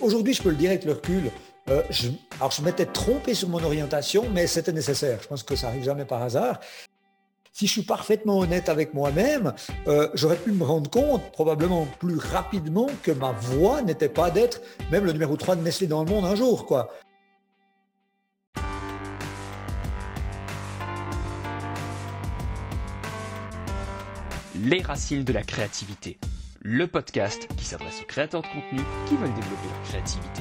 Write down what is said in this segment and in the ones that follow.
Aujourd'hui, je peux le dire avec le recul. Euh, je, alors, je m'étais trompé sur mon orientation, mais c'était nécessaire. Je pense que ça arrive jamais par hasard. Si je suis parfaitement honnête avec moi-même, euh, j'aurais pu me rendre compte probablement plus rapidement que ma voix n'était pas d'être même le numéro 3 de Nestlé dans le monde un jour. quoi. Les racines de la créativité, le podcast qui s'adresse aux créateurs de contenu qui veulent développer leur créativité.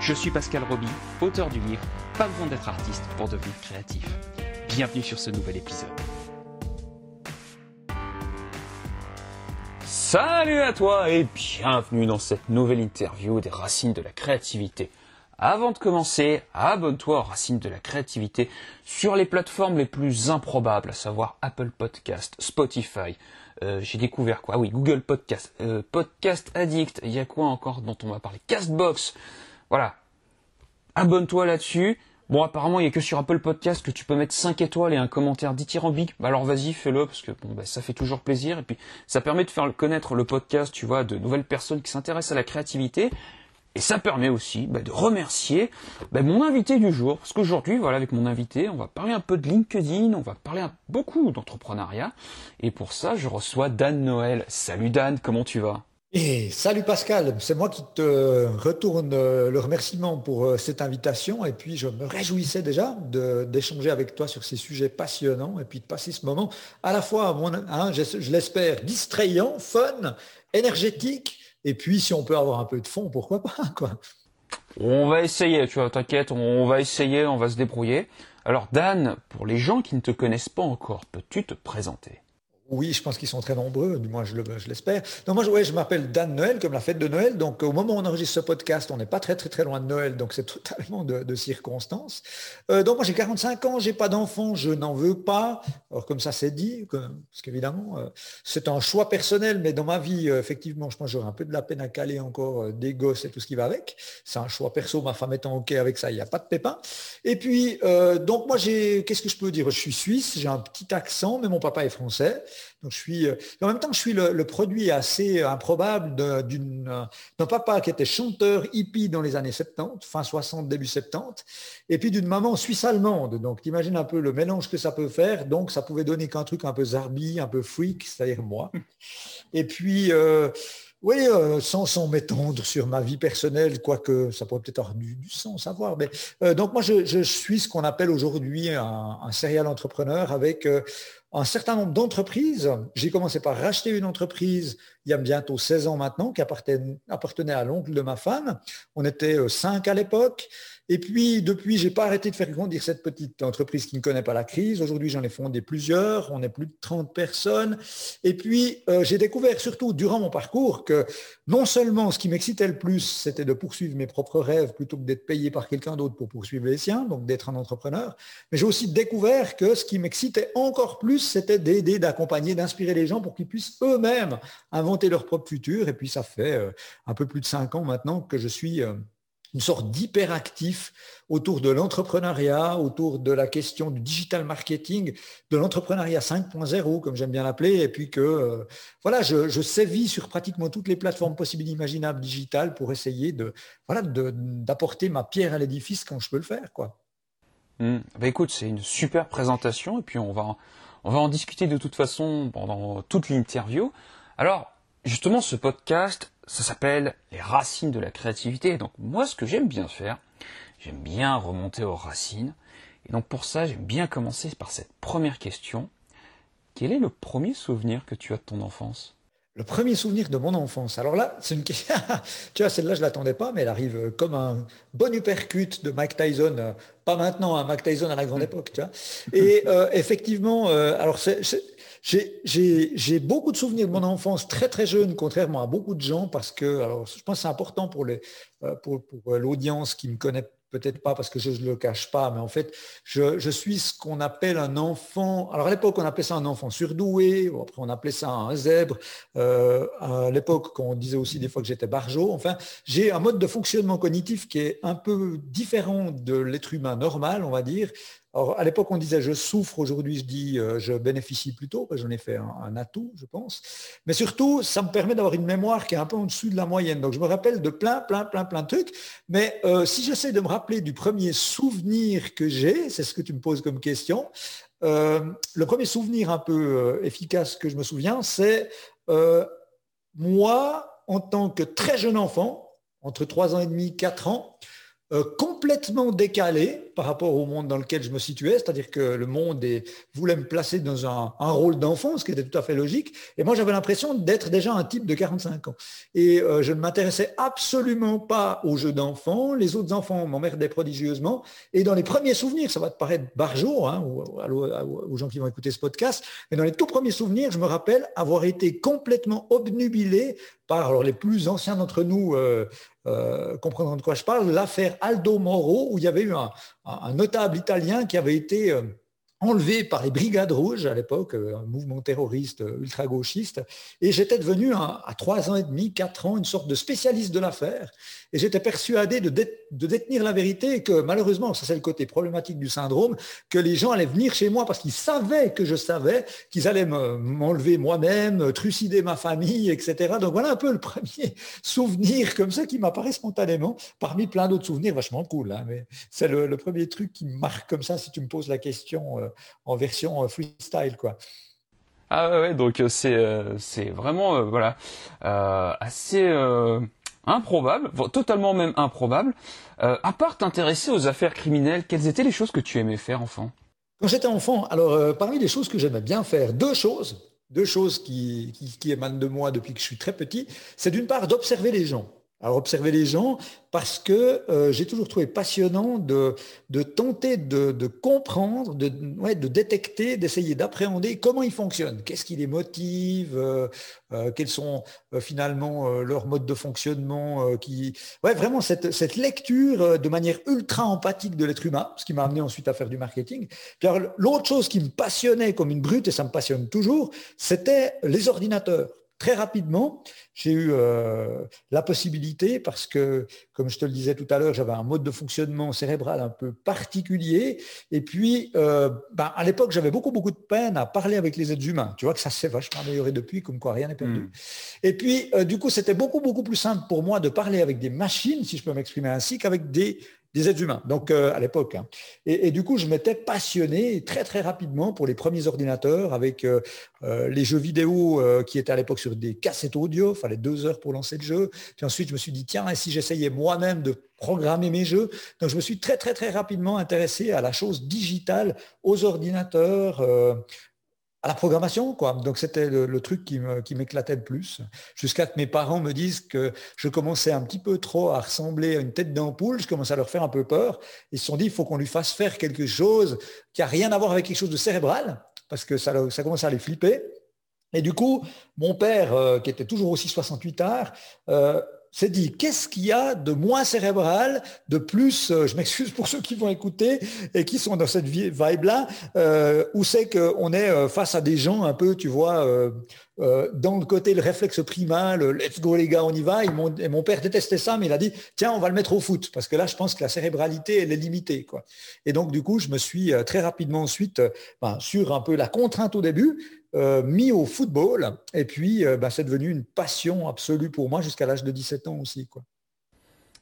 Je suis Pascal Roby, auteur du livre Pas besoin d'être artiste pour devenir créatif. Bienvenue sur ce nouvel épisode. Salut à toi et bienvenue dans cette nouvelle interview des racines de la créativité. Avant de commencer, abonne-toi aux racines de la créativité sur les plateformes les plus improbables, à savoir Apple Podcast, Spotify. Euh, j'ai découvert quoi? Ah Oui, Google Podcast, euh, Podcast Addict. Il y a quoi encore dont on va parler? Castbox. Voilà. Abonne-toi là-dessus. Bon, apparemment, il n'y a que sur Apple Podcast que tu peux mettre 5 étoiles et un commentaire dithyrambique. Bah alors vas-y, fais-le, parce que bon, bah, ça fait toujours plaisir. Et puis, ça permet de faire connaître le podcast, tu vois, de nouvelles personnes qui s'intéressent à la créativité. Et ça permet aussi bah, de remercier bah, mon invité du jour. Parce qu'aujourd'hui, voilà, avec mon invité, on va parler un peu de LinkedIn, on va parler beaucoup d'entrepreneuriat. Et pour ça, je reçois Dan Noël. Salut Dan, comment tu vas? Et salut Pascal, c'est moi qui te retourne euh, le remerciement pour euh, cette invitation et puis je me réjouissais déjà d'échanger avec toi sur ces sujets passionnants et puis de passer ce moment à la fois, hein, je l'espère, distrayant, fun, énergétique et puis si on peut avoir un peu de fond, pourquoi pas quoi. On va essayer, tu vois, t'inquiète, on va essayer, on va se débrouiller. Alors Dan, pour les gens qui ne te connaissent pas encore, peux-tu te présenter? Oui, je pense qu'ils sont très nombreux, du moins je l'espère. donc moi, je, je m'appelle Dan Noël, comme la fête de Noël. Donc au moment où on enregistre ce podcast, on n'est pas très très très loin de Noël, donc c'est totalement de, de circonstances. Euh, donc moi j'ai 45 ans, j'ai pas d'enfant, je n'en veux pas. Alors comme ça c'est dit, parce qu'évidemment euh, c'est un choix personnel, mais dans ma vie, euh, effectivement, je pense que j'aurais un peu de la peine à caler encore des gosses et tout ce qui va avec. C'est un choix perso, ma femme étant ok avec ça, il n'y a pas de pépin. Et puis donc moi qu'est-ce que je peux dire? Je suis suisse, j'ai un petit accent, mais mon papa est français. Donc je suis, euh, en même temps, je suis le, produit assez improbable d'un papa qui était chanteur hippie dans les années 70, fin 60, début 70, et puis d'une maman suisse-allemande. Donc t'imagines un peu le mélange que ça peut faire. Donc ça pouvait donner qu'un truc un peu zarbi, un peu freak, c'est-à-dire moi. Et puis, euh, oui, euh, sans, sans m'étendre sur ma vie personnelle, quoique ça pourrait peut-être avoir du, sens à voir. Mais, donc moi, je, suis ce qu'on appelle aujourd'hui un, un serial entrepreneur avec un certain nombre d'entreprises. J'ai commencé par racheter une entreprise il y a bientôt 16 ans maintenant qui appartenait, à l'oncle de ma femme. On était euh, cinq à l'époque. Et puis, depuis, j'ai pas arrêté de faire grandir cette petite entreprise qui ne connaît pas la crise. Aujourd'hui, j'en ai fondé plusieurs. On est plus de 30 personnes. Et puis, euh, j'ai découvert surtout durant mon parcours que non seulement ce qui m'excitait le plus, c'était de poursuivre mes propres rêves plutôt que d'être payé par quelqu'un d'autre pour poursuivre les siens, donc d'être un entrepreneur. Mais j'ai aussi découvert que ce qui m'excitait encore plus, c'était d'aider, d'accompagner, d'inspirer les gens pour qu'ils puissent eux-mêmes inventer leur propre futur. Et puis, ça fait euh, un peu plus de cinq ans maintenant que je suis euh, une sorte d'hyperactif autour de l'entrepreneuriat, autour de la question du digital marketing, de l'entrepreneuriat 5.0, comme j'aime bien l'appeler, et puis que euh, voilà, je, je, sévis sur pratiquement toutes les plateformes possibles et imaginables digitales pour essayer de voilà d'apporter ma pierre à l'édifice quand je peux le faire, quoi. Mmh. Écoute, c'est une super présentation, et puis on va on va en discuter de toute façon pendant toute l'interview. Alors, justement, ce podcast, ça s'appelle les racines de la créativité. donc moi, ce que j'aime bien faire, j'aime bien remonter aux racines. Et donc pour ça, j'aime bien commencer par cette première question. Quel est le premier souvenir que tu as de ton enfance? Le premier souvenir de mon enfance. Alors là, c'est une question. tu vois, celle-là, je l'attendais pas, mais elle arrive comme un bon uppercut de Mike Tyson. Euh, pas maintenant, un hein, Mike Tyson à la grande époque, tu vois. Et euh, effectivement, euh, alors c'est j'ai beaucoup de souvenirs de mon enfance très très jeune, contrairement à beaucoup de gens, parce que alors, je pense que c'est important pour euh, l'audience qui me connaît peut-être pas parce que je ne le cache pas, mais en fait, je, suis ce qu'on appelle un enfant. Alors à l'époque, on appelait ça un enfant surdoué, après on appelait ça un zèbre. Euh, à l'époque, on disait aussi des fois que j'étais barjot. Enfin, j'ai un mode de fonctionnement cognitif qui est un peu différent de l'être humain normal, on va dire. Alors, à l'époque, on disait je souffre, aujourd'hui, je dis euh, je bénéficie plutôt, j'en ai fait un, atout, je pense. Mais surtout, ça me permet d'avoir une mémoire qui est un peu en dessous de la moyenne. Donc, je me rappelle de plein, plein, plein, plein de trucs. Mais euh, si j'essaie de me rappeler du premier souvenir que j'ai, c'est ce que tu me poses comme question, euh, le premier souvenir un peu efficace que je me souviens, c'est moi, en tant que très jeune enfant, entre 3 ans et demi, 4 ans, complètement décalé par rapport au monde dans lequel je me situais, c'est-à-dire que le monde voulait me placer dans un, rôle d'enfant, ce qui était tout à fait logique. Et moi, j'avais l'impression d'être déjà un type de 45 ans. Et euh, je ne m'intéressais absolument pas aux jeux d'enfants. Les autres enfants m'emmerdaient prodigieusement. Et dans les premiers souvenirs, ça va te paraître barjot hein, aux gens qui vont écouter ce podcast, mais dans les tout premiers souvenirs, je me rappelle avoir été complètement obnubilé par alors, les plus anciens d'entre nous euh, euh, comprendront de quoi je parle, l'affaire Aldo Moro, où il y avait eu un, notable italien qui avait été euh, enlevé par les Brigades Rouges à l'époque, euh, un mouvement terroriste euh, ultra-gauchiste, et j'étais devenu à trois ans et demi, quatre ans, une sorte de spécialiste de l'affaire, et j'étais persuadé de, détenir la vérité que malheureusement, ça c'est le côté problématique du syndrome, que les gens allaient venir chez moi parce qu'ils savaient que je savais qu'ils allaient m'enlever moi-même, trucider ma famille, etc. Donc voilà un peu le premier souvenir comme ça qui m'apparaît spontanément, parmi plein d'autres souvenirs vachement cool, hein, mais c'est le, premier truc qui me marque comme ça si tu me poses la question. Euh, en version euh, freestyle, quoi. Ah ouais, donc euh, c'est c'est vraiment voilà assez improbable, totalement même improbable. à part t'intéresser aux affaires criminelles, quelles étaient les choses que tu aimais faire enfant? Quand j'étais enfant, alors parmi les choses que j'aimais bien faire, deux choses, deux choses qui émanent de moi depuis que je suis très petit, c'est d'une part d'observer les gens. Alors observer les gens parce que euh, j'ai toujours trouvé passionnant de, de tenter de, comprendre, de, de détecter, d'essayer d'appréhender comment ils fonctionnent, qu'est-ce qui les motive, euh, euh, quels sont finalement leurs modes de fonctionnement, qui, ouais, vraiment cette, cette, lecture de manière ultra empathique de l'être humain, ce qui m'a amené ensuite à faire du marketing. l'autre chose qui me passionnait comme une brute, et ça me passionne toujours, c'était les ordinateurs très rapidement, j'ai eu euh, la possibilité, parce que, comme je te le disais tout à l'heure, j'avais un mode de fonctionnement cérébral un peu particulier. Et puis, euh, ben, à l'époque, j'avais beaucoup, beaucoup de peine à parler avec les êtres humains. Tu vois que ça s'est vachement amélioré depuis, comme quoi rien n'est perdu. Hmm. Et puis, euh, du coup, c'était beaucoup, beaucoup plus simple pour moi de parler avec des machines, si je peux m'exprimer ainsi, qu'avec des des êtres humains, donc euh, à l'époque. Hein. Et, du coup, je m'étais passionné très très rapidement pour les premiers ordinateurs avec euh, euh, les jeux vidéo qui étaient à l'époque sur des cassettes audio, fallait deux heures pour lancer le jeu. Puis ensuite, je me suis dit, tiens, et si j'essayais moi-même de programmer mes jeux? Donc je me suis très très très rapidement intéressé à la chose digitale, aux ordinateurs, à la programmation, quoi. Donc c'était le, truc qui, m'éclatait le plus, jusqu'à que mes parents me disent que je commençais un petit peu trop à ressembler à une tête d'ampoule, je commençais à leur faire un peu peur. Ils se sont dit, il faut qu'on lui fasse faire quelque chose qui a rien à voir avec quelque chose de cérébral, parce que ça, ça commençait à les flipper. Et du coup, mon père, euh, qui était toujours aussi 68 heures, euh, s'est dit qu'est-ce qu'il y a de moins cérébral, de plus, euh, je m'excuse pour ceux qui vont écouter et qui sont dans cette vibe-là, euh, où c'est qu'on est euh, face à des gens un peu, tu vois, dans le côté le réflexe primal, let's go les gars, on y va. Et mon, père détestait ça, mais il a dit tiens, on va le mettre au foot, parce que là, je pense que la cérébralité, elle est limitée. Quoi. Et donc, du coup, je me suis très rapidement ensuite, ben, sur un peu la contrainte au début, mis au football. Et puis, euh, bah, c'est devenu une passion absolue pour moi jusqu'à l'âge de 17 ans aussi. Quoi.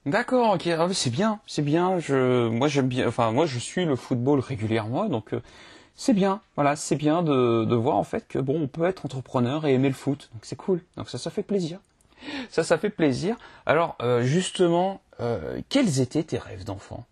D'accord, ok, ah c'est bien, c'est bien. Je, moi j'aime bien, enfin moi je suis le football régulièrement, donc euh, c'est bien. Voilà, c'est bien de, de, voir en fait que bon, on peut être entrepreneur et aimer le foot, donc c'est cool. Donc ça, ça fait plaisir. Ça, ça fait plaisir. Alors justement, quels étaient tes rêves d'enfant?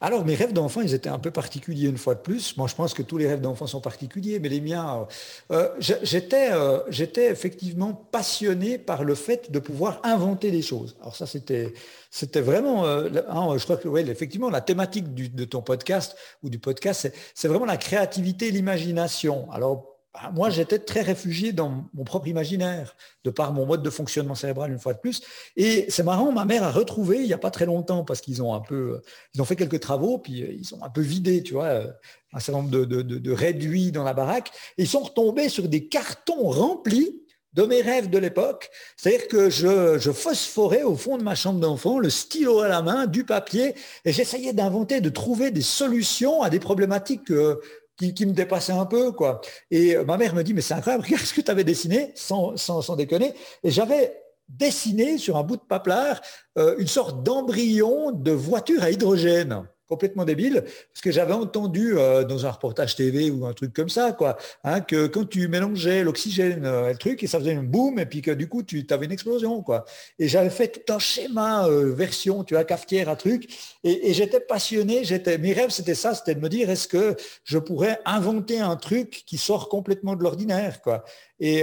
Alors, mes rêves d'enfant, ils étaient un peu particuliers une fois de plus. Moi, je pense que tous les rêves d'enfant sont particuliers, mais les miens, euh, j'étais, euh, j'étais effectivement passionné par le fait de pouvoir inventer des choses. Alors ça, c'était, c'était vraiment, euh, hein, je crois que, ouais, effectivement, la thématique de ton podcast ou du podcast, c'est vraiment la créativité, l'imagination. Alors, bah, moi, j'étais très réfugié dans mon propre imaginaire, de par mon mode de fonctionnement cérébral une fois de plus. Et c'est marrant, ma mère a retrouvé il n'y a pas très longtemps, parce qu'ils ont un peu, ils ont fait quelques travaux, puis euh, ils ont un peu vidé, tu vois, euh, un certain nombre de, réduits dans la baraque, et ils sont retombés sur des cartons remplis de mes rêves de l'époque. C'est-à-dire que je, je, phosphorais au fond de ma chambre d'enfant, le stylo à la main, du papier, et j'essayais d'inventer, de trouver des solutions à des problématiques euh, qui, me dépassaient un peu. quoi. Et euh, ma mère me dit, mais c'est incroyable, regarde ce que tu avais dessiné, sans, sans, sans déconner. Et j'avais dessiné sur un bout de paplard euh, une sorte d'embryon de voiture à hydrogène complètement débile, parce que j'avais entendu euh, dans un reportage TV ou un truc comme ça, quoi, hein, que quand tu mélangeais l'oxygène euh, le truc, et ça faisait un boom, et puis que du coup, tu avais une explosion, quoi. Et j'avais fait tout un schéma, euh, version, tu vois, cafetière, un truc, et, j'étais passionné, j'étais, mes rêves, c'était ça, c'était de me dire, est-ce que je pourrais inventer un truc qui sort complètement de l'ordinaire, quoi. Et,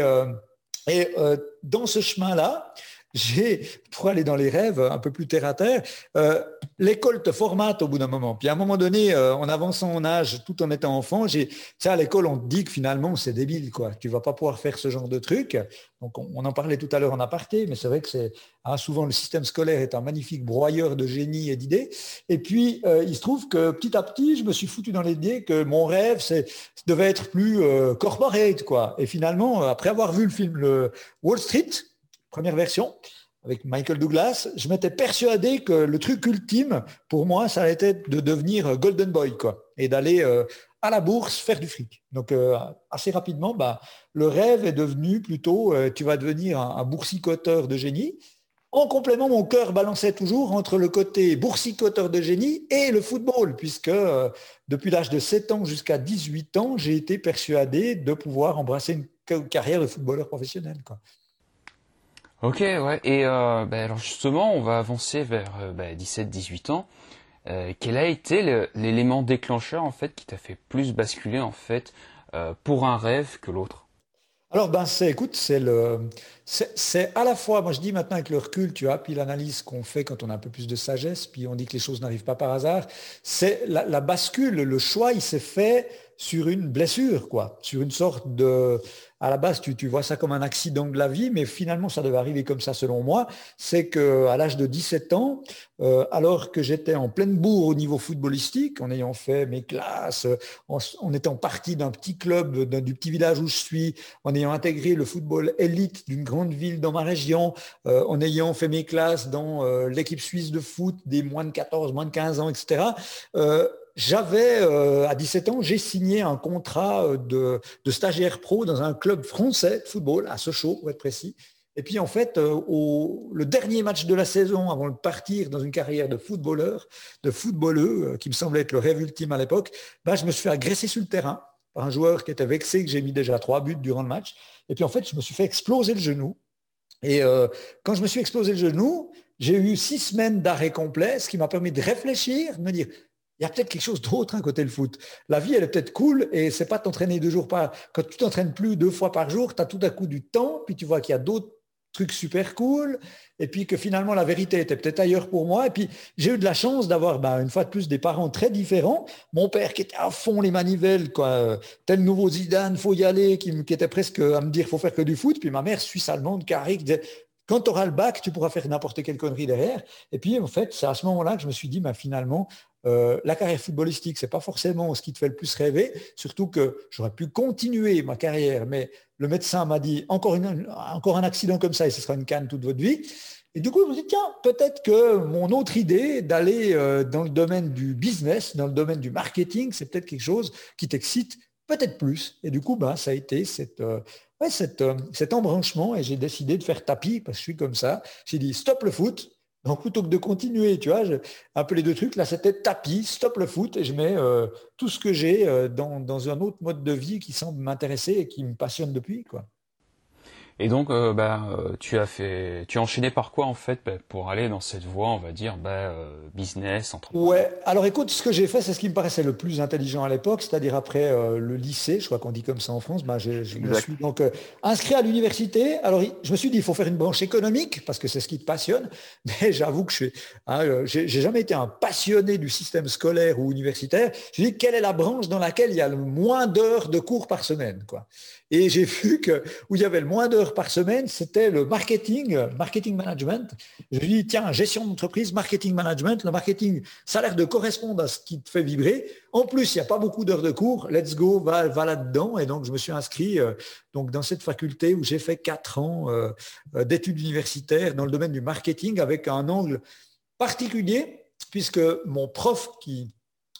et dans ce chemin-là, j'ai, pour aller dans les rêves un peu plus terre à terre, euh, l'école te formate au bout d'un moment. Puis à un moment donné, euh, en avançant en âge, tout en étant enfant, à l'école, on te dit que finalement c'est débile, quoi. Tu vas pas pouvoir faire ce genre de truc. Donc on, en parlait tout à l'heure en aparté, mais c'est vrai que hein, souvent le système scolaire est un magnifique broyeur de génie et d'idées. Et puis euh, il se trouve que petit à petit, je me suis foutu dans l'idée que mon rêve, devait être plus corporate, quoi. Et finalement, après avoir vu le film Wall Street première version, avec Michael Douglas, je m'étais persuadé que le truc ultime, pour moi, ça allait être de devenir Golden Boy, quoi, et d'aller euh, à la bourse faire du fric. Donc, euh, assez rapidement, bah, le rêve est devenu plutôt, euh, tu vas devenir un, boursicoteur de génie. En complément, mon cœur balançait toujours entre le côté boursicoteur de génie et le football, puisque depuis l'âge de 7 ans jusqu'à 18 ans, j'ai été persuadé de pouvoir embrasser une carrière de footballeur professionnel. Quoi. Ok, ouais. Et euh, ben, alors justement, on va avancer vers 17-18 euh, ans. Euh, quel a été l'élément déclencheur en fait qui t'a fait plus basculer en fait pour un rêve que l'autre? Alors ben c'est, écoute, c'est le, c'est à la fois, moi je dis maintenant avec le recul, tu vois, puis l'analyse qu'on fait quand on a un peu plus de sagesse, puis on dit que les choses n'arrivent pas par hasard, c'est la, la bascule, le choix, il s'est fait sur une blessure, quoi, sur une sorte de, à la base, tu, vois ça comme un accident de la vie, mais finalement, ça devait arriver comme ça selon moi. C'est qu'à l'âge de 17 ans, euh, alors que j'étais en pleine bourre au niveau footballistique, en ayant fait mes classes, en, étant parti d'un petit club, du petit village où je suis, en ayant intégré le football élite d'une grande ville dans ma région, euh, en ayant fait mes classes dans euh, l'équipe suisse de foot des moins de 14, moins de 15 ans, etc j'avais, euh, à 17 ans, j'ai signé un contrat euh, de, stagiaire pro dans un club français de football, à Sochaux, pour être précis. Et puis, en fait, euh, le dernier match de la saison, avant de partir dans une carrière de footballeur, de footballeux, qui me semblait être le rêve ultime à l'époque, bah, je me suis fait agresser sur le terrain par un joueur qui était vexé que j'ai mis déjà trois buts durant le match. Et puis, en fait, je me suis fait exploser le genou. Et quand je me suis explosé le genou, j'ai eu six semaines d'arrêt complet, ce qui m'a permis de réfléchir, de me dire, il y a peut-être quelque chose d'autre à côté le foot. La vie, elle est peut-être cool et c'est pas t'entraîner deux jours par. Quand tu t'entraînes plus deux fois par jour, tu as tout à coup du temps, puis tu vois qu'il y a d'autres trucs super cool, et puis que finalement la vérité était peut-être ailleurs pour moi. Et puis j'ai eu de la chance d'avoir, bah, une fois de plus, des parents très différents. Mon père qui était à fond les manivelles, quoi, tel nouveau Zidane, faut y aller, qui, était presque à me dire faut faire que du foot. Puis ma mère suisse-allemande, carré, qui disait quand tu auras le bac, tu pourras faire n'importe quelle connerie derrière. Et puis, en fait, c'est à ce moment-là que je me suis dit, bah, finalement, euh, la carrière footballistique, c'est pas forcément ce qui te fait le plus rêver, surtout que j'aurais pu continuer ma carrière, mais le médecin m'a dit encore, encore un accident comme ça et ce sera une canne toute votre vie. Et du coup, je me dit, tiens, peut-être que mon autre idée d'aller euh, dans le domaine du business, dans le domaine du marketing, c'est peut-être quelque chose qui t'excite peut-être plus. Et du coup, bah, ça a été cette, euh, cet embranchement et j'ai décidé de faire tapis parce que je suis comme ça. J'ai dit, stop le foot, donc plutôt que de continuer, tu vois, un peu les deux trucs, là c'était tapis, stop le foot, et je mets euh, tout ce que j'ai euh, dans, dans, un autre mode de vie qui semble m'intéresser et qui me passionne depuis. Quoi. Et donc, euh, bah, euh, tu as fait, tu as enchaîné par quoi en fait bah, pour aller dans cette voie, on va dire, bah, euh, business, entreprise? Ouais. Alors écoute, ce que j'ai fait, c'est ce qui me paraissait le plus intelligent à l'époque, c'est-à-dire après le lycée, je crois qu'on dit comme ça en France. Bah, je, me suis donc inscrit à l'université. Alors je me suis dit, il faut faire une branche économique parce que c'est ce qui te passionne. Mais j'avoue que je suis, hein, j'ai jamais été un passionné du système scolaire ou universitaire. Je me dit, quelle est la branche dans laquelle il y a le moins d'heures de cours par semaine, quoi? Et j'ai vu que où il y avait le moins d'heures par semaine, c'était le marketing, marketing management. Je dis, tiens, gestion d'entreprise, marketing management. Le marketing, ça a l'air de correspondre à ce qui te fait vibrer. En plus, il n'y a pas beaucoup d'heures de cours. Let's go, va, va là-dedans. Et donc, je me suis inscrit euh, donc, dans cette faculté où j'ai fait quatre ans euh, euh, d'études universitaires dans le domaine du marketing avec un angle particulier, puisque mon prof qui,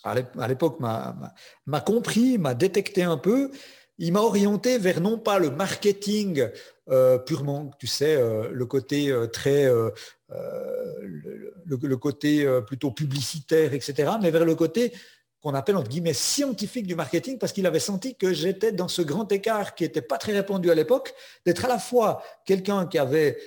à l'époque, m'a compris, m'a détecté un peu, il m'a orienté vers non pas le marketing euh, purement, tu sais, euh, le côté euh, très, le, côté plutôt publicitaire, etc., mais vers le côté qu'on appelle entre guillemets scientifique du marketing, parce qu'il avait senti que j'étais dans ce grand écart qui n'était pas très répandu à l'époque, d'être à la fois quelqu'un qui avait,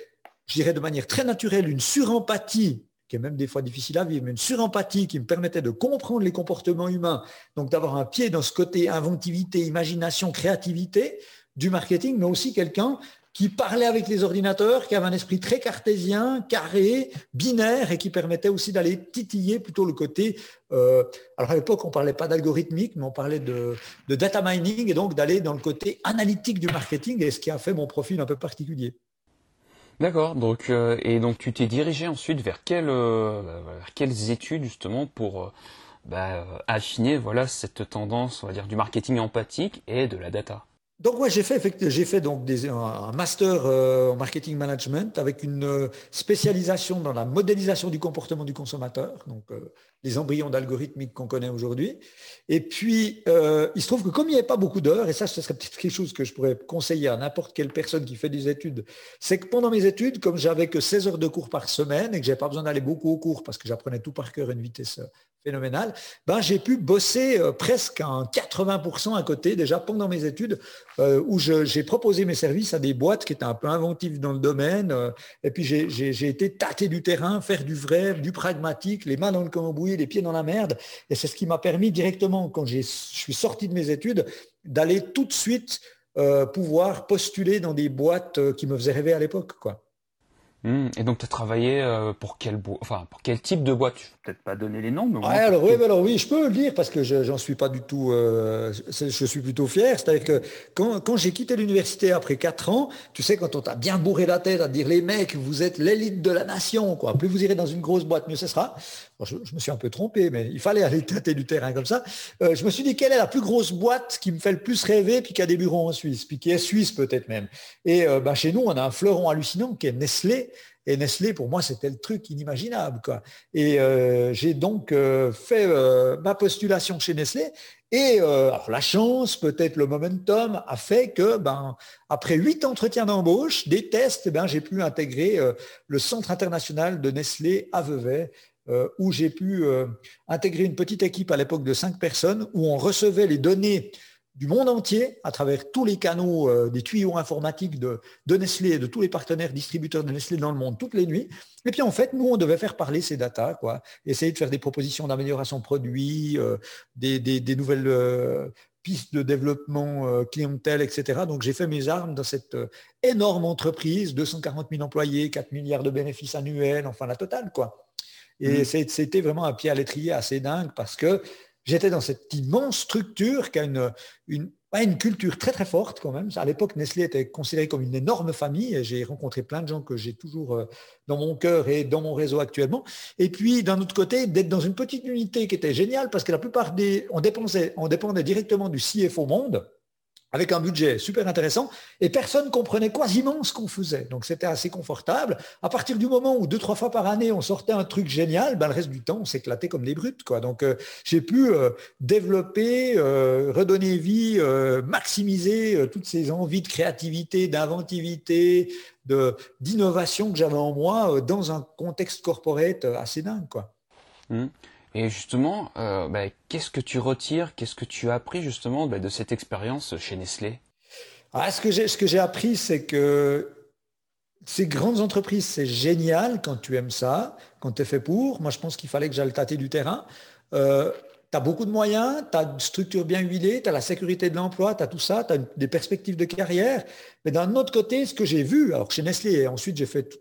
je dirais de manière très naturelle, une surempathie qui est même des fois difficile à vivre, mais une surempathie qui me permettait de comprendre les comportements humains, donc d'avoir un pied dans ce côté inventivité, imagination, créativité du marketing, mais aussi quelqu'un qui parlait avec les ordinateurs, qui avait un esprit très cartésien, carré, binaire, et qui permettait aussi d'aller titiller plutôt le côté... Euh, alors à l'époque, on ne parlait pas d'algorithmique, mais on parlait de, de data mining, et donc d'aller dans le côté analytique du marketing, et ce qui a fait mon profil un peu particulier. D'accord. Donc euh, et donc tu t'es dirigé ensuite vers, euh, vers quelles études justement pour euh, bah, affiner voilà cette tendance on va dire du marketing empathique et de la data? Donc moi j'ai fait j'ai fait donc un master en marketing management avec une spécialisation dans la modélisation du comportement du consommateur, donc les embryons d'algorithmique qu'on connaît aujourd'hui. Et puis, euh, il se trouve que comme il n'y avait pas beaucoup d'heures, et ça, ce serait peut-être quelque chose que je pourrais conseiller à n'importe quelle personne qui fait des études, c'est que pendant mes études, comme j'avais que 16 heures de cours par semaine et que j'avais pas besoin d'aller beaucoup au cours parce que j'apprenais tout par cœur à une vitesse euh, phénoménale, ben, j'ai pu bosser euh, presque en 80% à côté déjà pendant mes études, où j'ai proposé mes services à des boîtes qui étaient un peu inventives dans le domaine. et puis, j'ai été tâter du terrain, faire du vrai, du pragmatique, les mains dans le cambouis les pieds dans la merde. Et c'est ce qui m'a permis directement, quand je suis sorti de mes études, d'aller tout de suite euh, pouvoir postuler dans des boîtes euh, qui me faisaient rêver à l'époque. quoi. Hmm. et donc, tu as travaillé euh, pour quel, enfin, pour quel type de boîte? Je peut-être pas donner les noms. Mais alors, oui, alors oui, je peux le dire parce que je j'en suis pas du tout. Euh, je suis plutôt fier. C'est-à-dire que quand, quand j'ai quitté l'université après quatre ans, tu sais, quand on t'a bien bourré la tête à dire les mecs, vous êtes l'élite de la nation, quoi. Plus vous irez dans une grosse boîte, mieux ce sera. je, me suis un peu trompé, mais il fallait aller tâter du terrain comme ça. Euh, je me suis dit quelle est la plus grosse boîte qui me fait le plus rêver, puis qui a des bureaux en Suisse, puis qui est suisse peut-être même? Et bah, chez nous, on a un fleuron hallucinant qui est Nestlé et Nestlé, pour moi, c'était le truc inimaginable. Et euh, j'ai donc euh, fait euh, ma postulation chez Nestlé. Et la chance, peut-être le momentum, a fait que, ben, après huit entretiens d'embauche, des tests, ben, j'ai pu intégrer le Centre international de Nestlé à Vevey, où j'ai pu intégrer une petite équipe à l'époque de cinq personnes, où on recevait les données du monde entier, à travers tous les canaux euh, des tuyaux informatiques de, Nestlé et de tous les partenaires distributeurs de Nestlé dans le monde toutes les nuits. Et puis en fait, nous, on devait faire parler ces datas, quoi, essayer de faire des propositions d'amélioration produit, euh, des, nouvelles euh, pistes de développement clientèle, etc. Donc j'ai fait mes armes dans cette énorme entreprise, 240 000 employés, 4 milliards de bénéfices annuels, enfin la totale, quoi. Et mmh. c'était vraiment un pied à l'étrier assez dingue parce que J'étais dans cette immense structure qui a une, culture très très forte quand même. À l'époque, Nestlé était considéré comme une énorme famille j'ai rencontré plein de gens que j'ai toujours euh, dans mon cœur et dans mon réseau actuellement. Et puis d'un autre côté, d'être dans une petite unité qui était géniale parce que la plupart des... On dépendait, on dépendait directement du CFO Monde avec un budget super intéressant, et personne comprenait quasiment ce qu'on faisait. Donc c'était assez confortable. À partir du moment où deux, trois fois par année, on sortait un truc génial, ben, le reste du temps, on s'éclatait comme des brutes. Quoi. Donc euh, j'ai pu euh, développer, euh, redonner vie, maximiser toutes ces envies de créativité, d'inventivité, d'innovation que j'avais en moi dans un contexte corporate assez dingue. Quoi. Mmh. Et justement, euh, bah, qu'est-ce que tu retires, qu'est-ce que tu as appris justement bah, de cette expérience chez Nestlé? Ah, Ce que j'ai appris, c'est que ces grandes entreprises, c'est génial quand tu aimes ça, quand tu es fait pour. Moi, je pense qu'il fallait que j'aille tâter du terrain. Euh, tu as beaucoup de moyens, tu as une structure bien huilée, tu as la sécurité de l'emploi, tu as tout ça, tu as des perspectives de carrière. Mais d'un autre côté, ce que j'ai vu, alors chez Nestlé, et ensuite j'ai fait tout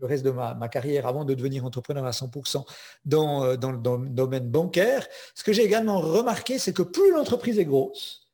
le reste de ma, carrière avant de devenir entrepreneur à 100% dans, euh, dans, dans le domaine bancaire, ce que j'ai également remarqué, c'est que plus l'entreprise est grosse,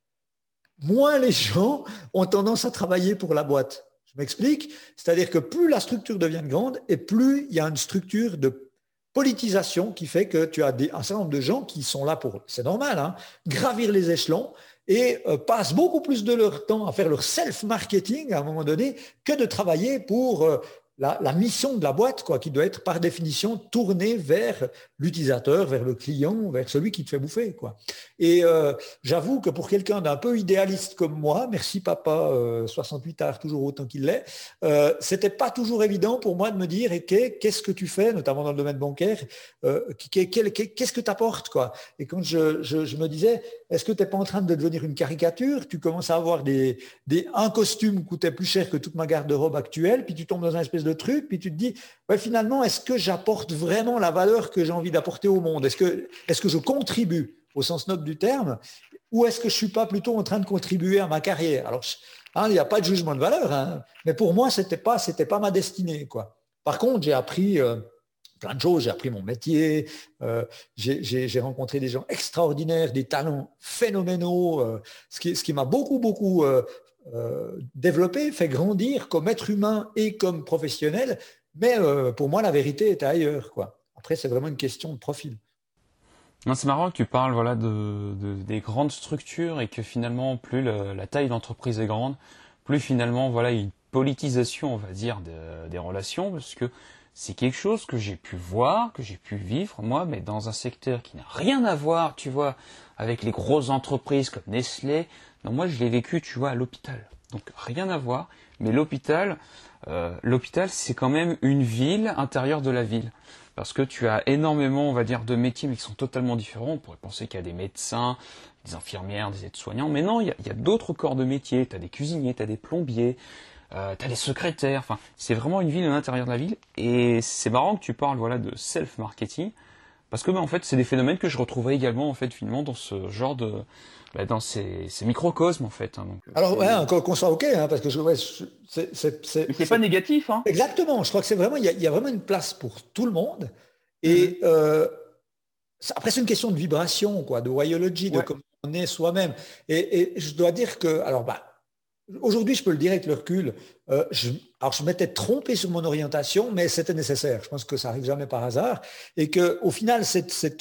moins les gens ont tendance à travailler pour la boîte. Je m'explique. C'est-à-dire que plus la structure devient grande et plus il y a une structure de politisation qui fait que tu as un certain nombre de gens qui sont là pour, c'est normal, hein, gravir les échelons et euh, passent beaucoup plus de leur temps à faire leur self-marketing à un moment donné que de travailler pour euh, la, mission de la boîte, quoi, qui doit être par définition tournée vers l'utilisateur, vers le client, vers celui qui te fait bouffer. Quoi. Et euh, j'avoue que pour quelqu'un d'un peu idéaliste comme moi, merci papa, 68 euh, heures toujours autant qu'il l'est, euh, c'était pas toujours évident pour moi de me dire qu'est-ce que tu fais, notamment dans le domaine bancaire, qu'est-ce que tu apportes quoi. Et quand je, me disais, est-ce que tu n'es pas en train de devenir une caricature? Tu commences à avoir des, des un costume coûtait plus cher que toute ma garde-robe actuelle, puis tu tombes dans un espèce de truc, puis tu te dis, finalement, est-ce que j'apporte vraiment la valeur que j'ai envie d'apporter au monde? Est-ce que, est que je contribue au sens noble du terme ou est-ce que je suis pas plutôt en train de contribuer à ma carrière? Alors, hein, il n'y a pas de jugement de valeur, hein, mais pour moi, c'était pas, c'était pas ma destinée, quoi. Par contre, j'ai appris euh, plein de choses, j'ai appris mon métier, euh, j'ai rencontré des gens extraordinaires, des talents phénoménaux, euh, ce qui, ce qui m'a beaucoup, beaucoup développé, fait grandir comme être humain et comme professionnel. Mais euh, pour moi, la vérité est ailleurs. Quoi. Après, c'est vraiment une question de profil. C'est marrant que tu parles voilà, de, des grandes structures et que finalement, plus la taille d'entreprise est grande, plus finalement, voilà, une politisation, on va dire, des relations, parce que c'est quelque chose que j'ai pu voir, que j'ai pu vivre, moi, mais dans un secteur qui n'a rien à voir, tu vois, avec les grosses entreprises comme Nestlé, moi, je l'ai vécu, tu vois, à l'hôpital. Donc rien à voir. Mais l'hôpital, euh, l'hôpital, c'est quand même une ville intérieure de la ville. Parce que tu as énormément, on va dire, de métiers, mais qui sont totalement différents. On pourrait penser qu'il y a des médecins, des infirmières, des aides-soignants. Mais non, il y a, d'autres corps de métiers. Tu as des cuisiniers, tu as des plombiers, euh, tu as des secrétaires. Enfin, c'est vraiment une ville à l'intérieur de la ville. Et c'est marrant que tu parles voilà, de self-marketing. Parce que, ben, en fait, c'est des phénomènes que je retrouvais également, en fait, finalement, dans ce genre de, bah, dans ces, ces, microcosmes en fait. Hein, euh, Alors ouais, qu'on soit ok, hein, parce que je, ouais, c'est pas négatif. Hein. Exactement. Je crois que c'est vraiment il y, a, vraiment une place pour tout le monde. Et mm-hmm. euh, après c'est une question de vibration, quoi, de wayology, de comment on est soi-même. Et, et, je dois dire que alors bah aujourd'hui je peux le dire avec le recul, euh, alors je m'étais trompé sur mon orientation, mais c'était nécessaire. Je pense que ça arrive jamais par hasard. Et que au final,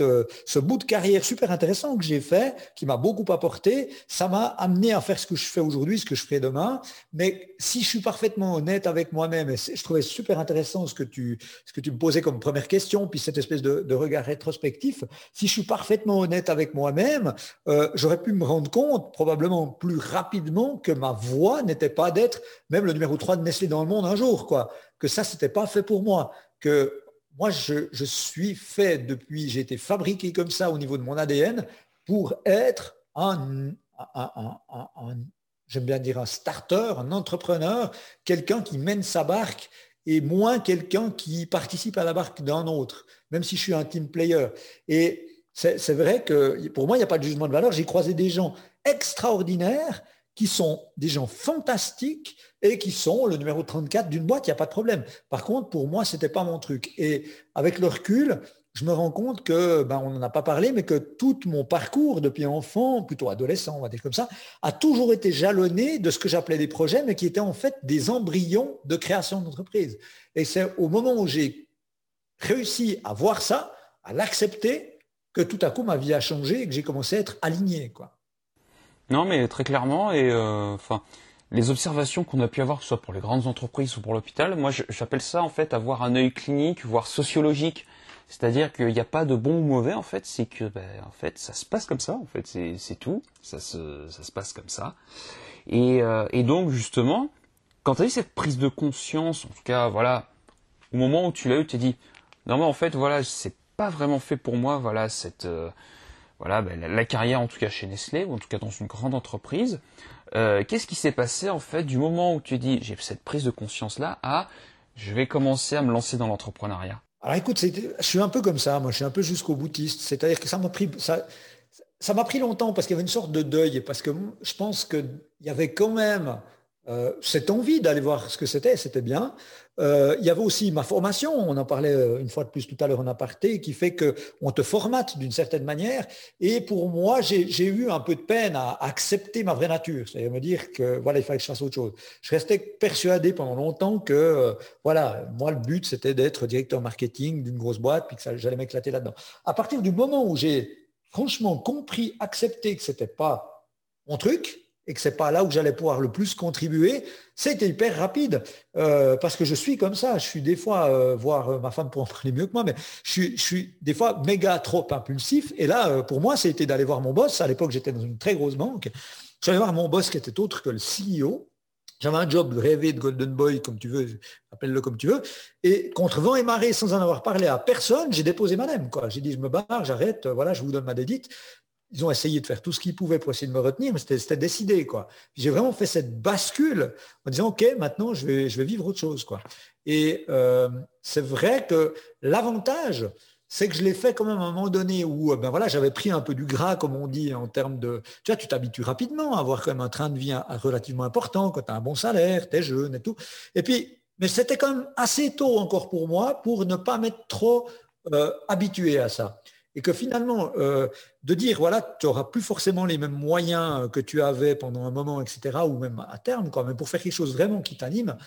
euh, ce bout de carrière super intéressant que j'ai fait, qui m'a beaucoup apporté, ça m'a amené à faire ce que je fais aujourd'hui, ce que je ferai demain. Mais si je suis parfaitement honnête avec moi-même, et je trouvais super intéressant ce que tu, me posais comme première question, puis cette espèce de, regard rétrospectif, si je suis parfaitement honnête avec moi-même, euh, j'aurais pu me rendre compte probablement plus rapidement que ma voix n'était pas d'être même le numéro 3 de Nestlé dans le monde un jour, quoi. Que ça, c'était pas fait pour moi. Que moi, je, suis fait depuis, j'ai été fabriqué comme ça au niveau de mon ADN pour être un, j'aime bien dire un starter, un entrepreneur, quelqu'un qui mène sa barque et moins quelqu'un qui participe à la barque d'un autre, même si je suis un team player. Et c'est vrai que pour moi, il n'y a pas de jugement de valeur. J'ai croisé des gens extraordinaires qui sont des gens fantastiques et qui sont le numéro 34 d'une boîte, il n'y a pas de problème. Par contre, pour moi, ce n'était pas mon truc. Et avec le recul, je me rends compte que, ben, on n'en a pas parlé, mais que tout mon parcours depuis enfant, plutôt adolescent, on va dire comme ça, a toujours été jalonné de ce que j'appelais des projets, mais qui étaient en fait des embryons de création d'entreprise. Et c'est au moment où j'ai réussi à voir ça, à l'accepter, que tout à coup ma vie a changé et que j'ai commencé à être aligné. Non, mais très clairement, et euh, enfin, les observations qu'on a pu avoir, que ce soit pour les grandes entreprises ou pour l'hôpital, moi j'appelle ça en fait avoir un œil clinique, voire sociologique. C'est-à-dire qu'il n'y a pas de bon ou mauvais en fait, c'est que ben, en fait ça se passe comme ça, en fait c'est tout, ça se, ça se passe comme ça. Et, euh, et donc justement, quand tu as eu cette prise de conscience, en tout cas voilà, au moment où tu l'as eu, tu t'es dit, non mais en fait voilà, c'est pas vraiment fait pour moi, voilà cette euh, voilà, ben, la carrière en tout cas chez Nestlé, ou en tout cas dans une grande entreprise. Euh, qu'est-ce qui s'est passé en fait du moment où tu dis j'ai cette prise de conscience là à je vais commencer à me lancer dans l'entrepreneuriat? Alors écoute, je suis un peu comme ça, moi je suis un peu jusqu'au boutiste, c'est-à-dire que ça m'a pris ça, ça m'a pris longtemps parce qu'il y avait une sorte de deuil, parce que je pense qu'il y avait quand même euh, cette envie d'aller voir ce que c'était, c'était bien. Euh, il y avait aussi ma formation, on en parlait euh, une fois de plus tout à l'heure en aparté, qui fait qu'on te formate d'une certaine manière. Et pour moi, j'ai eu un peu de peine à accepter ma vraie nature, c'est-à-dire me dire que voilà, il fallait que je fasse autre chose. Je restais persuadé pendant longtemps que voilà, moi le but c'était d'être directeur marketing d'une grosse boîte, puis que j'allais m'éclater là-dedans. À partir du moment où j'ai franchement compris, accepté que c'était pas mon truc, et que c'est pas là où j'allais pouvoir le plus contribuer, c'était hyper rapide euh, parce que je suis comme ça. Je suis des fois, euh, voir euh, ma femme pour en parler mieux que moi, mais je suis, des fois méga trop impulsif. Et là, pour moi, c'était d'aller voir mon boss. À l'époque, j'étais dans une très grosse banque. J'allais voir mon boss qui était autre que le CEO. J'avais un job rêvé de Golden Boy, comme tu veux, appelle-le comme tu veux. Et contre vent et marée, sans en avoir parlé à personne, j'ai déposé ma Quoi. J'ai dit, je me barre, j'arrête, voilà, je vous donne ma dédite ils ont essayé de faire tout ce qu'ils pouvaient pour essayer de me retenir, mais c'était décidé. quoi. J'ai vraiment fait cette bascule en disant, OK, maintenant, je vais, je vais vivre autre chose. quoi. Et euh, c'est vrai que l'avantage, c'est que je l'ai fait quand même à un moment donné où ben voilà, j'avais pris un peu du gras, comme on dit, en termes de... Tu vois, tu t'habitues rapidement à avoir quand même un train de vie relativement important, quand tu as un bon salaire, tu es jeune et tout. Et puis, mais c'était quand même assez tôt encore pour moi pour ne pas m'être trop euh, habitué à ça et que finalement, euh, de dire, voilà, tu n'auras plus forcément les mêmes moyens que tu avais pendant un moment, etc., ou même à terme, quand pour faire quelque chose vraiment qui t'anime,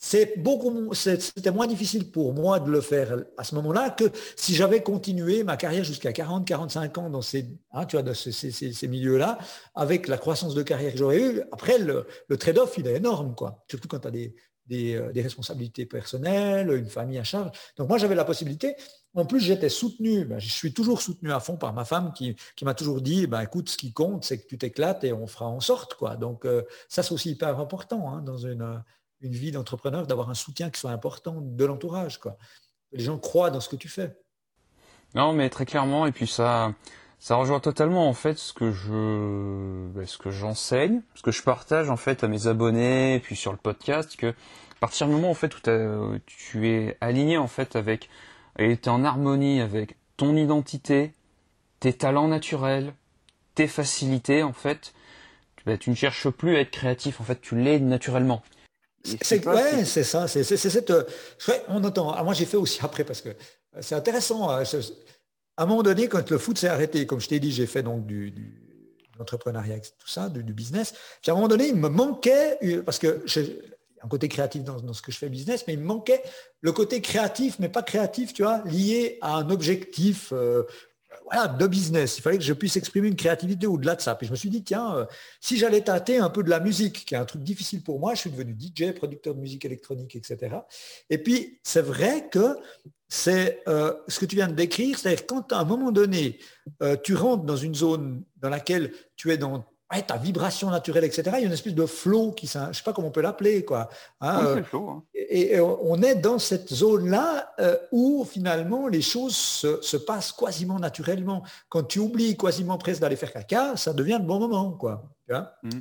c'est beaucoup, c'était moins difficile pour moi de le faire à ce moment-là que si j'avais continué ma carrière jusqu'à 40, 45 ans dans ces, hein, ces, milieux-là, avec la croissance de carrière que j'aurais eue. Après, le, le trade-off, il est énorme, quoi. Surtout quand tu as des, euh, des, responsabilités personnelles, une famille à charge. Donc moi, j'avais la possibilité. En plus, j'étais soutenu, ben, je suis toujours soutenu à fond par ma femme qui, m'a toujours dit, ben, écoute, ce qui compte, c'est que tu t'éclates et on fera en sorte. Quoi. Donc euh, ça, c'est aussi hyper important hein, dans une, une vie d'entrepreneur, d'avoir un soutien qui soit important de l'entourage. Quoi. Les gens croient dans ce que tu fais. Non, mais très clairement, et puis ça, ça rejoint totalement en fait ce que je ben, ce que j'enseigne, ce que je partage en fait à mes abonnés et puis sur le podcast que à partir du moment en fait où tu es aligné en fait avec et tu es en harmonie avec ton identité, tes talents naturels, tes facilités en fait, ben, tu ne cherches plus à être créatif en fait, tu l'es naturellement. C'est ouais, c'est ça, c'est cette on entend. Ah, moi j'ai fait aussi après parce que c'est intéressant. Hein, à un moment donné, quand le foot s'est arrêté, comme je t'ai dit, j'ai fait donc du, du l'entrepreneuriat, tout ça, du, business. Puis à un moment donné, il me manquait, parce que j'ai un côté créatif dans, ce que je fais business, mais il me manquait le côté créatif, mais pas créatif, tu vois, lié à un objectif euh, voilà, de business. Il fallait que je puisse exprimer une créativité au-delà de ça. Puis je me suis dit, tiens, euh, si j'allais tâter un peu de la musique, qui est un truc difficile pour moi, je suis devenu DJ, producteur de musique électronique, etc. Et puis, c'est vrai que c'est euh, ce que tu viens de décrire, c'est-à-dire quand à un moment donné, euh, tu rentres dans une zone dans laquelle tu es dans ta vibration naturelle, etc., il y a une espèce de flow qui, je ne sais pas comment on peut l'appeler, quoi. Hein, euh, hein. et, on est dans cette zone-là où finalement les choses se, passent quasiment naturellement. Quand tu oublies quasiment presque d'aller faire caca, ça devient le bon moment, quoi. Tu vois mmh.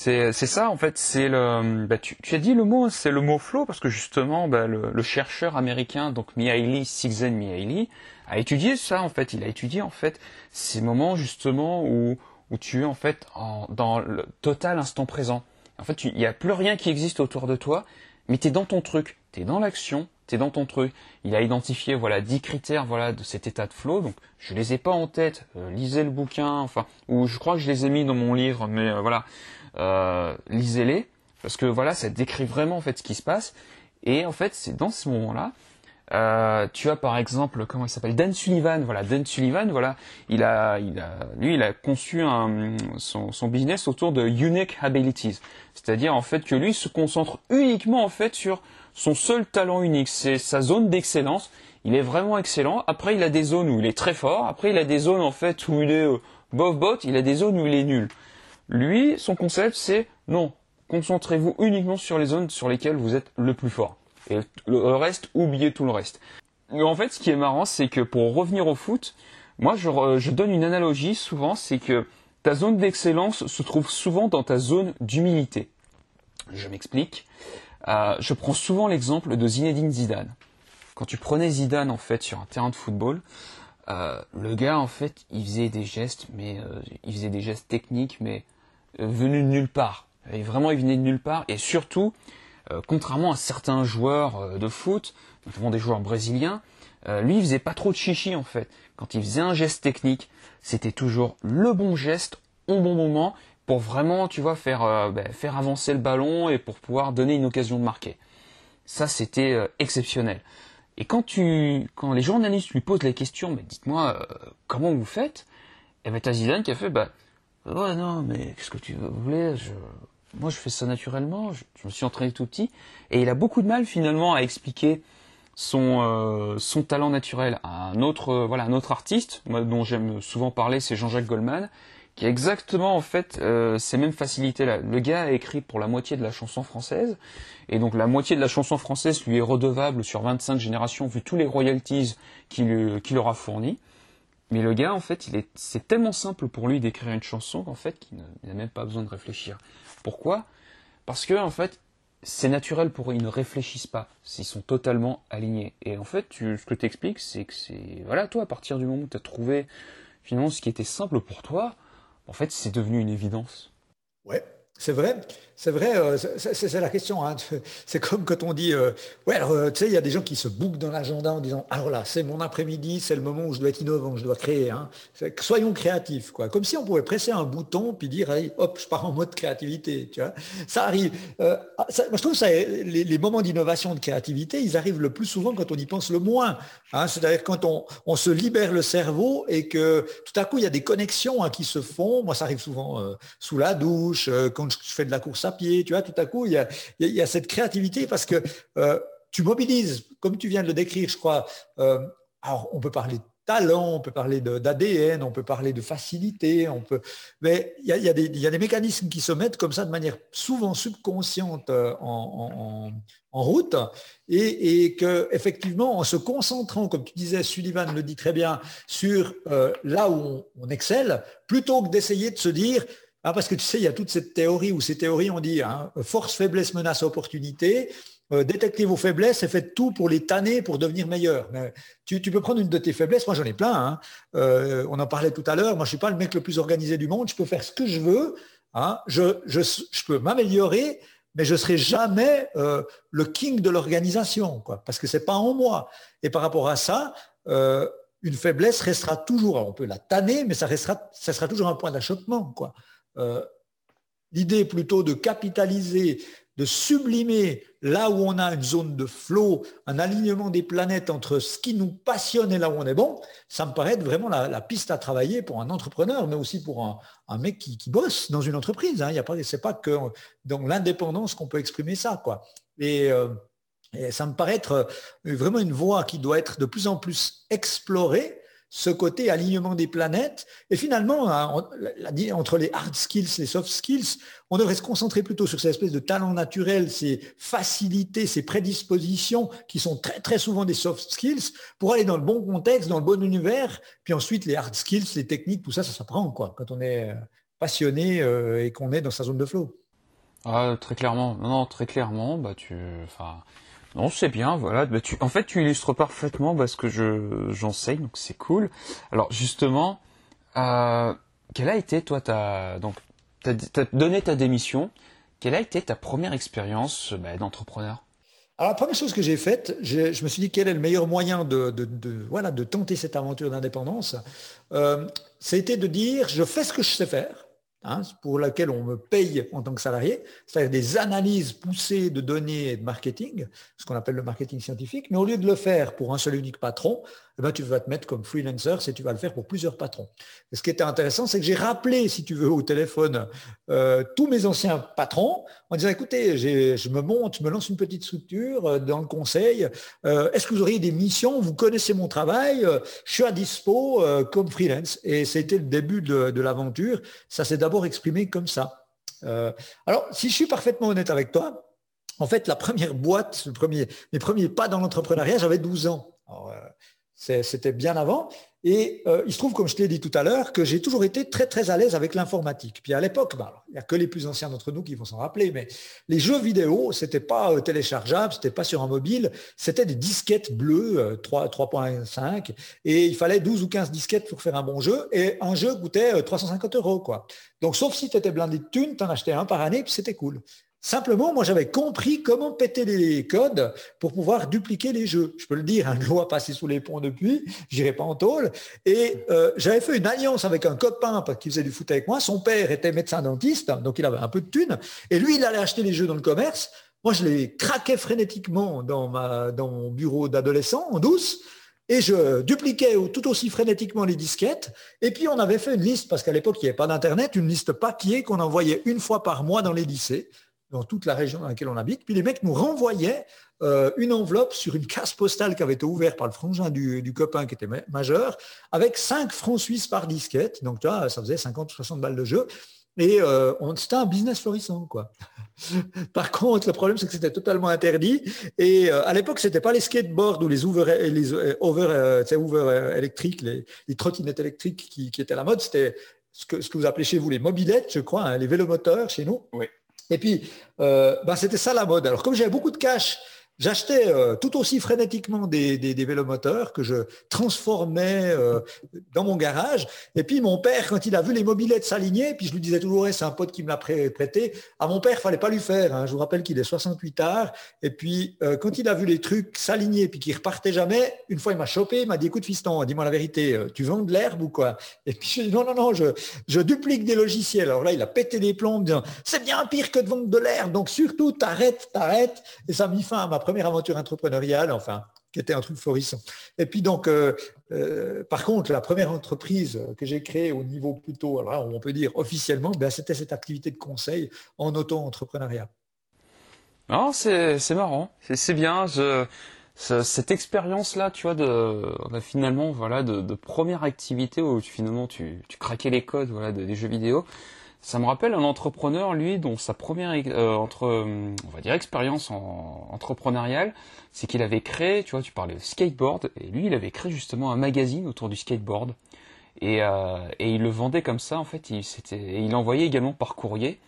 C'est ça en fait, c'est le. Bah, tu, as dit le mot, c'est le mot flow parce que justement bah, le, chercheur américain donc Mihaly Csikszentmihalyi a étudié ça en fait. Il a étudié en fait ces moments justement où où tu es en fait dans le total instant présent. En fait, il n'y a plus rien qui existe autour de toi, mais tu es dans ton truc, tu es dans l'action, tu es dans ton truc. Il a identifié voilà 10 critères voilà de cet état de flow. Donc je les ai pas en tête, euh, lisez le bouquin enfin ou je crois que je les ai mis dans mon livre mais euh, voilà euh, lisez-les, parce que voilà, ça décrit vraiment en fait ce qui se passe. Et en fait, c'est dans ce moment-là, euh, tu as par exemple, comment il s'appelle, Dan Sullivan. Voilà, Dan Sullivan, voilà, il a, il a, lui, il a conçu un, son, son business autour de unique abilities, c'est-à-dire en fait que lui se concentre uniquement en fait sur son seul talent unique, c'est sa zone d'excellence. Il est vraiment excellent. Après, il a des zones où il est très fort. Après, il a des zones en fait où il est euh, bof bot. Il a des zones où il est nul. Lui, son concept, c'est non, concentrez-vous uniquement sur les zones sur lesquelles vous êtes le plus fort. Et le reste, oubliez tout le reste. en fait, ce qui est marrant, c'est que pour revenir au foot, moi, je, donne une analogie souvent, c'est que ta zone d'excellence se trouve souvent dans ta zone d'humilité. Je m'explique. Euh, je prends souvent l'exemple de Zinedine Zidane. Quand tu prenais Zidane en fait sur un terrain de football, euh, le gars en fait, il faisait des gestes, mais euh, il faisait des gestes techniques, mais venu de nulle part. Vraiment, il venait de nulle part. Et surtout, euh, contrairement à certains joueurs euh, de foot, notamment des joueurs brésiliens, euh, lui, il faisait pas trop de chichi en fait. Quand il faisait un geste technique, c'était toujours le bon geste au bon moment pour vraiment, tu vois, faire, ben, faire avancer le ballon et pour pouvoir donner une occasion de marquer. Ça, c'était exceptionnel. Et quand tu, quand les journalistes lui posent la question, mais dites-moi, comment vous faites? Et ben t'as Zidane qui a fait, bah, ouais non, mais qu'est-ce que tu voulais moi je fais ça naturellement, je, me suis entraîné tout petit, et il a beaucoup de mal finalement à expliquer son, euh, son talent naturel à un autre, euh, voilà, un autre artiste, moi, dont j'aime souvent parler, c'est Jean-Jacques Goldman, qui a exactement en fait euh, ces mêmes facilités-là. Le gars a écrit pour la moitié de la chanson française, et donc la moitié de la chanson française lui est redevable sur 25 générations vu tous les royalties qu'il qu leur a fournis. Mais le gars, en fait, il est, c'est tellement simple pour lui d'écrire une chanson qu'en fait, qu'il n'a même pas besoin de réfléchir. Pourquoi? Parce que en fait, c'est naturel pour eux, ils ne réfléchissent pas, ils sont totalement alignés. Et en fait, ce que tu expliques, c'est que c'est voilà, toi, à partir du moment où tu as trouvé finalement ce qui était simple pour toi, en fait, c'est devenu une évidence. Ouais, c'est vrai. C'est vrai, euh, c'est la question. Hein. C'est comme quand on dit, euh, ouais, euh, tu sais, il y a des gens qui se bouquent dans l'agenda en disant, alors là, c'est mon après-midi, c'est le moment où je dois être innovant, je dois créer. Hein. Soyons créatifs, quoi. Comme si on pouvait presser un bouton puis dire, hop, je pars en mode créativité. Tu vois ça arrive. Ah, moi, je trouve ça, les, moments d'innovation, de créativité, ils arrivent le plus souvent quand on y pense le moins. Hein. C'est-à-dire quand on, se libère le cerveau et que tout à coup, il y a des connexions qui se font. Moi, ça arrive souvent sous la douche, quand je fais de la course à pied, tu vois, tout à coup, il y a, cette créativité parce que euh, tu mobilises, comme tu viens de le décrire, je crois. Euh, alors, on peut parler de talent, on peut parler d'ADN, on peut parler de facilité, on peut, mais il y a, des, mécanismes qui se mettent comme ça de manière souvent subconsciente euh, en, route et, que effectivement en se concentrant, comme tu disais, Sullivan le dit très bien, sur là où on excelle, plutôt que d'essayer de se dire ah, parce que tu sais, il y a toute cette théorie où ces théories, on dit hein, force, faiblesse, menace, opportunité. Euh, détectez vos faiblesses et faites tout pour les tanner pour devenir meilleur. tu, peux prendre une de tes faiblesses, moi j'en ai plein. Hein. Euh, on en parlait tout à l'heure. Moi je suis pas le mec le plus organisé du monde. Je peux faire ce que je veux. Hein. Je, je, peux m'améliorer, mais je serai jamais euh, le king de l'organisation, quoi, parce que c'est pas en moi. Et par rapport à ça, une faiblesse restera toujours. on peut la tanner, mais ça restera, ça sera toujours un point d'achoppement, quoi. Euh, l'idée plutôt de capitaliser, de sublimer là où on a une zone de flot, un alignement des planètes entre ce qui nous passionne et là où on est bon, ça me paraît vraiment la, piste à travailler pour un entrepreneur, mais aussi pour un, mec qui, bosse dans une entreprise. Hein. Il y a pas, c'est pas que dans l'indépendance qu'on peut exprimer ça, quoi. Et, euh, et ça me paraît être vraiment une voie qui doit être de plus en plus explorée ce côté alignement des planètes. Et finalement, hein, entre les hard skills, les soft skills, on devrait se concentrer plutôt sur ces espèces de talents naturels, ces facilités, ces prédispositions qui sont très très souvent des soft skills pour aller dans le bon contexte, dans le bon univers. Puis ensuite, les hard skills, les techniques, tout ça, ça s'apprend quand on est euh, passionné euh, et qu'on est dans sa zone de flow. Ah, très clairement. Non, très clairement, bah tu, non, c'est bien, voilà. Bah, en fait, tu illustres parfaitement bah, ce que je, j'enseigne, donc c'est cool. Alors, justement, euh, quelle a été, toi, ta, donc, t'as, donné ta démission. Quelle a été ta première expérience bah, d'entrepreneur? Alors la première chose que j'ai faite, je me suis dit quel est le meilleur moyen de, voilà, de tenter cette aventure d'indépendance. Euh, C'était de dire je fais ce que je sais faire, Hein, pour laquelle on me paye en tant que salarié, c'est-à-dire des analyses poussées de données et de marketing, ce qu'on appelle le marketing scientifique, mais au lieu de le faire pour un seul unique patron, eh ben, tu vas te mettre comme freelancer et tu vas le faire pour plusieurs patrons. Ce qui était intéressant, c'est que j'ai rappelé, si tu veux, au téléphone euh, tous mes anciens patrons en disant, écoutez, je me monte, je me lance une petite structure euh, dans le conseil. Euh, est-ce que vous auriez des missions? Vous connaissez mon travail? Je suis à dispo comme freelance. Et c'était le début de, l'aventure. Ça s'est d'abord exprimé comme ça. alors, si je suis parfaitement honnête avec toi, en fait, la première boîte, le premier, mes premiers pas dans l'entrepreneuriat, j'avais 12 ans. C'était bien avant. Et euh, il se trouve, comme je te l'ai dit tout à l'heure, que j'ai toujours été très très à l'aise avec l'informatique. Puis à l'époque, bah, il n'y a que les plus anciens d'entre nous qui vont s'en rappeler, mais les jeux vidéo, c'était pas euh, téléchargeable, c'était pas sur un mobile, c'était des disquettes bleues 3.5 euh, et il fallait 12 ou 15 disquettes pour faire un bon jeu et un jeu coûtait 350 euros. Quoi. Donc sauf si tu étais blindé de thunes, tu en achetais un par année, puis c'était cool. Simplement, moi, j'avais compris comment péter les codes pour pouvoir dupliquer les jeux. Je peux le dire, un loi passé sous les ponts depuis, j'irai pas en tôle. Et euh, j'avais fait une alliance avec un copain qu'il faisait du foot avec moi. Son père était médecin dentiste, donc il avait un peu de thunes. Et lui, il allait acheter les jeux dans le commerce. Moi, je les craquais frénétiquement dans mon bureau d'adolescent, en douce. Et je dupliquais tout aussi frénétiquement les disquettes. Et puis on avait fait une liste, parce qu'à l'époque, il n'y avait pas d'Internet, une liste papier qu'on envoyait une fois par mois dans les lycées dans toute la région dans laquelle on habite. Puis les mecs nous renvoyaient euh, une enveloppe sur une case postale qui avait été ouverte par le frangin du, copain qui était majeur, avec 5 francs suisses par disquette. Donc vois, ça faisait 50 60 balles de jeu. Et euh, c'était un business florissant, quoi. Par contre, le problème, c'est que c'était totalement interdit. Et euh, à l'époque, c'était pas les skateboards ou les over, les over, électriques, les, trottinettes électriques qui, étaient à la mode. C'était ce que, ce que vous appelez chez vous les mobilettes, je crois, hein, les vélomoteurs chez nous. Oui. Et puis, euh, bah, c'était ça la mode. Alors comme j'avais beaucoup de cash, J'achetais euh, tout aussi frénétiquement des, vélomoteurs que je transformais euh, dans mon garage. Et puis mon père, quand il a vu les mobilettes s'aligner, puis je lui disais toujours, c'est un pote qui me l'a prêté, à mon père, fallait pas lui faire. Hein. Je vous rappelle qu'il est 68 tard. Et puis euh, quand il a vu les trucs s'aligner, puis qu'il repartait jamais, une fois il m'a chopé, il m'a dit, écoute fiston, dis-moi la vérité, tu vends de l'herbe ou quoi? Et puis je dit, non, non, non, je, duplique des logiciels. Alors là, il a pété des plombs, c'est bien pire que de vendre de l'herbe, donc surtout, t'arrêtes, t'arrêtes. Et ça a mis fin à ma première aventure entrepreneuriale, enfin, qui était un truc florissant. Et puis donc, euh, euh, par contre, la première entreprise que j'ai créée au niveau plutôt, alors on peut dire officiellement, ben, c'était cette activité de conseil en auto-entrepreneuriat. Non, c'est marrant, c'est bien. Je, cette expérience-là, tu vois, de finalement, voilà, de, première activité où finalement tu craquais les codes, voilà, des jeux vidéo. Ça me rappelle un entrepreneur, lui, dont sa première euh, entre, euh, on va dire expérience en, entrepreneuriale, c'est qu'il avait créé, tu vois, tu parlais de skateboard, et lui, il avait créé justement un magazine autour du skateboard, et, euh, et il le vendait comme ça, en fait, il, c'était, il l'envoyait également par courrier,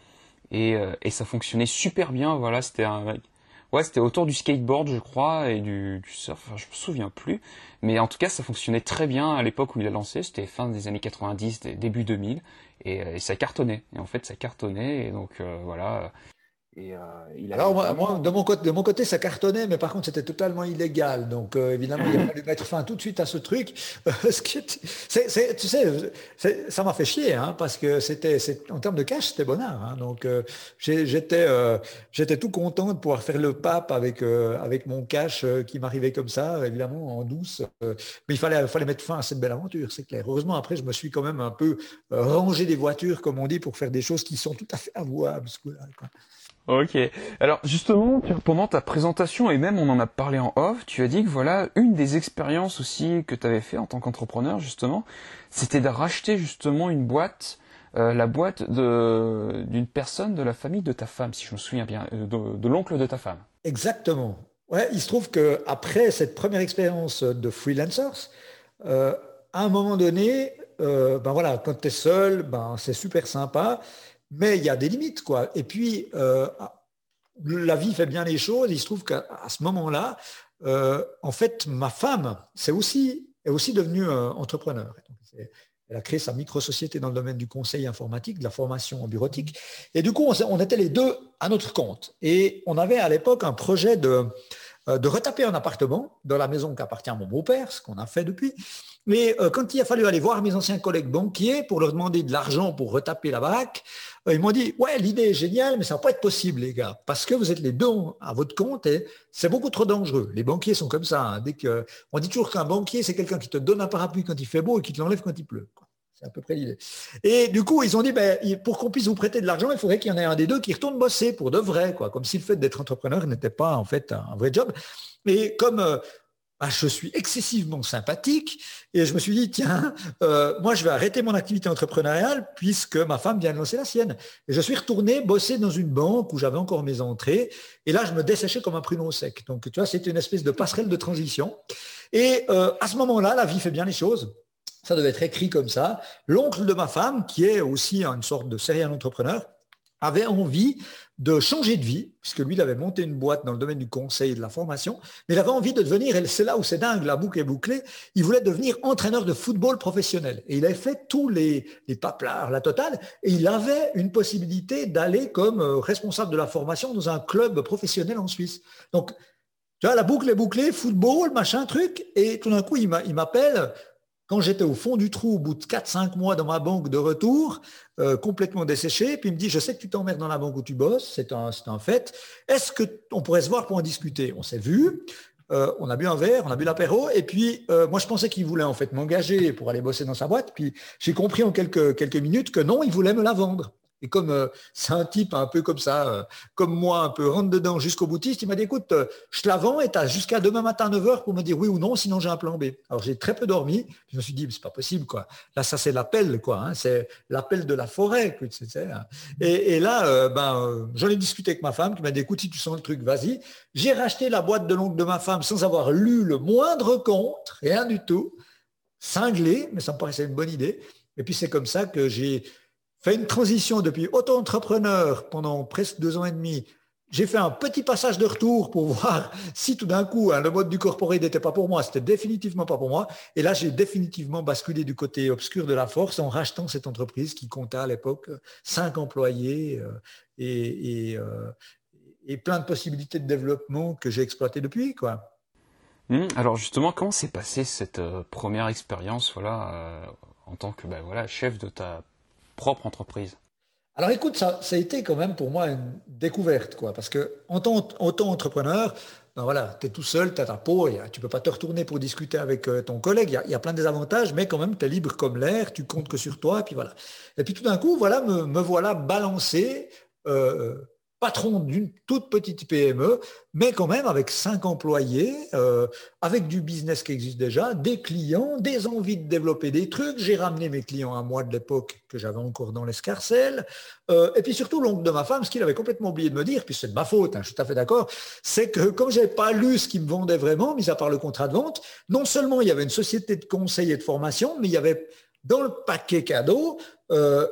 et, et ça fonctionnait super bien, voilà, c'était un, Ouais, c'était autour du skateboard, je crois, et du, du surf, enfin, je me souviens plus. Mais en tout cas, ça fonctionnait très bien à l'époque où il a lancé, c'était fin des années 90, début 2000, et, euh, et ça cartonnait. Et en fait, ça cartonnait, et donc euh, voilà, et, euh, il Alors moi, de, mon côté, de mon côté, ça cartonnait, mais par contre, c'était totalement illégal. Donc euh, évidemment, il a fallu mettre fin tout de suite à ce truc. ce qui est, tu sais, ça m'a fait chier, hein, parce que c'était, en termes de cash, c'était bonheur. Hein. donc euh, j'étais, j'étais tout content de pouvoir faire le pape avec avec mon cash qui m'arrivait comme ça, évidemment en douce. mais il fallait, fallait mettre fin à cette belle aventure, c'est clair. Heureusement, après, je me suis quand même un peu rangé des voitures, comme on dit, pour faire des choses qui sont tout à fait avouables. Quoi. Ok. Alors justement, pendant ta présentation, et même on en a parlé en off, tu as dit que voilà, une des expériences aussi que tu avais fait en tant qu'entrepreneur, justement, c'était de racheter justement une boîte, euh, la boîte d'une personne de la famille de ta femme, si je me souviens bien, euh, de, l'oncle de ta femme. Exactement. Ouais, il se trouve que après cette première expérience de freelancers, euh, à un moment donné, ben voilà, quand tu es seul, ben c'est super sympa. Mais il y a des limites, quoi. Et puis, euh, la vie fait bien les choses. Il se trouve qu'à ce moment-là, euh, en fait, ma femme c'est aussi, est aussi devenue euh, entrepreneur. elle a créé sa micro-société dans le domaine du conseil informatique, de la formation en bureautique. Et du coup, on, était les deux à notre compte. Et on avait à l'époque un projet de, de retaper un appartement dans la maison qui appartient à mon beau-père, ce qu'on a fait depuis. Mais quand il a fallu aller voir mes anciens collègues banquiers pour leur demander de l'argent pour retaper la baraque, euh, ils m'ont dit, ouais, l'idée est géniale, mais ça va pas être possible, les gars, parce que vous êtes les deux à votre compte et c'est beaucoup trop dangereux. Les banquiers sont comme ça. Hein. On dit toujours qu'un banquier, c'est quelqu'un qui te donne un parapluie quand il fait beau et qui te l'enlève quand il pleut. C'est à peu près l'idée. Et du coup, ils ont dit, ben, pour qu'on puisse vous prêter de l'argent, il faudrait qu'il y en ait un des deux qui retourne bosser pour de vrai, quoi. Comme si le fait d'être entrepreneur n'était pas, en fait, un vrai job. Et comme euh, ah, je suis excessivement sympathique et je me suis dit, tiens, euh, moi je vais arrêter mon activité entrepreneuriale puisque ma femme vient de lancer la sienne. Et je suis retourné bosser dans une banque où j'avais encore mes entrées et là je me desséchais comme un pruneau sec. Donc tu vois, c'était une espèce de passerelle de transition. Et euh, à ce moment-là, la vie fait bien les choses. Ça devait être écrit comme ça. L'oncle de ma femme, qui est aussi une sorte de serial entrepreneur, avait envie de changer de vie, puisque lui, il avait monté une boîte dans le domaine du conseil et de la formation, mais il avait envie de devenir, et c'est là où c'est dingue, la boucle est bouclée, il voulait devenir entraîneur de football professionnel. Et il avait fait tous les, les paplards, la totale, et il avait une possibilité d'aller comme euh, responsable de la formation dans un club professionnel en Suisse. Donc, tu vois, la boucle est bouclée, football, machin, truc, et tout d'un coup, il m'appelle, quand j'étais au fond du trou, au bout de 4-5 mois dans ma banque de retour, euh, complètement desséché, puis il me dit, je sais que tu t'emmerdes dans la banque où tu bosses, c'est un, un fait. Est-ce qu'on pourrait se voir pour en discuter? On s'est vu, euh, on a bu un verre, on a bu l'apéro, et puis euh, moi je pensais qu'il voulait en fait m'engager pour aller bosser dans sa boîte, puis j'ai compris en quelques, quelques minutes que non, il voulait me la vendre. Et comme euh, c'est un type un peu comme ça, euh, comme moi, un peu rentre dedans jusqu'au boutiste, il m'a dit écoute, euh, je te la vends et tu as jusqu'à demain matin à 9h pour me dire oui ou non, sinon j'ai un plan B. Alors j'ai très peu dormi, je me suis dit, c'est pas possible, quoi. Là, ça c'est l'appel, quoi. Hein. c'est l'appel de la forêt. Hein. Et, et, là, ben, j'en ai discuté avec ma femme qui m'a dit écoute, si tu sens le truc, vas-y. J'ai racheté la boîte de l'oncle de ma femme sans avoir lu le moindre compte, rien du tout. Cinglé, mais ça me paraissait une bonne idée. Et puis c'est comme ça que j'ai fait une transition depuis auto-entrepreneur pendant presque deux ans et demi. J'ai fait un petit passage de retour pour voir si tout d'un coup hein, le mode du corporate n'était pas pour moi. C'était définitivement pas pour moi. Et là, j'ai définitivement basculé du côté obscur de la force en rachetant cette entreprise qui comptait à l'époque cinq employés euh, et, euh, et, plein de possibilités de développement que j'ai exploitées depuis. Quoi. Hum, alors justement, comment s'est passée cette euh, première expérience voilà, en tant que ben, chef de ta entreprise alors écoute, ça, ça a été quand même pour moi une découverte, quoi, parce que en tant, qu'entrepreneur, ben voilà, tu es tout seul, tu as ta peau, tu peux pas te retourner pour discuter avec euh, ton collègue, il y, a plein de désavantages, mais quand même, tu es libre comme l'air, tu comptes que sur toi, et puis voilà. Et puis tout d'un coup, voilà, me, voilà balancé euh, patron d'une toute petite PME, mais quand même avec cinq employés, euh, avec du business qui existe déjà, des clients, des envies de développer des trucs. J'ai ramené mes clients à moi de l'époque que j'avais encore dans l'escarcelle. Euh, et puis surtout, l'oncle de ma femme, ce qu'il avait complètement oublié de me dire, puis c'est de ma faute, hein, je suis tout à fait d'accord, c'est que comme je n'avais pas lu ce qu'il me vendait vraiment, mis à part le contrat de vente, non seulement il y avait une société de conseil et de formation, mais il y avait dans le paquet cadeau euh,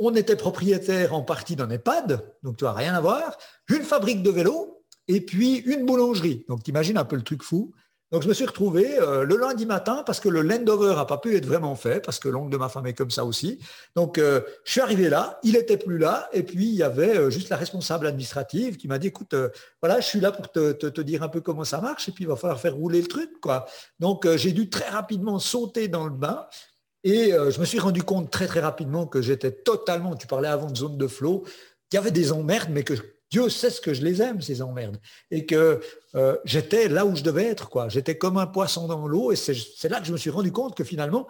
on était propriétaire en partie d'un EHPAD, donc tu n'as rien à voir, une fabrique de vélos et puis une boulangerie. Donc tu imagines un peu le truc fou. Donc je me suis retrouvé euh, le lundi matin parce que le Landover n'a pas pu être vraiment fait, parce que l'oncle de ma femme est comme ça aussi. Donc euh, je suis arrivé là, il n'était plus là, et puis il y avait euh, juste la responsable administrative qui m'a dit, écoute, voilà, je suis là pour te, te, dire un peu comment ça marche, et puis il va falloir faire rouler le truc. quoi. Donc j'ai dû très rapidement sauter dans le bain. Et euh, je me suis rendu compte très très rapidement que j'étais totalement, tu parlais avant de zone de flot, qu'il y avait des emmerdes, mais que Dieu sait ce que je les aime, ces emmerdes. Et que euh, j'étais là où je devais être. quoi. J'étais comme un poisson dans l'eau. Et c'est là que je me suis rendu compte que finalement,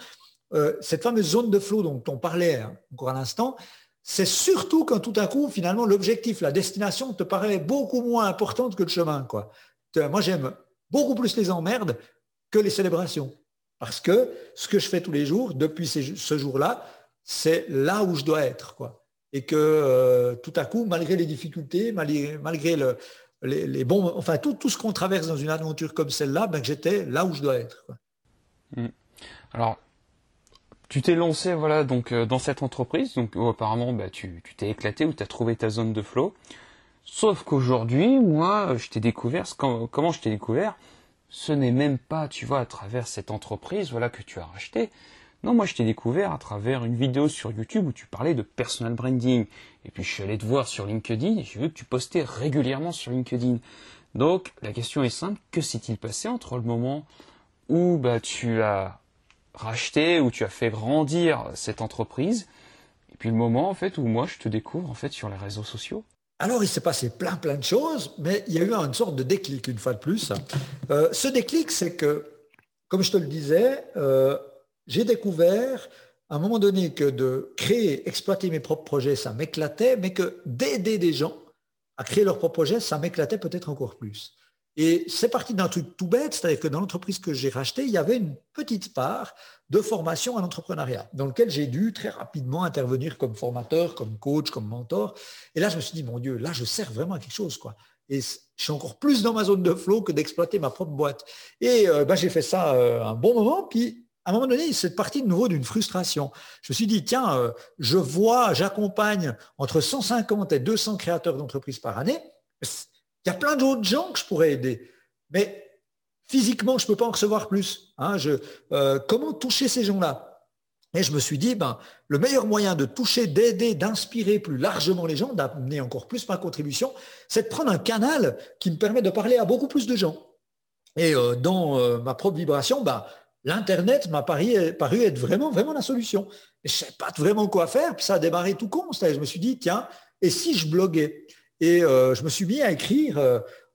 euh, cette fameuse zone de flot dont on parlait encore à l'instant, c'est surtout quand tout à coup, finalement, l'objectif, la destination te paraît beaucoup moins importante que le chemin. quoi. Moi, j'aime beaucoup plus les emmerdes que les célébrations. Parce que ce que je fais tous les jours, depuis ce jour-là, c'est là où je dois être. Et que euh, tout à coup, malgré les difficultés, malgré, les, bons, enfin tout, ce qu'on traverse dans une aventure comme celle-là, ben, j'étais là où je dois être. Mmh. Alors, tu t'es lancé voilà donc euh, dans cette entreprise, donc apparemment bah, tu t'es éclaté ou tu as trouvé ta zone de flow. Sauf qu'aujourd'hui, moi, je t'ai découvert, comment je t'ai découvert? Ce n'est même pas, tu vois, à travers cette entreprise, voilà, que tu as racheté. Non, moi je t'ai découvert à travers une vidéo sur YouTube où tu parlais de personal branding. Et puis je suis allé te voir sur LinkedIn et j'ai vu que tu postais régulièrement sur LinkedIn. Donc la question est simple, que s'est-il passé entre le moment où bah, tu as racheté, où tu as fait grandir cette entreprise, et puis le moment en fait où moi je te découvre en fait sur les réseaux sociaux? Alors, il s'est passé plein, plein de choses, mais il y a eu une sorte de déclic, une fois de plus. Euh, ce déclic, c'est que, comme je te le disais, euh, j'ai découvert à un moment donné que de créer, exploiter mes propres projets, ça m'éclatait, mais que d'aider des gens à créer leurs propres projets, ça m'éclatait peut-être encore plus. Et c'est parti d'un truc tout bête, c'est-à-dire que dans l'entreprise que j'ai rachetée, il y avait une petite part de formation à l'entrepreneuriat, dans lequel j'ai dû très rapidement intervenir comme formateur, comme coach, comme mentor. Et là, je me suis dit, mon Dieu, là, je sers vraiment à quelque chose. Et je suis encore plus dans ma zone de flow que d'exploiter ma propre boîte. Et euh, bah, j'ai fait ça euh, un bon moment. Puis à un moment donné, c'est parti de nouveau d'une frustration. Je me suis dit, tiens, euh, je vois, j'accompagne entre 150 et 200 créateurs d'entreprises par année. Il y a plein d'autres gens que je pourrais aider. Mais physiquement, je ne peux pas en recevoir plus. Hein. comment toucher ces gens-là? Et je me suis dit, ben, le meilleur moyen de toucher, d'aider, d'inspirer plus largement les gens, d'amener encore plus ma contribution, c'est de prendre un canal qui me permet de parler à beaucoup plus de gens. Et euh, dans euh, ma propre vibration, ben, l'Internet m'a paru, être vraiment, vraiment la solution. Je ne savais pas vraiment quoi faire, puis ça a démarré tout con. Je me suis dit, tiens, et si je bloguais? Et euh, je me suis mis à écrire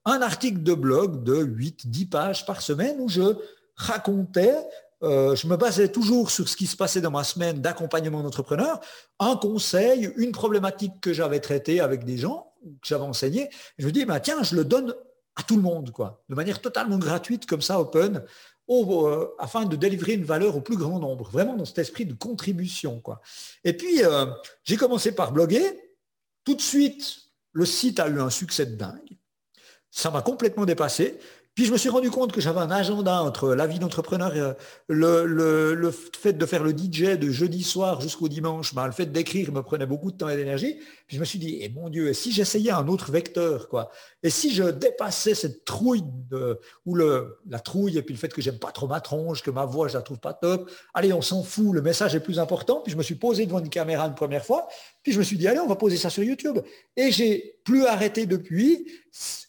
un article de blog de 8-10 pages par semaine où je racontais euh, je me basais toujours sur ce qui se passait dans ma semaine d'accompagnement d'entrepreneur, un conseil, une problématique que j'avais traitée avec des gens, que j'avais enseigné. Je me dis, bah, tiens, je le donne à tout le monde, quoi, de manière totalement gratuite, comme ça, open, euh, afin de délivrer une valeur au plus grand nombre, vraiment dans cet esprit de contribution. Quoi. Et puis, euh, j'ai commencé par bloguer. Tout de suite, le site a eu un succès de dingue. Ça m'a complètement dépassé. Puis je me suis rendu compte que j'avais un agenda entre la vie d'entrepreneur et le, fait de faire le DJ de jeudi soir jusqu'au dimanche, ben, le fait d'écrire me prenait beaucoup de temps et d'énergie. Puis je me suis dit, eh mon Dieu, si j'essayais un autre vecteur, quoi? Et si je dépassais cette trouille ou la trouille et puis le fait que j'aime pas trop ma tronche, que ma voix, je la trouve pas top. Allez, on s'en fout, le message est plus important. Puis je me suis posé devant une caméra une première fois. Puis je me suis dit, allez, on va poser ça sur YouTube. Et j'ai plus arrêté depuis.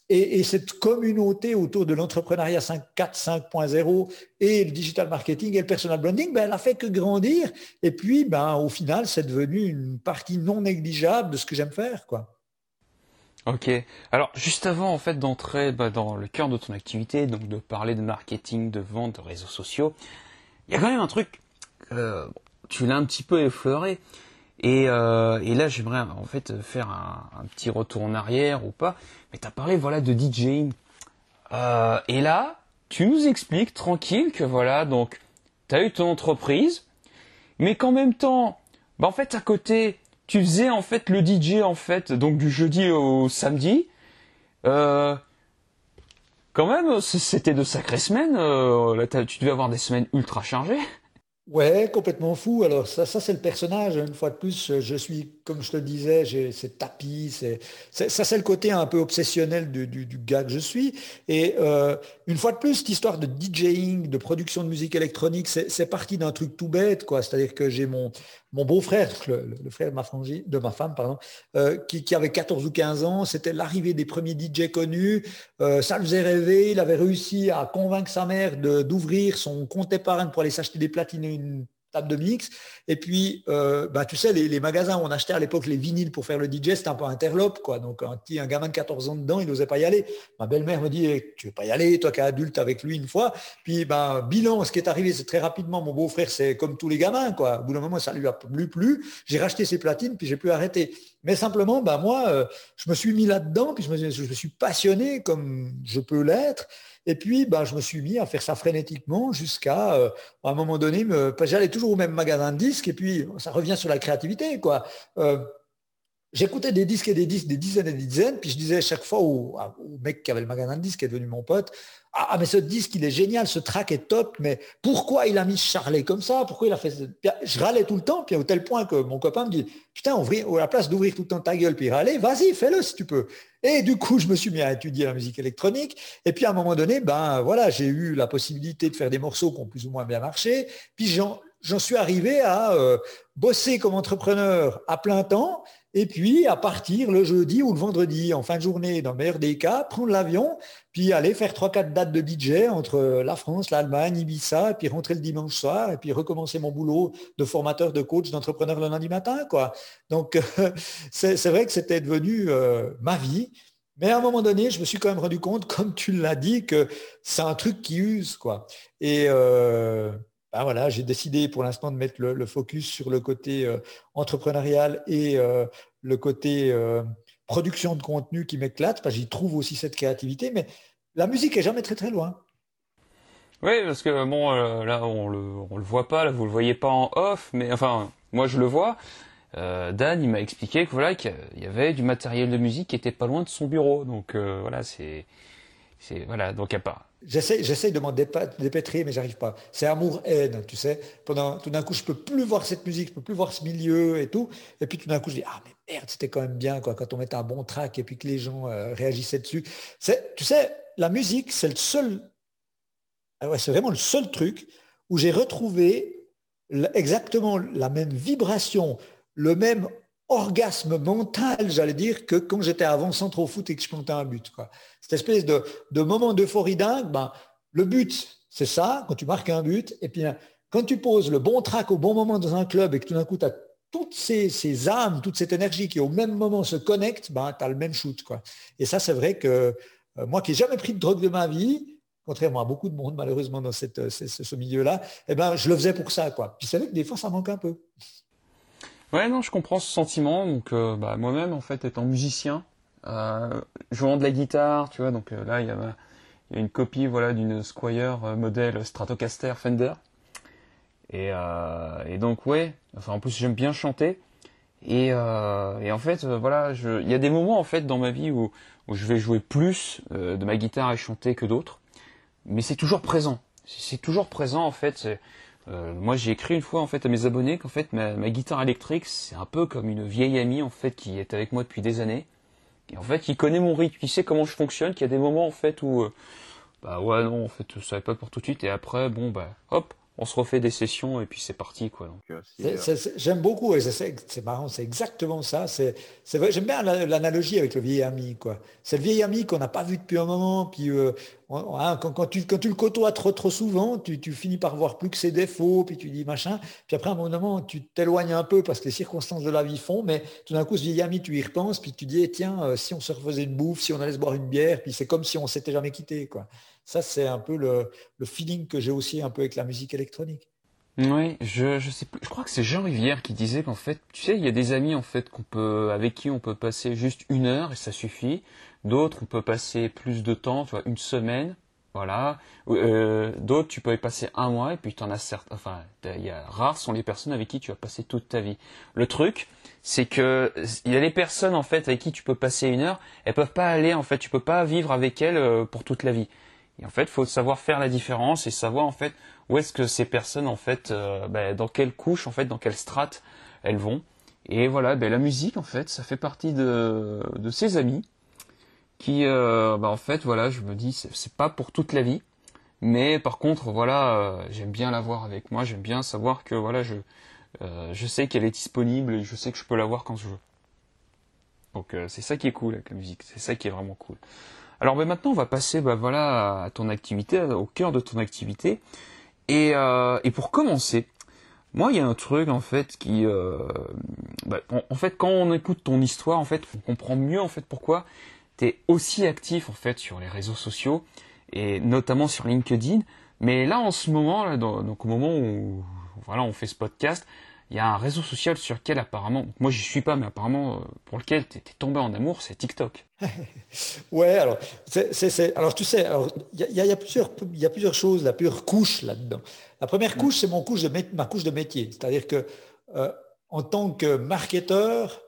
Et, cette communauté autour de l'entrepreneuriat 5.4, 5.0 et le digital marketing et le personal branding, ben, elle a fait que grandir. Et puis, ben, au final, c'est devenu une partie non négligeable de ce que j'aime faire. Quoi. Ok. Alors, juste avant, en fait, d'entrer bah, dans le cœur de ton activité, donc de parler de marketing, de vente, de réseaux sociaux, il y a quand même un truc, euh, tu l'as un petit peu effleuré, euh, et, là, j'aimerais en fait faire un, petit retour en arrière ou pas. Mais tu as parlé voilà de DJing. Euh, et là, tu nous expliques tranquille que voilà, donc tu as eu ton entreprise, mais qu'en même temps, bah en fait à côté, tu faisais en fait le DJ en fait, donc du jeudi au samedi. Euh, quand même, c'était de sacrées semaines. là, tu devais avoir des semaines ultra chargées. Ouais, complètement fou. Alors ça, ça c'est le personnage. Une fois de plus, je suis, comme je te disais, j'ai c'est tapis. Ça, c'est le côté un peu obsessionnel du, du, gars que je suis. Et euh, une fois de plus, cette histoire de DJing, de production de musique électronique, c'est, parti d'un truc tout bête, quoi. C'est-à-dire que j'ai mon mon beau-frère, le, frère de ma, femme, pardon, euh, qui, avait 14 ou 15 ans, c'était l'arrivée des premiers DJ connus, euh, ça le faisait rêver, il avait réussi à convaincre sa mère d'ouvrir son compte épargne pour aller s'acheter des platines et une de mix. Et puis, euh, bah, tu sais, les, magasins où on achetait à l'époque les vinyles pour faire le DJ, c'était un peu interlope, quoi. Donc, un, petit, un gamin de 14 ans dedans, il n'osait pas y aller. Ma belle-mère me dit, eh, tu veux pas y aller, toi qui es adulte avec lui une fois. Puis, ben, bilan, ce qui est arrivé, c'est très rapidement, mon beau-frère, c'est comme tous les gamins, quoi. Au bout d'un moment, ça lui a plu plus. J'ai racheté ses platines, puis j'ai pu arrêter. Mais simplement, ben, moi, euh, je me suis mis là-dedans, puis je me, je me suis passionné comme je peux l'être. Et puis, ben, je me suis mis à faire ça frénétiquement jusqu'à, euh, un moment donné, j'allais toujours au même magasin de disques et puis ça revient sur la créativité. quoi. Euh, j'écoutais des disques et des disques, des dizaines et des dizaines, puis je disais chaque fois au, mec qui avait le magasin de disques, qui est devenu mon pote, ah, mais ce disque, il est génial, ce track est top, mais pourquoi il a mis Charlet comme ça? Pourquoi il a fait Je râlais tout le temps, puis au tel point que mon copain me dit Putain, à la place d'ouvrir tout le temps ta gueule puis râler, vas-y, fais-le si tu peux. Et du coup, je me suis mis à étudier la musique électronique. Et puis à un moment donné, ben voilà, j'ai eu la possibilité de faire des morceaux qui ont plus ou moins bien marché. Puis j'en suis arrivé à euh, bosser comme entrepreneur à plein temps et puis à partir le jeudi ou le vendredi, en fin de journée, dans le meilleur des cas, prendre l'avion, puis aller faire 3-4 dates de DJ entre la France, l'Allemagne, Ibiza, et puis rentrer le dimanche soir, et puis recommencer mon boulot de formateur, de coach, d'entrepreneur le lundi matin. Quoi. Donc c'est vrai que c'était devenu euh, ma vie. Mais à un moment donné, je me suis quand même rendu compte, comme tu l'as dit, que c'est un truc qui use. Quoi. Et euh, ben voilà, j'ai décidé pour l'instant de mettre le, focus sur le côté euh, entrepreneurial et euh, le côté euh, production de contenu qui m'éclate, parce que j'y trouve aussi cette créativité, mais la musique est jamais très très loin. Oui, parce que bon, là on le, on le voit pas, là vous le voyez pas en off, mais enfin moi je le vois. Dan, il m'a expliqué que voilà qu'il y avait du matériel de musique qui était pas loin de son bureau. Donc voilà, c'est voilà, donc à part. J'essaie, de m'en dépêtrer, mais j'arrive pas. C'est amour-haine, tu sais. Pendant, tout d'un coup, je peux plus voir cette musique, je peux plus voir ce milieu et tout. Et puis tout d'un coup, je dis, ah mais merde, c'était quand même bien quoi, quand on mettait un bon track et puis que les gens euh, réagissaient dessus. Tu sais, la musique, c'est le seul, ah c'est vraiment le seul truc où j'ai retrouvé exactement la même vibration, le même orgasme mental, j'allais dire, que quand j'étais avant centre au foot et que je plantais un but. Quoi. Cette espèce de, moment d'euphorie dingue, ben, le but, c'est ça, quand tu marques un but, et puis quand tu poses le bon track au bon moment dans un club et que tout d'un coup, tu as toutes ces, âmes, toute cette énergie qui au même moment se connectent, ben, tu as le même shoot. Quoi. Et ça, c'est vrai que euh, moi qui n'ai jamais pris de drogue de ma vie, contrairement à beaucoup de monde malheureusement dans cette, ce, milieu-là, eh ben, je le faisais pour ça. Quoi. Puis c'est vrai que des fois, ça manque un peu. Ouais, non, je comprends ce sentiment. Donc, euh, bah, moi-même, en fait, étant musicien, euh, jouant de la guitare, tu vois, donc euh, là, il y, a, une copie, voilà, d'une Squire modèle Stratocaster Fender. Et, donc, ouais, enfin, en plus, j'aime bien chanter. Et, en fait, voilà, il y a des moments, en fait, dans ma vie où, je vais jouer plus de ma guitare et chanter que d'autres. Mais c'est toujours présent. C'est toujours présent, en fait. Euh, moi, j'ai écrit une fois en fait à mes abonnés qu'en fait ma, guitare électrique c'est un peu comme une vieille amie en fait qui est avec moi depuis des années. Et en fait, il connaît mon rythme, il sait comment je fonctionne, qu'il y a des moments en fait où euh, bah ouais non en fait ça va pas pour tout de suite et après bon bah hop on se refait des sessions et puis c'est parti quoi. Euh, j'aime beaucoup et c'est marrant, c'est exactement ça. C'est j'aime bien l'analogie avec le vieil ami quoi. C'est le vieil ami qu'on n'a pas vu depuis un moment, puis euh, hein, quand, tu, quand tu le côtoies trop trop souvent, tu, tu, finis par voir plus que ses défauts, puis tu dis machin, puis après à un moment tu t'éloignes un peu parce que les circonstances de la vie font, mais tout d'un coup ce vieil ami tu y repenses, puis tu dis eh, tiens euh, si on se refaisait une bouffe, si on allait se boire une bière, puis c'est comme si on s'était jamais quitté quoi. Ça, c'est un peu le, feeling que j'ai aussi un peu avec la musique électronique. Oui, je, je sais plus. Crois que c'est Jean Rivière qui disait qu'en fait, tu sais, il y a des amis en fait qu'on peut, avec qui on peut passer juste une heure et ça suffit. D'autres, on peut passer plus de temps, tu vois, une semaine, voilà. Euh, d'autres, tu peux y passer un mois et puis tu en as certes. Enfin, il y a rares sont les personnes avec qui tu vas passer toute ta vie. Le truc, c'est que il y a des personnes en fait avec qui tu peux passer une heure, elles peuvent pas aller en fait, tu peux pas vivre avec elles euh, pour toute la vie. Et en fait, il faut savoir faire la différence et savoir en fait où est-ce que ces personnes en fait, euh, bah, dans quelle couche en fait, dans quelle strate elles vont. Et voilà, bah, la musique en fait, ça fait partie de, de ces amis qui, euh, bah, en fait, voilà, je me dis, c'est pas pour toute la vie, mais par contre, voilà, euh, j'aime bien l'avoir avec moi, j'aime bien savoir que voilà, je, je sais qu'elle est disponible et je sais que je peux l'avoir quand je veux. Donc c'est ça qui est cool avec la musique, c'est ça qui est vraiment cool. Alors ben, maintenant, on va passer bah, voilà, à ton activité, au cœur de ton activité. Et, euh, et pour commencer, moi, il y a un truc en fait qui, euh, bah, en, fait, quand on écoute ton histoire, en fait, on comprend mieux en fait pourquoi tu es aussi actif en fait sur les réseaux sociaux et notamment sur LinkedIn. Mais là, en ce moment, donc au moment où voilà, on fait ce podcast, il y a un réseau social sur lequel apparemment, moi j'y suis pas, mais apparemment euh, pour lequel tu es tombé en amour, c'est TikTok. ouais, alors, c'est, alors tu sais, il y, y, a plusieurs, il y a plusieurs choses, la plusieurs couches là-dedans. La première couche, c'est mon couche de, ma couche de métier, c'est-à-dire que euh, en tant que marketeur,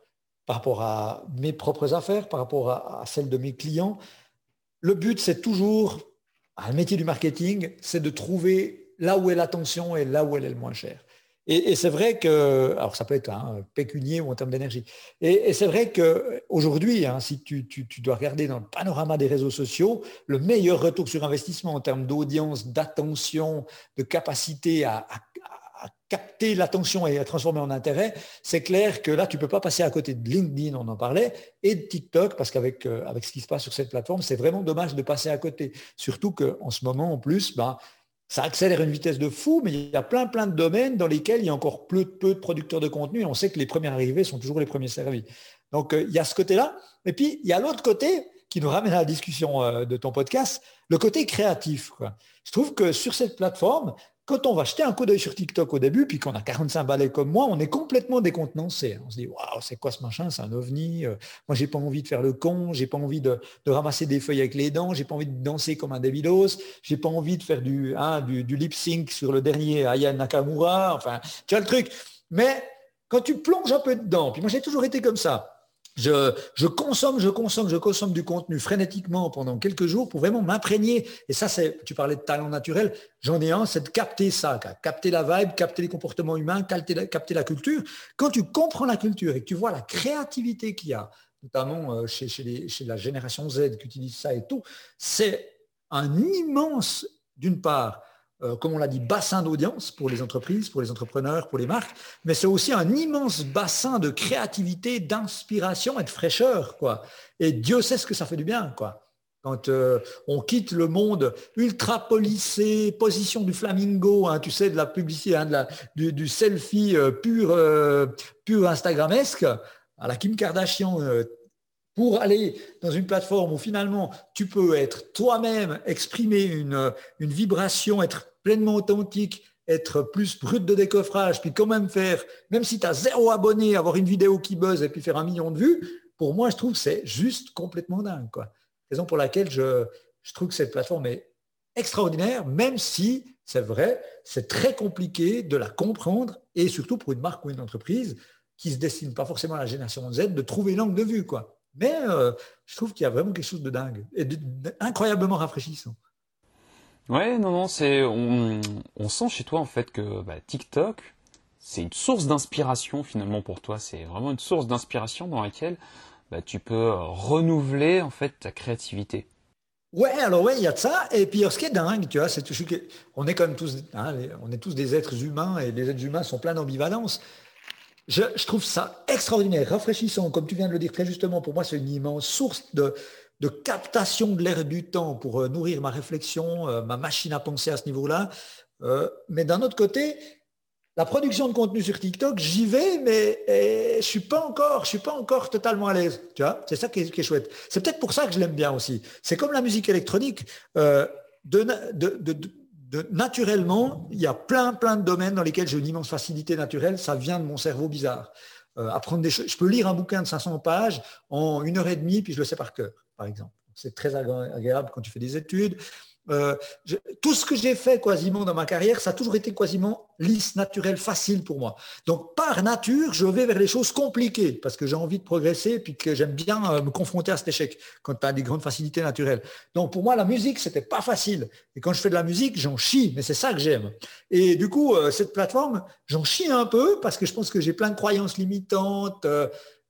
par rapport à mes propres affaires, par rapport à, celles de mes clients, le but c'est toujours, un métier du marketing, c'est de trouver là où est l'attention et là où elle est le moins chère. Et, c'est vrai que, alors ça peut être un pécunier ou en termes d'énergie. Et, c'est vrai qu'aujourd'hui, hein, si tu, dois regarder dans le panorama des réseaux sociaux, le meilleur retour sur investissement en termes d'audience, d'attention, de capacité à, capter l'attention et à transformer en intérêt, c'est clair que là, tu ne peux pas passer à côté de LinkedIn, on en parlait, et de TikTok, parce qu'avec euh, avec ce qui se passe sur cette plateforme, c'est vraiment dommage de passer à côté. Surtout qu'en ce moment, en plus, ben, ça accélère une vitesse de fou, mais il y a plein, plein de domaines dans lesquels il y a encore peu, peu de producteurs de contenu et on sait que les premiers arrivés sont toujours les premiers servis. Donc, euh, il y a ce côté-là. Et puis, il y a l'autre côté qui nous ramène à la discussion euh, de ton podcast, le côté créatif. Je trouve que sur cette plateforme, quand on va jeter un coup d'œil sur TikTok au début, puis qu'on a 45 balais comme moi, on est complètement décontenancé. On se dit, waouh, c'est quoi ce machin? C'est un ovni. Euh, moi, j'ai pas envie de faire le con, j'ai pas envie de, ramasser des feuilles avec les dents, j'ai pas envie de danser comme un débilos, j'ai pas envie de faire hein, du, du, lip sync sur le dernier Aya Nakamura. Enfin, tu vois le truc. Mais quand tu plonges un peu dedans, puis moi j'ai toujours été comme ça, je, consomme, je consomme, je consomme du contenu frénétiquement pendant quelques jours pour vraiment m'imprégner. Et ça, c'est, tu parlais de talent naturel, j'en ai un, c'est de capter ça, capter la vibe, capter les comportements humains, capter la, culture. Quand tu comprends la culture et que tu vois la créativité qu'il y a, notamment euh, chez la génération Z qui utilise ça et tout, c'est un immense, d'une part, euh, comme on l'a dit, bassin d'audience pour les entreprises, pour les entrepreneurs, pour les marques, mais c'est aussi un immense bassin de créativité, d'inspiration et de fraîcheur. Quoi. Et Dieu sait ce que ça fait du bien. Quoi. Quand euh, on quitte le monde ultra policé, position du flamingo, hein, tu sais, de la publicité, hein, du, selfie euh, pur, pur Instagramesque, à la Kim Kardashian pour aller dans une plateforme où finalement tu peux être toi-même, exprimer une, une, vibration, être pleinement authentique, être plus brut de décoffrage, puis quand même faire, même si tu as zéro abonné, avoir une vidéo qui buzz et puis faire un million de vues, pour moi, je trouve c'est juste complètement dingue. Quoi. Raison pour laquelle je, trouve que cette plateforme est extraordinaire, même si, c'est vrai, c'est très compliqué de la comprendre, et surtout pour une marque ou une entreprise qui se destine pas forcément à la génération Z, de trouver l'angle de vue. Quoi. Mais euh, je trouve qu'il y a vraiment quelque chose de dingue et d'incroyablement rafraîchissant. Ouais, non, non, c'est on, sent chez toi en fait que bah, TikTok, c'est une source d'inspiration finalement pour toi. C'est vraiment une source d'inspiration dans laquelle bah, tu peux euh, renouveler en fait ta créativité. Ouais, alors ouais, il y a de ça. Et puis ce qui est dingue, tu vois, c'est on est quand même tous, hein, on est tous des êtres humains et les êtres humains sont pleins d'ambivalence. Je, trouve ça extraordinaire, rafraîchissant, comme tu viens de le dire très justement. Pour moi, c'est une immense source de, captation de l'air du temps pour euh, nourrir ma réflexion, euh, ma machine à penser à ce niveau-là. Euh, mais d'un autre côté, la production de contenu sur TikTok, j'y vais, mais je suis encore, je suis pas encore totalement à l'aise. C'est ça qui est, chouette. C'est peut-être pour ça que je l'aime bien aussi. C'est comme la musique électronique. Naturellement, il y a plein, plein de domaines dans lesquels j'ai une immense facilité naturelle. Ça vient de mon cerveau bizarre. Euh, apprendre des Je peux lire un bouquin de 500 pages en une heure et demie, puis je le sais par cœur, par exemple. C'est très agréable quand tu fais des études. Euh, tout ce que j'ai fait quasiment dans ma carrière, ça a toujours été quasiment lisse, naturel, facile pour moi. Donc par nature, je vais vers les choses compliquées parce que j'ai envie de progresser puis que j'aime bien euh, me confronter à cet échec quand tu as des grandes facilités naturelles. Donc pour moi, la musique, c'était pas facile. Et quand je fais de la musique, j'en chie, mais c'est ça que j'aime. Et du coup, euh, cette plateforme, j'en chie un peu parce que je pense que j'ai plein de croyances limitantes.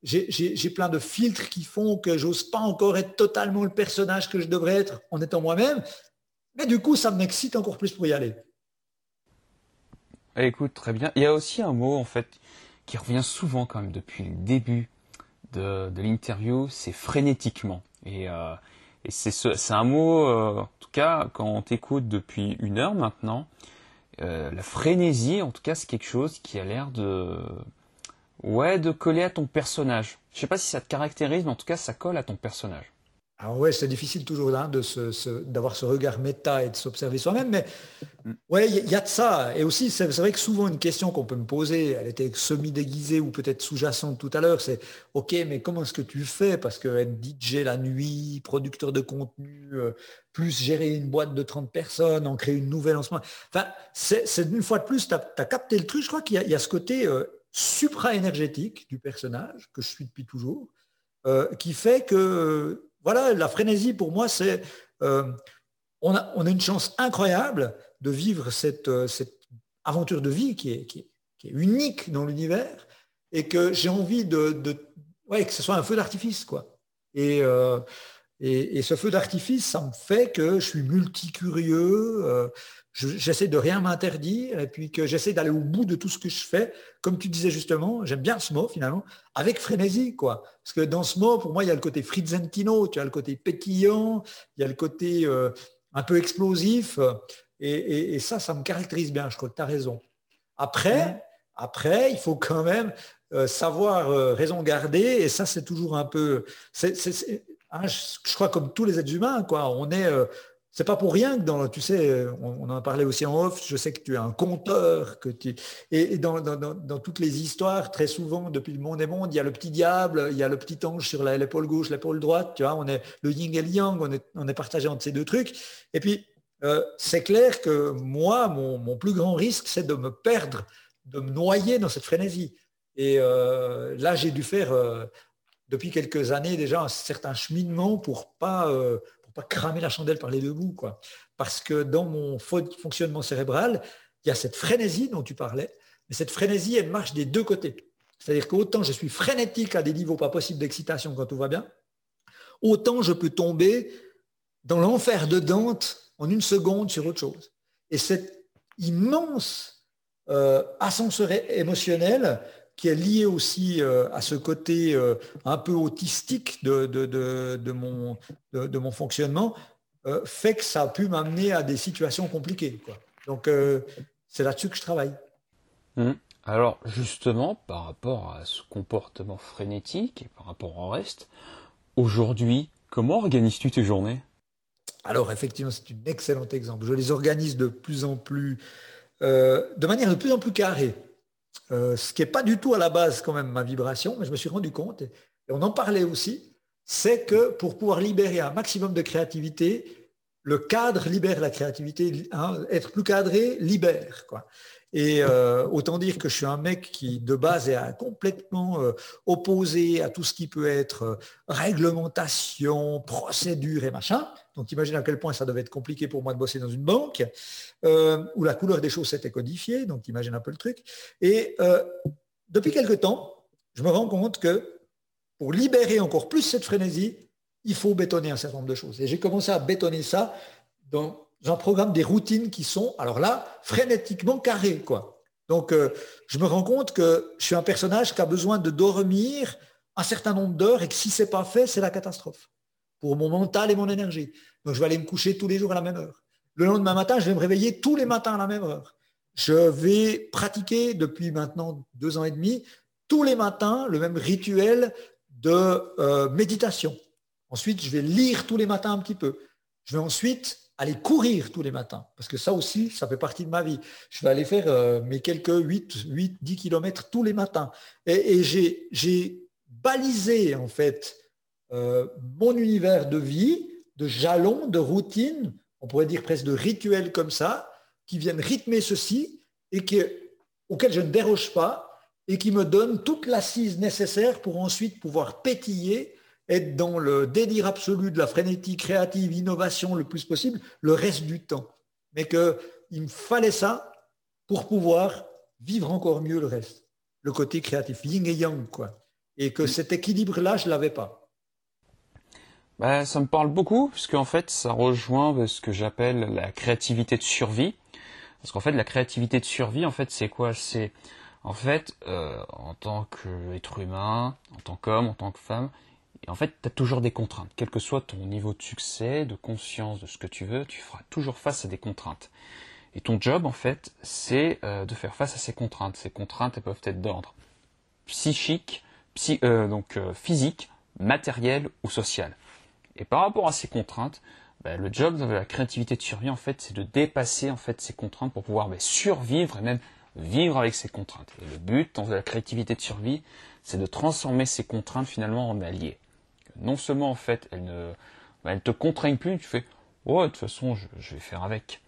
j'ai plein de filtres qui font que j'ose pas encore être totalement le personnage que je devrais être en étant moi-même. Mais du coup, ça m'excite encore plus pour y aller. Eh, écoute, très bien. Il y a aussi un mot, en fait, qui revient souvent quand même depuis le début de, l'interview, c'est frénétiquement. Et, euh, c'est un mot, euh, en tout cas, quand on t'écoute depuis une heure maintenant, euh, la frénésie, en tout cas, c'est quelque chose qui a l'air de, ouais, de coller à ton personnage. Je sais pas si ça te caractérise, mais en tout cas, ça colle à ton personnage. Alors ouais, c'est difficile toujours là d'avoir ce regard méta et de s'observer soi-même, mais ouais, il y, a de ça. Et aussi, c'est vrai que souvent une question qu'on peut me poser, elle était semi-déguisée ou peut-être sous-jacente tout à l'heure, c'est ok, mais comment est-ce que tu fais? Parce que être DJ la nuit, producteur de contenu, euh, plus gérer une boîte de 30 personnes, en créer une nouvelle en ce moment. Enfin, c'est une fois de plus, tu as, capté le truc. Je crois qu'il y, a ce côté euh, supra-énergétique du personnage que je suis depuis toujours, euh, qui fait que voilà, la frénésie pour moi, c'est euh, on, a, une chance incroyable de vivre cette, euh, aventure de vie qui est, unique dans l'univers et que j'ai envie de, que ce soit un feu d'artifice. quoi. Euh, et, et, ce feu d'artifice, ça me fait que je suis multicurieux, j'essaie de rien m'interdire et puis que j'essaie d'aller au bout de tout ce que je fais. Comme tu disais justement, j'aime bien ce mot finalement, avec frénésie, quoi. Parce que dans ce mot, pour moi, il y a le côté frizzantino, tu as le côté pétillant, il y a le côté euh, un peu explosif. Et, ça, ça me caractérise bien, je crois que tu as raison. Après, après, il faut quand même euh, savoir euh, raison garder, et ça, c'est toujours un peu... Hein, je, crois comme tous les êtres humains, quoi. On est c'est pas pour rien que dans, tu sais, on, en a parlé aussi en off, je sais que tu es un conteur, que tu, et, dans, toutes les histoires, très souvent, depuis le monde et monde, il y a le petit diable, il y a le petit ange sur l'épaule gauche, l'épaule droite, tu vois, on est le yin et le yang, on est, on est partagé entre ces deux trucs. Et puis, euh, c'est clair que moi, mon, plus grand risque, c'est de me perdre, de me noyer dans cette frénésie. Et euh, là, j'ai dû faire, euh, depuis quelques années déjà, un certain cheminement pour pas, cramer la chandelle par les deux bouts. Quoi. Parce que dans mon fonctionnement cérébral, il y a cette frénésie dont tu parlais, mais cette frénésie, elle marche des deux côtés. C'est-à-dire qu'autant je suis frénétique à des niveaux pas possibles d'excitation quand tout va bien, autant je peux tomber dans l'enfer de Dante en une seconde sur autre chose. Et cet immense euh, ascenseur émotionnel qui est lié aussi euh, à ce côté euh, un peu autistique de, de, mon, de, mon, fonctionnement, fait que ça a pu m'amener à des situations compliquées. Donc c'est là-dessus que je travaille. Mmh. Alors justement, par rapport à ce comportement frénétique et par rapport au reste, aujourd'hui, comment organises-tu tes journées? Alors effectivement, c'est un excellent exemple. Je les organise de plus en plus, euh, de manière de plus en plus carrée. Euh, ce qui n'est pas du tout à la base quand même ma vibration, mais je me suis rendu compte, et, on en parlait aussi, c'est que pour pouvoir libérer un maximum de créativité, le cadre libère la créativité, hein, être plus cadré libère. Quoi. Et euh, autant dire que je suis un mec qui, de base, est complètement euh, opposé à tout ce qui peut être euh, réglementation, procédure et machin. Donc imagine à quel point ça devait être compliqué pour moi de bosser dans une banque, où la couleur des choses était codifiée, donc imagine un peu le truc. Et depuis quelque temps, je me rends compte que pour libérer encore plus cette frénésie, il faut bétonner un certain nombre de choses. Et j'ai commencé à bétonner ça dans j'en programme des routines qui sont, alors là, frénétiquement carrées. Quoi. Donc, euh, je me rends compte que je suis un personnage qui a besoin de dormir un certain nombre d'heures et que si ce n'est pas fait, c'est la catastrophe pour mon mental et mon énergie. Donc, je vais aller me coucher tous les jours à la même heure. Le lendemain matin, je vais me réveiller tous les matins à la même heure. Je vais pratiquer depuis maintenant deux ans et demi tous les matins le même rituel de euh, méditation. Ensuite, je vais lire tous les matins un petit peu. Je vais ensuite aller courir tous les matins, parce que ça aussi, ça fait partie de ma vie. Je vais aller faire euh, mes quelques 8, 8, 10 kilomètres tous les matins. Et, j'ai balisé, en fait, euh, mon univers de vie, de jalons, de routines, on pourrait dire presque de rituels comme ça, qui viennent rythmer ceci et qui, auxquels je ne déroge pas et qui me donnent toute l'assise nécessaire pour ensuite pouvoir pétiller être dans le délire absolu de la frénétique créative, innovation le plus possible, le reste du temps. Mais qu'il me fallait ça pour pouvoir vivre encore mieux le reste, le côté créatif, yin et yang, quoi. Et que cet équilibre-là, je ne l'avais pas. Bah, ça me parle beaucoup, parce qu'en fait, ça rejoint ce que j'appelle la créativité de survie. Parce qu'en fait, la créativité de survie, en fait, c'est quoi? C'est, en fait, euh, en tant qu'être humain, en tant qu'homme, en tant que femme, et en fait, tu as toujours des contraintes. Quel que soit ton niveau de succès, de conscience de ce que tu veux, tu feras toujours face à des contraintes. Et ton job, en fait, c'est euh, de faire face à ces contraintes. Ces contraintes, elles peuvent être d'ordre psychique, euh, donc euh, physique, matériel ou social. Et par rapport à ces contraintes, bah, le job de la créativité de survie, en fait, c'est de dépasser en fait ces contraintes pour pouvoir bah, survivre et même vivre avec ces contraintes. Et le but dans la créativité de survie, c'est de transformer ces contraintes finalement en alliés non seulement en fait elle ne bah, te contraigne plus, tu fais oh de toute façon je, vais faire avec.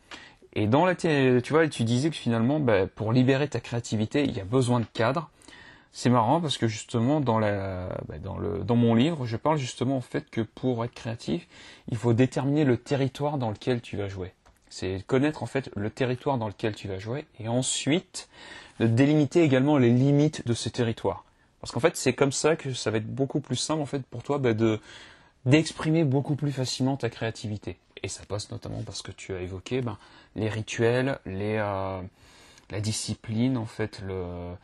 Et dans la tu tu disais que finalement bah, pour libérer ta créativité, il y a besoin de cadre. C'est marrant parce que justement dans bah, dans mon livre, je parle justement en fait que pour être créatif, il faut déterminer le territoire dans lequel tu vas jouer. C'est connaître en fait le territoire dans lequel tu vas jouer et ensuite de délimiter également les limites de ce territoire. Parce qu'en fait, c'est comme ça que ça va être beaucoup plus simple en fait pour toi bah, de d'exprimer beaucoup plus facilement ta créativité. Et ça passe notamment parce que tu as évoqué ben, les rituels, les, euh, la discipline, en fait, le,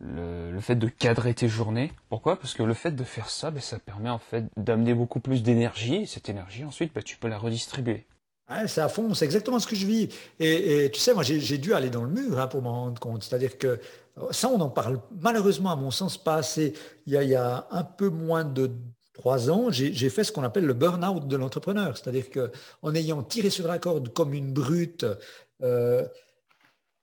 le, fait de cadrer tes journées. Pourquoi? Parce que le fait de faire ça, ben, ça permet en fait d'amener beaucoup plus d'énergie. Et cette énergie, ensuite, ben, tu peux la redistribuer. C'est à fond, c'est exactement ce que je vis. Et, tu sais, moi, j'ai dû aller dans le mur hein, pour m'en rendre compte. C'est-à-dire que ça, on en parle malheureusement, à mon sens, pas assez. Il y a, un peu moins de trois ans, j'ai fait ce qu'on appelle le burn-out de l'entrepreneur. C'est-à-dire qu'en ayant tiré sur la corde comme une brute, euh,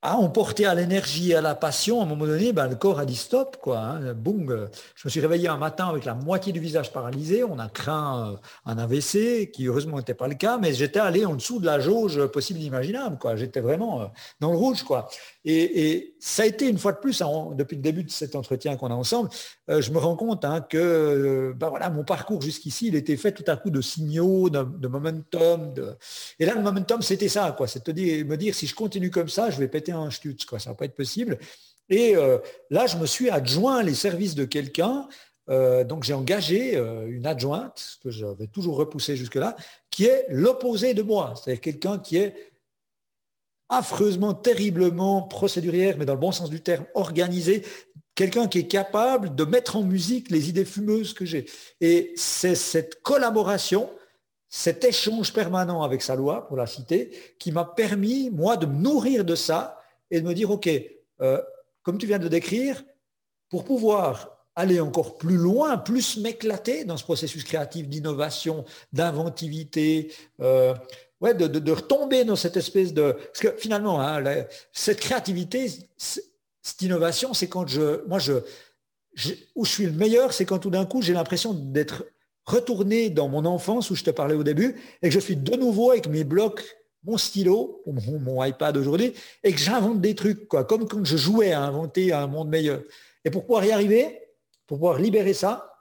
ah, on portait à l'énergie et à la passion, à un moment donné, ben, le corps a dit stop. Quoi, hein. Boum, je me suis réveillé un matin avec la moitié du visage paralysé. On a craint euh, un AVC, qui heureusement n'était pas le cas, mais j'étais allé en dessous de la jauge possible imaginable. Quoi. J'étais vraiment euh, dans le rouge. Et, ça a été une fois de plus, depuis le début de cet entretien qu'on a ensemble, euh, je me rends compte hein, que ben voilà, mon parcours jusqu'ici, il était fait tout à coup de signaux, de, momentum. Et là, le momentum, c'était ça. Quoi. C'est de me dire, si je continue comme ça, je vais péter un stutz. Quoi. Ça ne va pas être possible. Et euh, là, je me suis adjoint les services de quelqu'un. Euh, donc j'ai engagé une adjointe, que j'avais toujours repoussé jusque-là, qui est l'opposé de moi. C'est-à-dire quelqu'un qui est affreusement, terriblement procédurière, mais dans le bon sens du terme, organisé, quelqu'un qui est capable de mettre en musique les idées fumeuses que j'ai. Et c'est cette collaboration, cet échange permanent avec sa loi, pour la citer, qui m'a permis, moi, de me nourrir de ça et de me dire, OK, euh, comme tu viens de le décrire, pour pouvoir aller encore plus loin, plus m'éclater dans ce processus créatif d'innovation, d'inventivité, euh, ouais, de, retomber dans cette espèce de... Parce que finalement, hein, cette créativité, cette innovation, c'est quand je... Moi, je, où je suis le meilleur, c'est quand tout d'un coup, j'ai l'impression d'être retourné dans mon enfance où je te parlais au début et que je suis de nouveau avec mes blocs, mon stylo, mon, mon iPad aujourd'hui, et que j'invente des trucs, quoi, comme quand je jouais à inventer un monde meilleur. Et pour pouvoir y arriver, pour pouvoir libérer ça,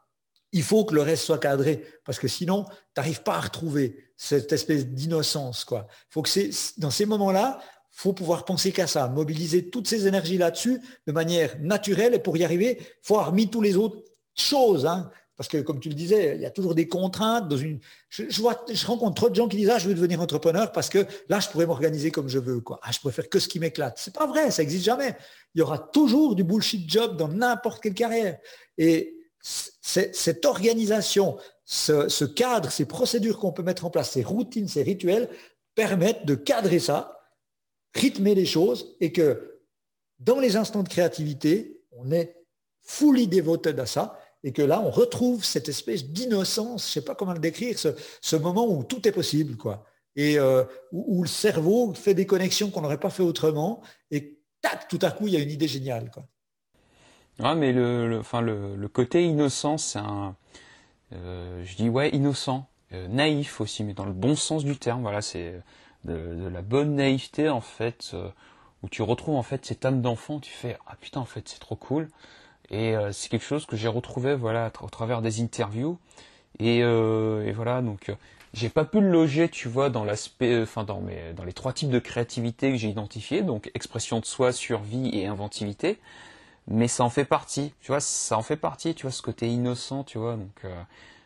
il faut que le reste soit cadré, parce que sinon, tu n'arrives pas à retrouver cette espèce d'innocence. Quoi. Faut que c'est, dans ces moments-là, faut pouvoir penser qu'à ça, mobiliser toutes ces énergies là-dessus de manière naturelle, et pour y arriver, faut avoir mis tous les autres choses. Hein. parce que, comme tu le disais, il y a toujours des contraintes. Dans une... je, vois, je rencontre trop de gens qui disent ah, je veux devenir entrepreneur parce que là, je pourrais m'organiser comme je veux. Quoi. Ah, je pourrais faire que ce qui m'éclate. C'est pas vrai, ça n'existe jamais. Il y aura toujours du bullshit job dans n'importe quelle carrière. Et cette organisation, ce, cadre, ces procédures qu'on peut mettre en place, ces routines, ces rituels, permettent de cadrer ça, rythmer les choses et que dans les instants de créativité, on est fully dévoté à ça et que là, on retrouve cette espèce d'innocence, je ne sais pas comment le décrire, ce, moment où tout est possible, quoi. Et euh, où, le cerveau fait des connexions qu'on n'aurait pas fait autrement et tac, tout à coup, il y a une idée géniale, quoi. Ouais, mais le, enfin, le, côté innocent, c'est un. Euh, je dis ouais, innocent, euh, naïf aussi, mais dans le bon sens du terme. Voilà, c'est de, la bonne naïveté en fait, euh, où tu retrouves en fait cette âme d'enfant. Tu fais ah putain, en fait, c'est trop cool. Et c'est quelque chose que j'ai retrouvé voilà au travers des interviews. Et, et voilà, donc j'ai pas pu le loger, tu vois, dans l'aspect, enfin dans mes, dans les trois types de créativité que j'ai identifiés, donc expression de soi, survie et inventivité mais ça en fait partie, tu vois, ça en fait partie, tu vois, ce côté innocent, tu vois, donc euh,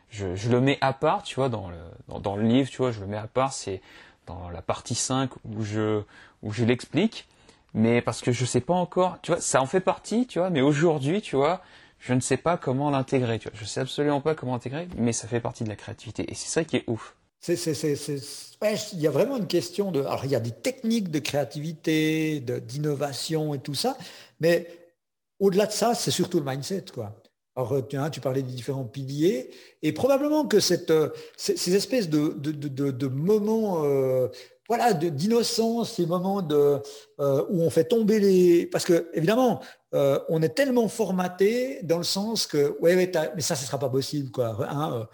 je, je, le mets à part, tu vois, dans le, dans, le livre, tu vois, je le mets à part, c'est dans la partie 5 où je, où je l'explique, mais parce que je sais pas encore, tu vois, ça en fait partie, tu vois, mais aujourd'hui, tu vois, je ne sais pas comment l'intégrer, tu vois, je sais absolument pas comment l'intégrer, mais ça fait partie de la créativité, et c'est ça qui est ouf. C'est, c'est, c'est, ouais, il y a vraiment une question de. Alors, il y a des techniques de créativité, de, d'innovation et tout ça, mais au-delà de ça, c'est surtout le mindset. Quoi. Alors, euh, tu, tu parlais des différents piliers, et probablement que euh, ces, espèces de, moments euh, voilà, d'innocence, ces moments de, où on fait tomber les... Parce que, évidemment, on est tellement formaté dans le sens que, ouais, mais ça, ce ne sera pas possible. Quoi. Hein,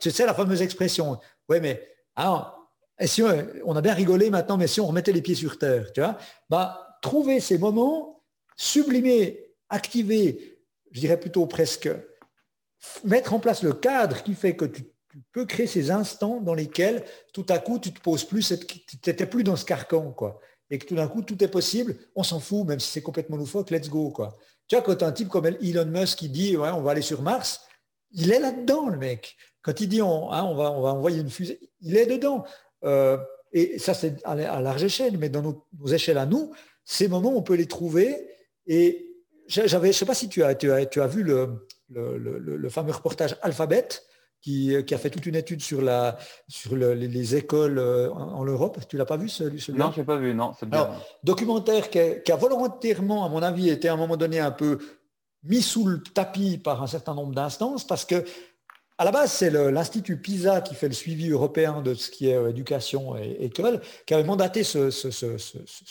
tu sais, la fameuse expression, ouais, mais ah, et si on, a bien rigolé maintenant, mais si on remettait les pieds sur terre, tu vois, bah, trouver ces moments, sublimer activer, je dirais plutôt presque, mettre en place le cadre qui fait que tu, peux créer ces instants dans lesquels tout à coup tu te poses plus, tu n'étais plus dans ce carcan, quoi. Et que tout d'un coup tout est possible, on s'en fout, même si c'est complètement loufoque, let's go, quoi. Tu vois, quand un type comme Elon Musk qui dit ouais, on va aller sur Mars, il est là-dedans, le mec. Quand il dit on, hein, va, on va envoyer une fusée, il est dedans. Euh, et ça, c'est à, large échelle, mais dans nos, nos, échelles à nous, ces moments, on peut les trouver. Et j'avais, je ne sais pas si tu as, tu as, tu as vu le, le, le, fameux reportage Alphabet, qui, qui, a fait toute une étude sur, la, sur les, écoles euh, en, Europe. Tu l'as pas vu celui-là? Non, je n'ai pas vu, non. documentaire qui a, qui a, volontairement, à mon avis, été à un moment donné un peu mis sous le tapis par un certain nombre d'instances, parce que à la base, c'est l'Institut PISA qui fait le suivi européen de ce qui est euh, éducation et école, qui avait mandaté ce,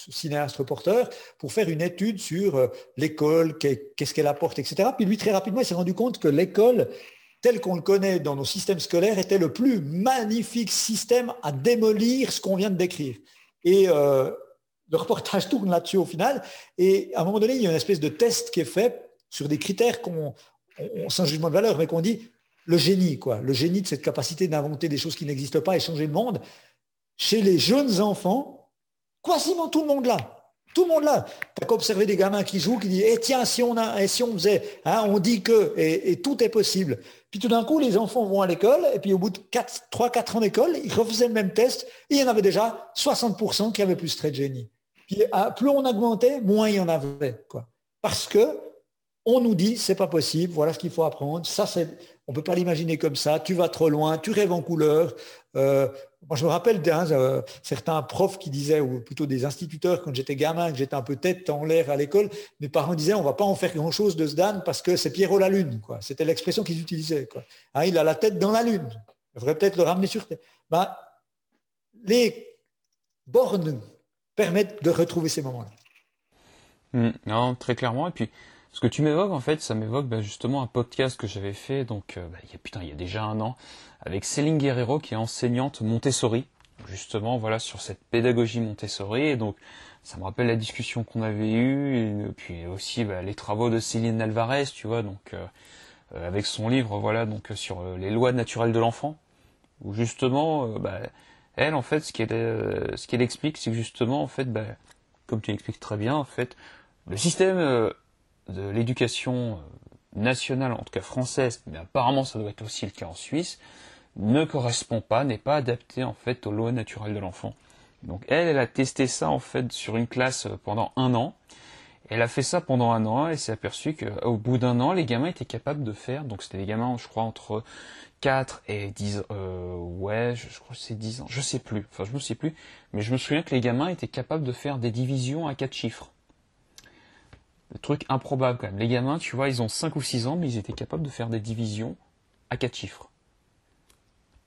cinéaste reporter pour faire une étude sur euh, l'école, qu'est-ce qu'elle apporte, etc. Puis lui, très rapidement, il s'est rendu compte que l'école, tel qu'on le connaît dans nos systèmes scolaires, était le plus magnifique système à démolir ce qu'on vient de décrire. Et euh, le reportage tourne là-dessus au final. Et à un moment donné, il y a une espèce de test qui est fait sur des critères qu'on, sans jugement de valeur, mais qu'on dit le génie, quoi, le génie de cette capacité d'inventer des choses qui n'existent pas et changer le monde, chez les jeunes enfants, quasiment tout le monde là. Tout le monde là. Tu as observé des gamins qui jouent, qui disent Eh tiens, si on, a, si on faisait, hein, on dit que, et, tout est possible. Puis tout d'un coup, les enfants vont à l'école, et puis au bout de 3-4 ans d'école, ils refaisaient le même test, et il y en avait déjà 60% qui avaient plus de trait de génie. Puis ah, plus on augmentait, moins il y en avait. Quoi. Parce que on nous dit c'est pas possible, voilà ce qu'il faut apprendre, ça c'est on peut pas l'imaginer comme ça. Tu vas trop loin, tu rêves en couleur. Euh, moi, je me rappelle d'un euh, certains profs qui disaient, ou plutôt des instituteurs, quand j'étais gamin, que j'étais un peu tête en l'air à l'école, mes parents disaient, on va pas en faire grand-chose de ce Dan parce que c'est Pierrot la Lune. C'était l'expression qu'ils utilisaient. Hein, il a la tête dans la Lune. Il peut-être le ramener sur Terre. Ben, les bornes permettent de retrouver ces moments-là. Mmh, non, très clairement. Et puis, ce que tu m'évoques, en fait, ça m'évoque bah, justement un podcast que j'avais fait, donc euh, bah, il, y a, y a déjà un an, avec Céline Guerrero, qui est enseignante Montessori, justement, voilà, sur cette pédagogie Montessori. Donc, ça me rappelle la discussion qu'on avait eue, et puis aussi bah, les travaux de Céline Alvarez, tu vois, donc euh, euh, avec son livre, voilà, donc sur les lois naturelles de l'enfant, où justement, elle, en fait, ce qu'elle, ce qu'elle explique, c'est que justement, en fait, comme tu l'expliques très bien, en fait, le système de l'éducation euh, nationale, en tout cas française, mais apparemment ça doit être aussi le cas en Suisse, ne correspond pas, n'est pas adapté en fait aux lois naturelles de l'enfant. Donc elle, elle a testé ça en fait sur une classe euh, pendant un an. Elle a fait ça pendant un an et s'est aperçue qu'au bout d'un an, les gamins étaient capables de faire, donc c'était des gamins, je crois, entre 4 et 10 euh, ouais, je, crois que c'est 10 ans, je sais plus, enfin je me sais plus, mais je me souviens que les gamins étaient capables de faire des divisions à 4 chiffres le truc improbable quand même. Les gamins, tu vois, ils ont 5 ou 6 ans, mais ils étaient capables de faire des divisions à 4 chiffres.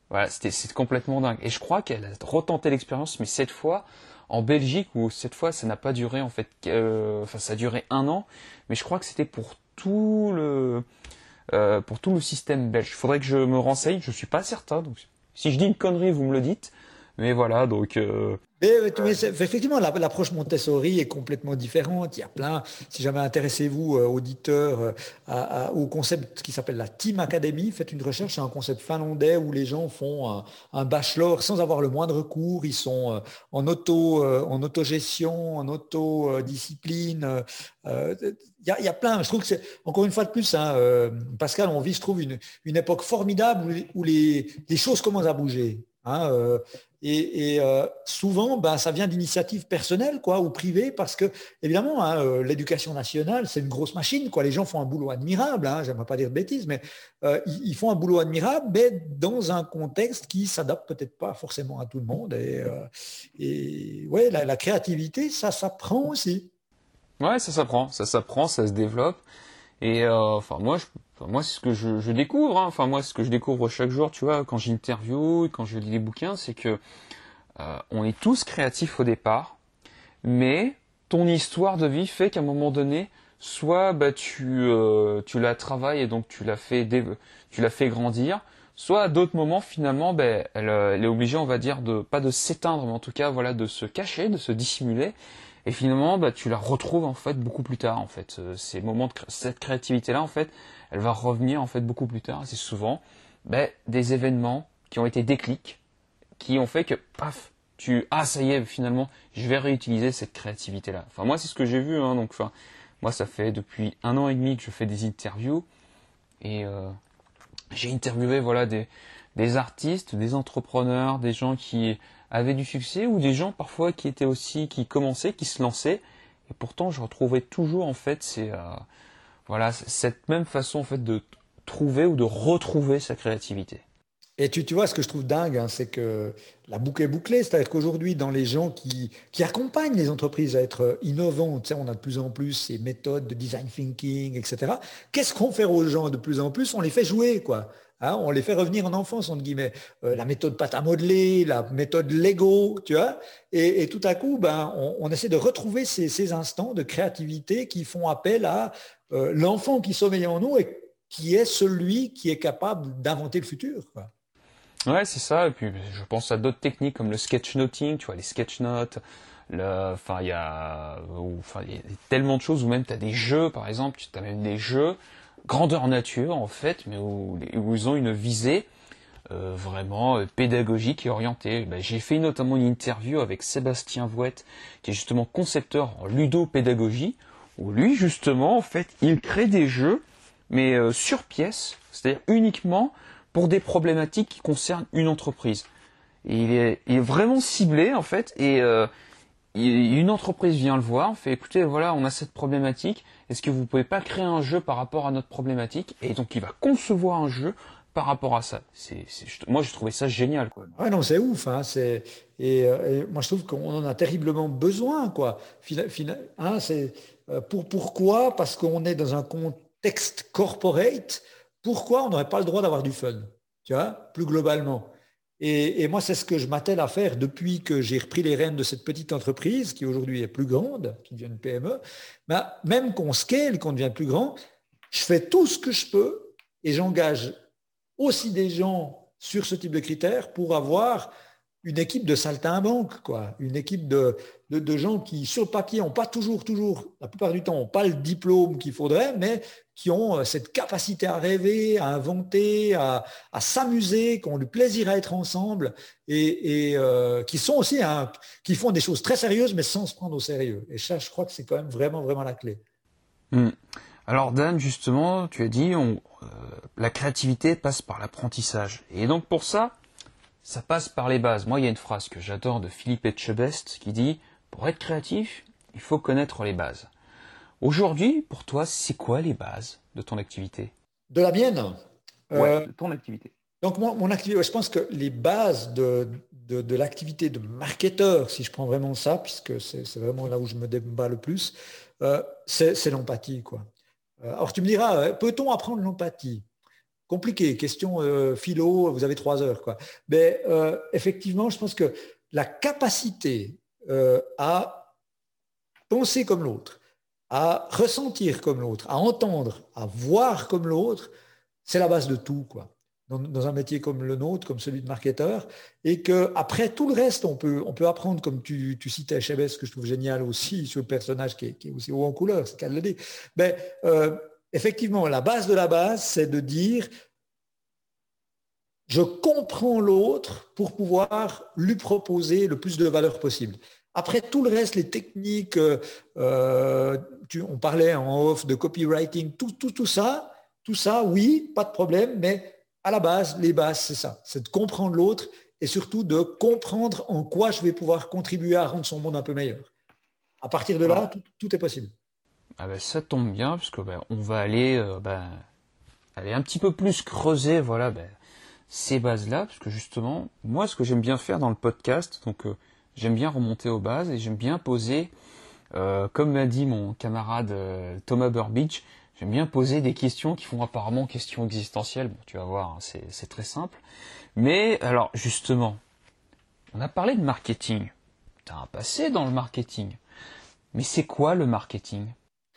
Voilà, c'était complètement dingue. Et je crois qu'elle a retenté l'expérience, mais cette fois en Belgique, où cette fois ça n'a pas duré en fait, euh, enfin ça a duré un an, mais je crois que c'était pour tout le euh, pour tout le système belge. Il faudrait que je me renseigne, je suis pas certain. Donc si je dis une connerie, vous me le dites. Mais voilà, donc. Euh, effectivement, l'approche Montessori est complètement différente. Il y a plein, si jamais intéressez-vous, euh, auditeurs, euh, au concept qui s'appelle la Team Academy. Faites une recherche, c'est un concept finlandais où les gens font un, bachelor sans avoir le moindre cours. Ils sont en auto, en autogestion, en autodiscipline. Il y, a, il y, a, plein. Je trouve que c'est encore une fois de plus, hein, Pascal, on vit, je trouve, une, une époque formidable où, les, choses commencent à bouger. Hein, euh, et, euh, souvent, ben, ça vient d'initiatives personnelles quoi, ou privées, parce que, évidemment, hein, euh, l'éducation nationale, c'est une grosse machine. Quoi. Les gens font un boulot admirable, hein, j'aimerais pas dire de bêtises, mais ils, font un boulot admirable, mais dans un contexte qui s'adapte peut-être pas forcément à tout le monde. Et, et ouais, la, la, créativité, ça s'apprend aussi. Ouais, ça s'apprend, ça s'apprend, ça se développe. Et enfin, moi, je moi, c'est ce que je, découvre. Hein. Enfin, moi, ce que je découvre chaque jour, tu vois, quand j'interview, quand je lis des bouquins, c'est que euh, on est tous créatifs au départ, mais ton histoire de vie fait qu'à un moment donné, soit bah, tu, euh, tu la travailles et donc tu la fais, tu la fais grandir, soit à d'autres moments, finalement, bah, elle, elle, est obligée, on va dire, de pas de s'éteindre, mais en tout cas, voilà, de se cacher, de se dissimuler. Et finalement, bah, tu la retrouves en fait beaucoup plus tard. En fait, euh, ces moments de cette créativité-là, en fait, elle va revenir en fait beaucoup plus tard. C'est souvent ben, des événements qui ont été déclics, qui ont fait que paf, tu ah ça y est finalement je vais réutiliser cette créativité là. Enfin moi c'est ce que j'ai vu hein, donc enfin moi ça fait depuis un an et demi que je fais des interviews et euh, j'ai interviewé voilà des des artistes, des entrepreneurs, des gens qui avaient du succès ou des gens parfois qui étaient aussi qui commençaient, qui se lançaient et pourtant je retrouvais toujours en fait ces euh, voilà, cette même façon en fait de trouver ou de retrouver sa créativité. Et tu, tu vois, ce que je trouve dingue, hein, c'est que la boucle est bouclée. C'est-à-dire qu'aujourd'hui, dans les gens qui, qui, accompagnent les entreprises à être innovantes, tu sais, on a de plus en plus ces méthodes de design thinking, etc. Qu'est-ce qu'on fait aux gens de plus en plus? On les fait jouer, quoi. Hein, on les fait revenir en enfance, entre guillemets. Euh, la méthode pâte à modeler, la méthode Lego, tu vois. Et, tout à coup, ben, on, essaie de retrouver ces, instants de créativité qui font appel à euh, l'enfant qui sommeille en nous et qui est celui qui est capable d'inventer le futur. Quoi. Ouais, c'est ça. Et puis, je pense à d'autres techniques comme le sketchnoting, tu vois, les sketchnotes. Enfin, il y a, enfin, y a tellement de choses. Ou même, tu as des jeux, par exemple. Tu as même des jeux grandeur nature, en fait, mais où, ils ont une visée euh, vraiment euh, pédagogique et orientée. Ben, j'ai fait notamment une interview avec Sébastien Vouette, qui est justement concepteur en ludopédagogie, où lui, justement, en fait, il crée des jeux, mais euh, sur pièce, c'est-à-dire uniquement pour des problématiques qui concernent une entreprise. il, est, vraiment ciblé en fait et une entreprise vient le voir, fait écoutez voilà on a cette problématique, est-ce que vous pouvez pas créer un jeu par rapport à notre problématique? Et donc il va concevoir un jeu par rapport à ça. C'est, moi j'ai trouvé ça génial quoi. Ouais non c'est ouf hein, c'est et, euh, moi je trouve qu'on en a terriblement besoin quoi. Hein, c'est euh, pour pourquoi? Parce qu'on est dans un contexte corporate pourquoi on n'aurait pas le droit d'avoir du fun? Tu vois, plus globalement. Et, moi, c'est ce que je m'attelle à faire depuis que j'ai repris les rênes de cette petite entreprise qui aujourd'hui est plus grande, qui devient une PME. Ben, même qu'on scale, qu'on devient plus grand, je fais tout ce que je peux et j'engage aussi des gens sur ce type de critères pour avoir une équipe de saltimbanques, quoi. Une équipe de, de, gens qui, sur le papier, n'ont pas toujours, toujours, la plupart du temps, n'ont pas le diplôme qu'il faudrait, mais qui ont euh, cette capacité à rêver, à inventer, à, s'amuser, qui ont du plaisir à être ensemble et, euh, qui sont aussi, qui font des choses très sérieuses, mais sans se prendre au sérieux. Et ça, je crois que c'est quand même vraiment, vraiment la clé. Hmm. Alors Dan, justement, tu as dit, euh, la créativité passe par l'apprentissage. Et donc pour ça, ça passe par les bases. Moi, il y a une phrase que j'adore de Philippe Etchebest qui dit Pour être créatif, il faut connaître les bases. Aujourd'hui, pour toi, c'est quoi les bases de ton activité? De la mienne? Ouais, euh, de ton activité. Donc, mon, activité, je pense que les bases de, de, l'activité de marketeur, si je prends vraiment ça, puisque c'est vraiment là où je me débat le plus, euh, c'est l'empathie. quoi. Euh, alors, tu me diras, peut-on apprendre l'empathie? Compliqué, question euh, philo, vous avez trois heures. Quoi. Mais euh, effectivement, je pense que la capacité euh, à penser comme l'autre, à ressentir comme l'autre, à entendre, à voir comme l'autre, c'est la base de tout. Quoi. Dans, un métier comme le nôtre, comme celui de marketeur, et que après tout le reste, on peut, on peut apprendre, comme tu, tu citais ce que je trouve génial aussi, sur le personnage qui est, aussi haut en couleur, c'est qu'elle le dit. Mais effectivement, la base de la base, c'est de dire, je comprends l'autre pour pouvoir lui proposer le plus de valeur possible. Après tout le reste, les techniques, euh, euh, on parlait en off de copywriting, tout, tout, tout ça, tout ça, oui, pas de problème, mais à la base, les bases, c'est ça, c'est de comprendre l'autre et surtout de comprendre en quoi je vais pouvoir contribuer à rendre son monde un peu meilleur. À partir de là, tout, est possible. Ah ben, ça tombe bien, parce que ben, on va aller, euh, ben, aller un petit peu plus creuser voilà, ben, ces bases-là, parce que justement, moi, ce que j'aime bien faire dans le podcast, donc euh, j'aime bien remonter aux bases et j'aime bien poser, euh, comme m'a dit mon camarade Thomas Burbidge, j'aime bien poser des questions qui font apparemment questions existentielles. Bon, tu vas voir, hein, c'est très simple. Mais alors, justement, on a parlé de marketing. Tu as un passé dans le marketing. Mais c'est quoi le marketing?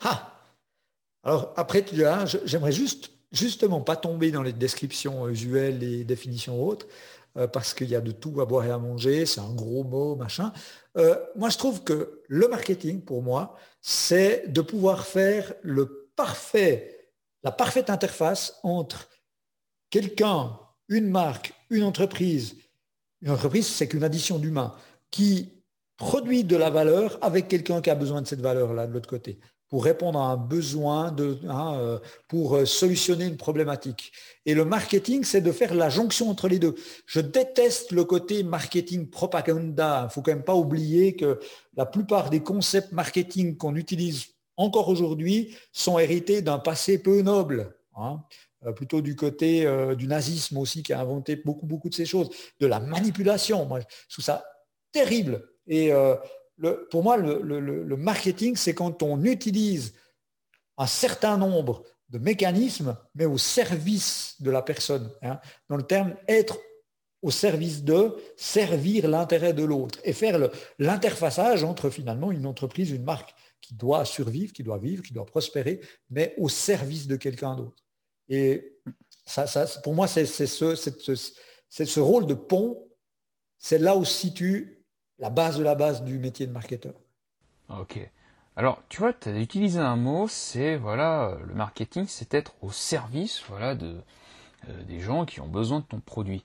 Ah Alors après, j'aimerais juste justement pas tomber dans les descriptions usuelles, les définitions autres, euh, parce qu'il y a de tout à boire et à manger, c'est un gros mot, machin. Euh, moi, je trouve que le marketing, pour moi, c'est de pouvoir faire la parfaite interface entre quelqu'un, une marque, une entreprise. Une entreprise, c'est qu'une addition d'humains qui produit de la valeur avec quelqu'un qui a besoin de cette valeur-là de l'autre côté pour répondre à un besoin, de, hein, euh, pour euh, solutionner une problématique. Et le marketing, c'est de faire la jonction entre les deux. Je déteste le côté marketing propaganda. Il ne faut quand même pas oublier que la plupart des concepts marketing qu'on utilise encore aujourd'hui sont hérités d'un passé peu noble. Hein. plutôt du côté du nazisme aussi, qui a inventé beaucoup, beaucoup de ces choses, de la manipulation. Moi, je trouve ça terrible. Et pour moi, le marketing, c'est quand on utilise un certain nombre de mécanismes, mais au service de la personne. Hein. dans le terme être au service de servir l'intérêt de l'autre et faire l'interfaçage entre finalement une entreprise, une marque qui doit survivre, qui doit vivre, qui doit prospérer, mais au service de quelqu'un d'autre. Et ça, pour moi, c'est ce, ce, rôle de pont, c'est là où se situe la base de la base du métier de marketeur. Ok. Alors, tu vois, tu as utilisé un mot, c'est voilà, le marketing, c'est être au service, voilà, de euh, des gens qui ont besoin de ton produit.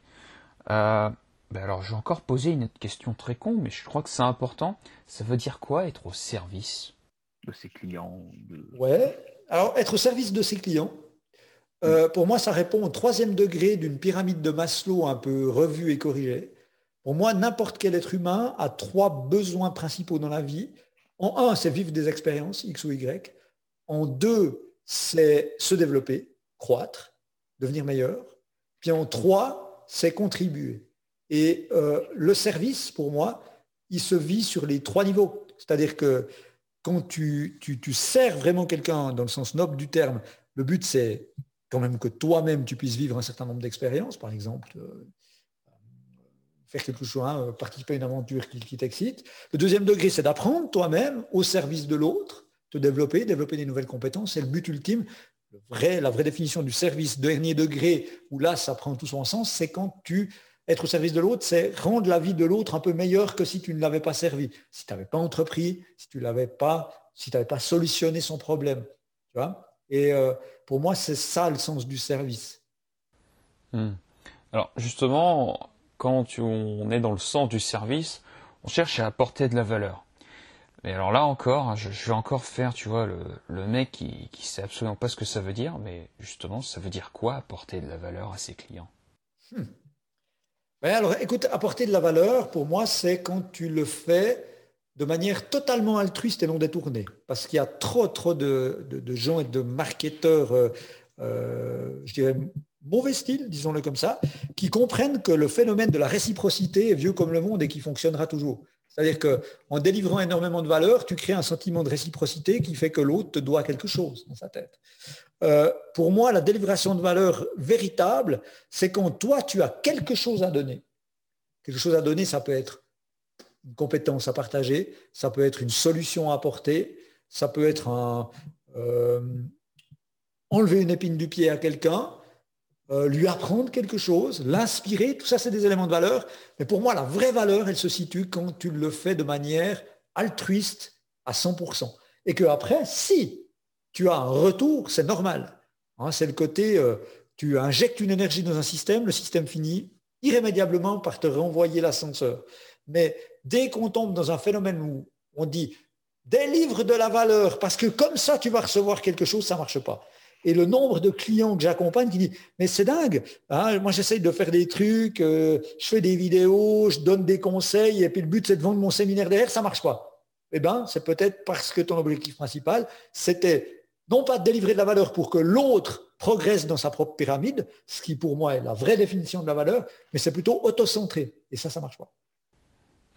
Euh, ben alors, je vais encore poser une autre question très con, mais je crois que c'est important. Ça veut dire quoi être au service? De ses clients Ouais. Alors, être au service de ses clients. Euh, pour moi, ça répond au troisième degré d'une pyramide de Maslow un peu revue et corrigée. Pour moi, n'importe quel être humain a trois besoins principaux dans la vie en un, c'est vivre des expériences, X ou Y. En deux, c'est se développer, croître, devenir meilleur. Puis en trois, c'est contribuer. Et euh, le service, pour moi, il se vit sur les trois niveaux. C'est-à-dire que quand tu, tu, sers vraiment quelqu'un dans le sens noble du terme, le but c'est quand même que toi-même tu puisses vivre un certain nombre d'expériences, par exemple, euh, faire quelque chose, hein, participer à une aventure qui, t'excite. Le deuxième degré, c'est d'apprendre toi-même au service de l'autre, te développer, développer des nouvelles compétences. C'est le but ultime. la vraie définition du service dernier degré, où là, ça prend tout son sens, c'est quand tu être au service de l'autre, c'est rendre la vie de l'autre un peu meilleure que si tu ne l'avais pas servi, si tu n'avais pas entrepris, si tu l'avais pas, si tu n'avais pas solutionné son problème. Tu vois? Et euh, pour moi, c'est ça le sens du service. Hmm. Alors justement, quand on est dans le sens du service, on cherche à apporter de la valeur. Mais alors là encore, hein, je, vais encore faire, tu vois, le, mec qui, sait absolument pas ce que ça veut dire, mais justement, ça veut dire quoi apporter de la valeur à ses clients? Hmm. ben Alors, écoute, apporter de la valeur, pour moi, c'est quand tu le fais de manière totalement altruiste et non détournée. Parce qu'il y a trop, trop de, gens et de marketeurs, euh, euh, je dirais, mauvais style, disons-le comme ça, qui comprennent que le phénomène de la réciprocité est vieux comme le monde et qui fonctionnera toujours. C'est-à-dire qu'en délivrant énormément de valeur, tu crées un sentiment de réciprocité qui fait que l'autre te doit quelque chose dans sa tête. Euh, pour moi, la délivration de valeur véritable, c'est quand toi, tu as quelque chose à donner. Quelque chose à donner, ça peut être une compétence à partager, ça peut être une solution à apporter, ça peut être un, euh, enlever une épine du pied à quelqu'un, euh, lui apprendre quelque chose, l'inspirer, tout ça c'est des éléments de valeur. Mais pour moi, la vraie valeur, elle se situe quand tu le fais de manière altruiste à 100%. Et que après, si tu as un retour, c'est normal. Hein, c'est le côté, euh, tu injectes une énergie dans un système, le système finit irrémédiablement par te renvoyer l'ascenseur. Mais dès qu'on tombe dans un phénomène où on dit délivre de la valeur parce que comme ça tu vas recevoir quelque chose, ça ne marche pas. Et le nombre de clients que j'accompagne qui disent mais c'est dingue, hein, moi j'essaye de faire des trucs, euh, je fais des vidéos, je donne des conseils et puis le but c'est de vendre mon séminaire derrière, ça marche pas. Eh bien, c'est peut-être parce que ton objectif principal, c'était non pas de délivrer de la valeur pour que l'autre progresse dans sa propre pyramide, ce qui pour moi est la vraie définition de la valeur, mais c'est plutôt autocentré. Et ça, ça marche pas.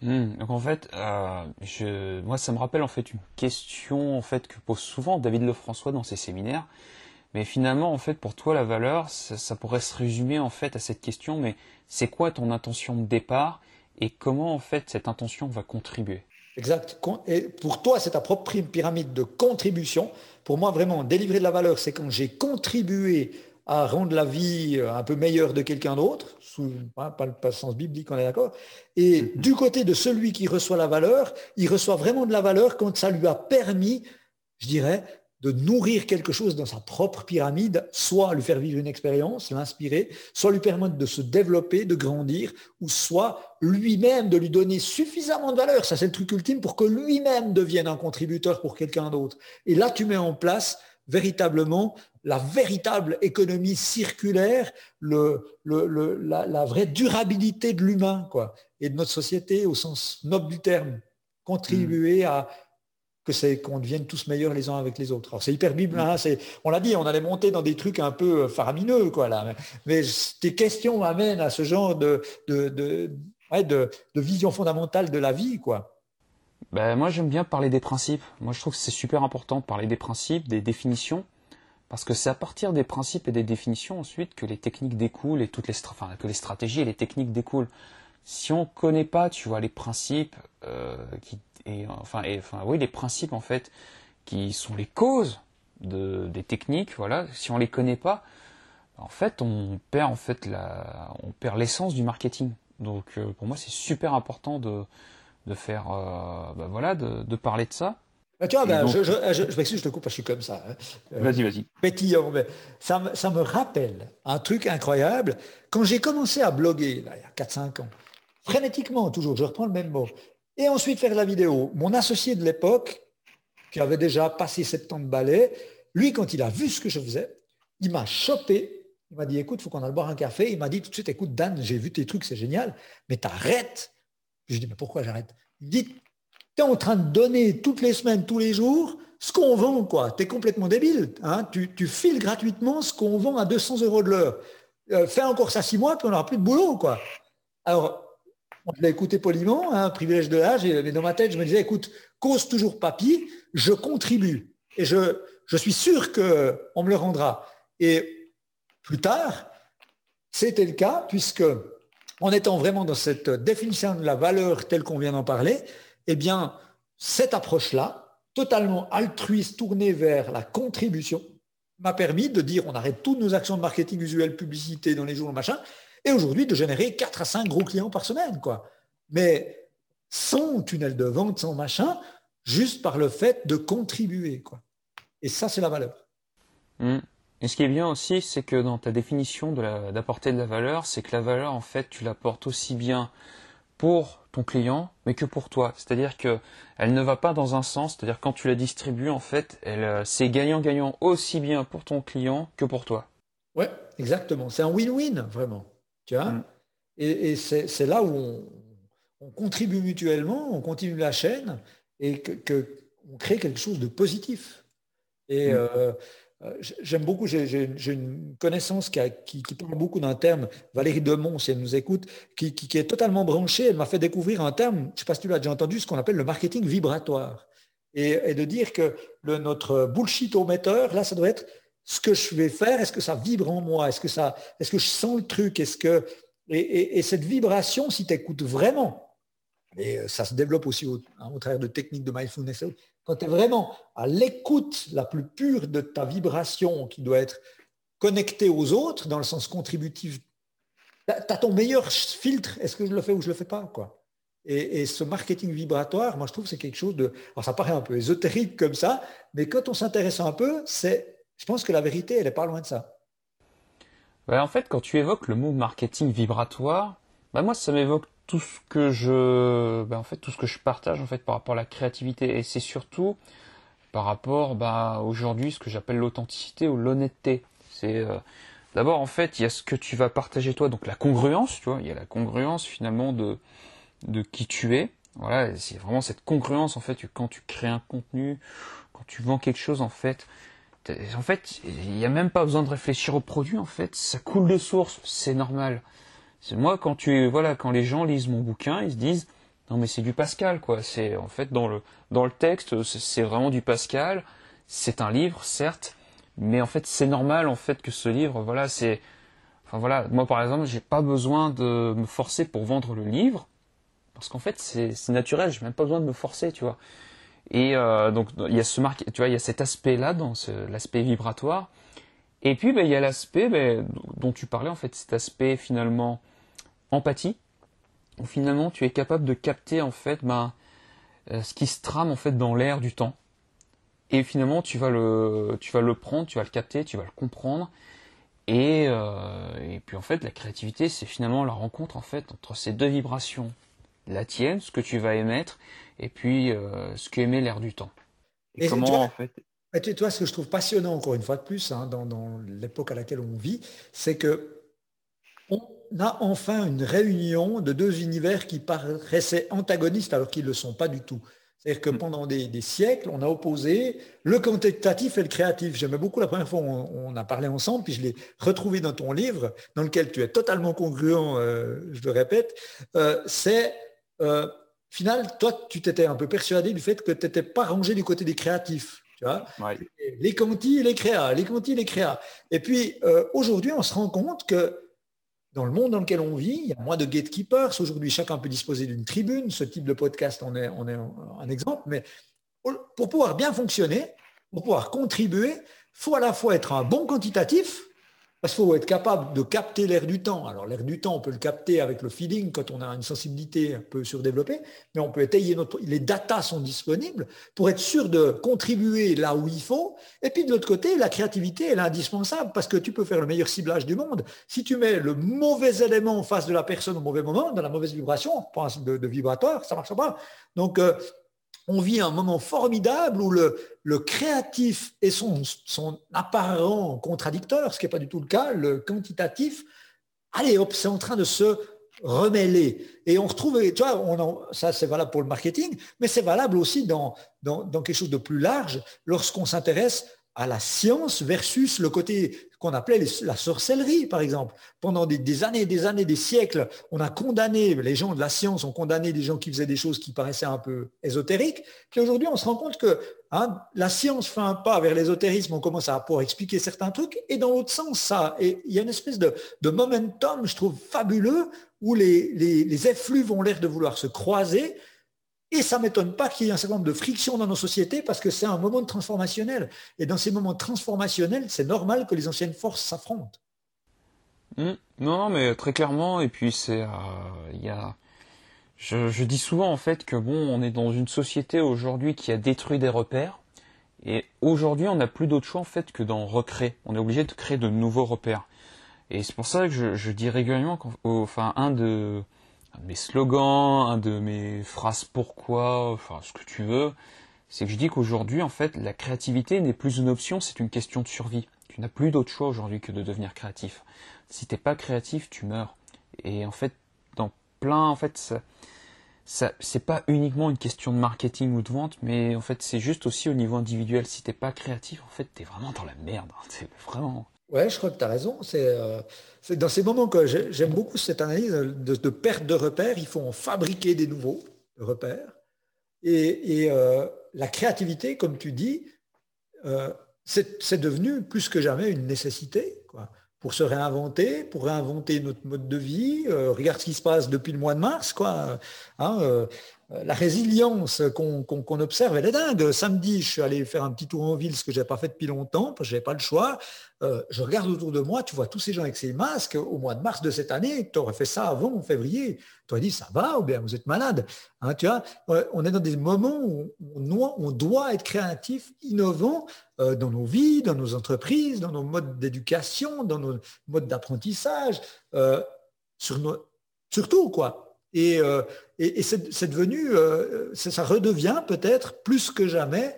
Hmm, donc en fait, euh, je, moi ça me rappelle en fait une question en fait que pose souvent David Lefrançois dans ses séminaires. Mais finalement, en fait, pour toi, la valeur, ça, pourrait se résumer en fait à cette question, mais c'est quoi ton intention de départ et comment en fait cette intention va contribuer? Exact. Et pour toi, c'est ta propre pyramide de contribution. Pour moi, vraiment, délivrer de la valeur, c'est quand j'ai contribué à rendre la vie euh, un peu meilleure de quelqu'un d'autre, sous, pas, pas, le sens biblique, on est d'accord. Et mm-hmm. du côté de celui qui reçoit la valeur, il reçoit vraiment de la valeur quand ça lui a permis, je dirais, de nourrir quelque chose dans sa propre pyramide, soit lui faire vivre une expérience, l'inspirer, soit lui permettre de se développer, de grandir, ou soit lui-même de lui donner suffisamment de valeur, ça c'est le truc ultime, pour que lui-même devienne un contributeur pour quelqu'un d'autre. Et là, tu mets en place véritablement la véritable économie circulaire, le, la, la, vraie durabilité de l'humain quoi, et de notre société au sens noble du terme. Contribuer à que c'est qu'on devienne tous meilleurs les uns avec les autres. C'est hyper bible, hein, on l'a dit, on allait monter dans des trucs un peu faramineux, quoi là. Mais, tes questions m'amènent à ce genre de, de, de, de, vision fondamentale de la vie, quoi. Ben, moi j'aime bien parler des principes. Moi je trouve que c'est super important de parler des principes, des définitions, parce que c'est à partir des principes et des définitions ensuite que les techniques découlent et toutes les, que les stratégies et les techniques découlent. Si on ne connaît pas, tu vois, les principes euh, qui et enfin, et, enfin, oui, les principes en fait qui sont les causes de, des techniques, voilà. Si on les connaît pas, en fait, on perd en fait la, on perd l'essence du marketing. Donc, euh, pour moi, c'est super important de, de faire, euh, bah, voilà, de, de, parler de ça. Bah, tu vois, ben, je, je, je, je m'excuse, je te coupe, je suis comme ça. Hein. Vas-y, vas-y. Pétillant, mais ça, me, ça me rappelle un truc incroyable. Quand j'ai commencé à bloguer, là, il y a 4-5 ans, frénétiquement toujours, je reprends le même mot, et ensuite faire la vidéo. Mon associé de l'époque, qui avait déjà passé 70 balais, lui, quand il a vu ce que je faisais, il m'a chopé. Il m'a dit, écoute, il faut qu'on aille boire un café. Il m'a dit tout de suite, écoute, Dan, j'ai vu tes trucs, c'est génial, mais t'arrêtes. Je dis, mais pourquoi j'arrête? Il dit, tu es en train de donner toutes les semaines, tous les jours, ce qu'on vend, quoi. Tu es complètement débile. Hein tu, tu, files gratuitement ce qu'on vend à 200 euros de l'heure. Euh, fais encore ça six mois, puis on n'aura plus de boulot, quoi. Alors, je l'ai écouté poliment, un hein, privilège de l'âge, et dans ma tête, je me disais, écoute, cause toujours papy, je contribue. Et je, suis sûr qu'on me le rendra. Et plus tard, c'était le cas, puisque en étant vraiment dans cette définition de la valeur telle qu'on vient d'en parler, eh bien, cette approche-là, totalement altruiste, tournée vers la contribution, m'a permis de dire on arrête toutes nos actions de marketing visuel, publicité dans les jours, machin, et aujourd'hui de générer 4 à 5 gros clients par semaine. Quoi. Mais sans tunnel de vente, sans machin, juste par le fait de contribuer. Quoi. Et ça, c'est la valeur. Mmh. Et ce qui est bien aussi, c'est que dans ta définition d'apporter de, la valeur, c'est que la valeur, en fait, tu l'apportes aussi bien pour ton client, mais que pour toi. C'est-à-dire que elle ne va pas dans un sens, c'est-à-dire quand tu la distribues, en fait, euh, c'est gagnant-gagnant aussi bien pour ton client que pour toi. Ouais, exactement. C'est un win-win, vraiment. Tu vois mm. Et, c'est là où on, contribue mutuellement, on continue la chaîne et qu'on que crée quelque chose de positif. Et mm. euh, euh, j'aime beaucoup, j'ai une connaissance qui, qui, parle beaucoup d'un terme, Valérie Demont, si elle nous écoute, qui, qui est totalement branchée. Elle m'a fait découvrir un terme, je ne sais pas si tu l'as déjà entendu, ce qu'on appelle le marketing vibratoire. Et, de dire que le, notre bullshit-ometteur, là, ça doit être ce que je vais faire, est-ce que ça vibre en moi Est-ce que, ça, est-ce que je sens le truc Est-ce que et, cette vibration, si tu écoutes vraiment, et euh, ça se développe aussi au, hein, au travers de techniques de mindfulness, quand tu es vraiment à l'écoute la plus pure de ta vibration qui doit être connectée aux autres dans le sens contributif, tu as ton meilleur filtre, est-ce que je le fais ou je le fais pas quoi. Et, et, ce marketing vibratoire, moi je trouve que c'est quelque chose de... Alors ça paraît un peu ésotérique comme ça, mais quand on s'intéresse un peu, c'est je pense que la vérité, elle n'est pas loin de ça. en fait, quand tu évoques le mot marketing vibratoire, bah moi, ça m'évoque tout ce que je, bah, en fait, tout ce que je partage en fait par rapport à la créativité, et c'est surtout par rapport, bah, aujourd'hui, ce que j'appelle l'authenticité ou l'honnêteté. C'est euh, d'abord en fait, il y a ce que tu vas partager toi, donc la congruence, tu vois, il y a la congruence finalement de de qui tu es. Voilà, c'est vraiment cette congruence en fait quand tu crées un contenu, quand tu vends quelque chose en fait, en fait, il n'y a même pas besoin de réfléchir au produit, en fait, ça coule de source, c'est normal. C'est moi quand tu voilà, quand les gens lisent mon bouquin, ils se disent non mais c'est du Pascal quoi, c'est en fait dans le dans le texte, c'est vraiment du Pascal, c'est un livre certes, mais en fait c'est normal en fait que ce livre voilà, c'est enfin voilà, moi par exemple, j'ai pas besoin de me forcer pour vendre le livre parce qu'en fait c'est naturel, j'ai même pas besoin de me forcer, tu vois. Et euh, donc il y a ce marque, tu vois, il y a cet aspect-là dans l'aspect vibratoire. Et puis ben, il y a l'aspect ben, dont tu parlais en fait, cet aspect finalement empathie, où finalement tu es capable de capter en fait ben, euh, ce qui se trame en fait dans l'air du temps. Et finalement tu vas le, tu vas le prendre, tu vas le capter, tu vas le comprendre. Et, euh, et puis en fait la créativité c'est finalement la rencontre en fait entre ces deux vibrations, la tienne, ce que tu vas émettre, et puis euh, ce qu'aimait l'air du temps. Et, comment, en fait tu vois, ce que je trouve passionnant, encore une fois de plus, hein, dans, l'époque à laquelle on vit, c'est que on a enfin une réunion de deux univers qui paraissaient antagonistes alors qu'ils ne le sont pas du tout. C'est-à-dire que mm. pendant des, siècles, on a opposé le quantitatif et le créatif. J'aimais beaucoup la première fois on, on a parlé ensemble, puis je l'ai retrouvé dans ton livre, dans lequel tu es totalement congruent, euh, je le répète. Euh, c'est, euh, final, toi, tu t'étais un peu persuadé du fait que tu n'étais pas rangé du côté des créatifs. Tu vois Les et les créas, les et les créas. Et puis, aujourd'hui, on se rend compte que dans le monde dans lequel on vit, il y a moins de gatekeepers. Aujourd'hui, chacun peut disposer d'une tribune. Ce type de podcast on est, on est un exemple. Mais pour pouvoir bien fonctionner, pour pouvoir contribuer, il faut à la fois être un bon quantitatif, parce qu'il faut être capable de capter l'air du temps. Alors l'air du temps, on peut le capter avec le feeling quand on a une sensibilité un peu surdéveloppée, mais on peut étayer notre... Les datas sont disponibles pour être sûr de contribuer là où il faut. Et puis de l'autre côté, la créativité, elle est indispensable parce que tu peux faire le meilleur ciblage du monde. Si tu mets le mauvais élément en face de la personne au mauvais moment, dans la mauvaise vibration, de, vibratoire, ça ne marche pas. Donc, euh, on vit un moment formidable où le, créatif et son, son, apparent contradicteur, ce qui n'est pas du tout le cas, le quantitatif, allez hop, c'est en train de se remêler. Et on retrouve, tu vois, ça c'est valable pour le marketing, mais c'est valable aussi dans, dans, dans quelque chose de plus large lorsqu'on s'intéresse à la science versus le côté qu'on appelait la sorcellerie, par exemple. Pendant des, années, des années, des siècles, on a condamné, les gens de la science ont condamné des gens qui faisaient des choses qui paraissaient un peu ésotériques. Puis aujourd'hui, on se rend compte que hein, la science fait un pas vers l'ésotérisme, on commence à pouvoir expliquer certains trucs, et dans l'autre sens, ça. Il y a une espèce de, momentum, je trouve, fabuleux, où les effluves ont l'air de vouloir se croiser, et ça ne m'étonne pas qu'il y ait un certain nombre de frictions dans nos sociétés parce que c'est un moment transformationnel. Et dans ces moments transformationnels, c'est normal que les anciennes forces s'affrontent. Mmh. Non, non, mais très clairement. Et puis c'est, euh, il y a, je, dis souvent en fait que bon, on est dans une société aujourd'hui qui a détruit des repères. Et aujourd'hui, on n'a plus d'autre choix en fait que d'en recréer. On est obligé de créer de nouveaux repères. Et c'est pour ça que je dis régulièrement, enfin, un de, un de mes slogans, un de mes phrases pourquoi, enfin ce que tu veux, c'est que je dis qu'aujourd'hui, en fait, la créativité n'est plus une option, c'est une question de survie. Tu n'as plus d'autre choix aujourd'hui que de devenir créatif. Si t'es pas créatif, tu meurs. Et en fait, dans plein, en fait, ça, ça c'est pas uniquement une question de marketing ou de vente, mais en fait, c'est juste aussi au niveau individuel. Si t'es pas créatif, en fait, t'es vraiment dans la merde. C'est vraiment. Ouais, je crois que tu as raison. Euh, c'est dans ces moments que j'aime beaucoup cette analyse de, perte de repères. Il faut en fabriquer des nouveaux repères. Et, euh, la créativité, comme tu dis, euh, c'est devenu plus que jamais une nécessité. Quoi pour se réinventer, pour réinventer notre mode de vie. regarde ce qui se passe depuis le mois de mars, quoi. Hein, la résilience qu'on observe, elle est dingue. Samedi, je suis allé faire un petit tour en ville, ce que je n'avais pas fait depuis longtemps, parce que je n'avais pas le choix. Euh, je regarde autour de moi, tu vois tous ces gens avec ces masques au mois de mars de cette année. Tu aurais fait ça avant, en février. Tu aurais dit, ça va, ou bien vous êtes malade. Hein, tu vois, on est dans des moments où on doit, être créatif, innovant euh, dans nos vies, dans nos entreprises, dans nos modes d'éducation, dans nos modes d'apprentissage, sur surtout, quoi. Et, euh, c'est devenu, euh, ça redevient peut-être plus que jamais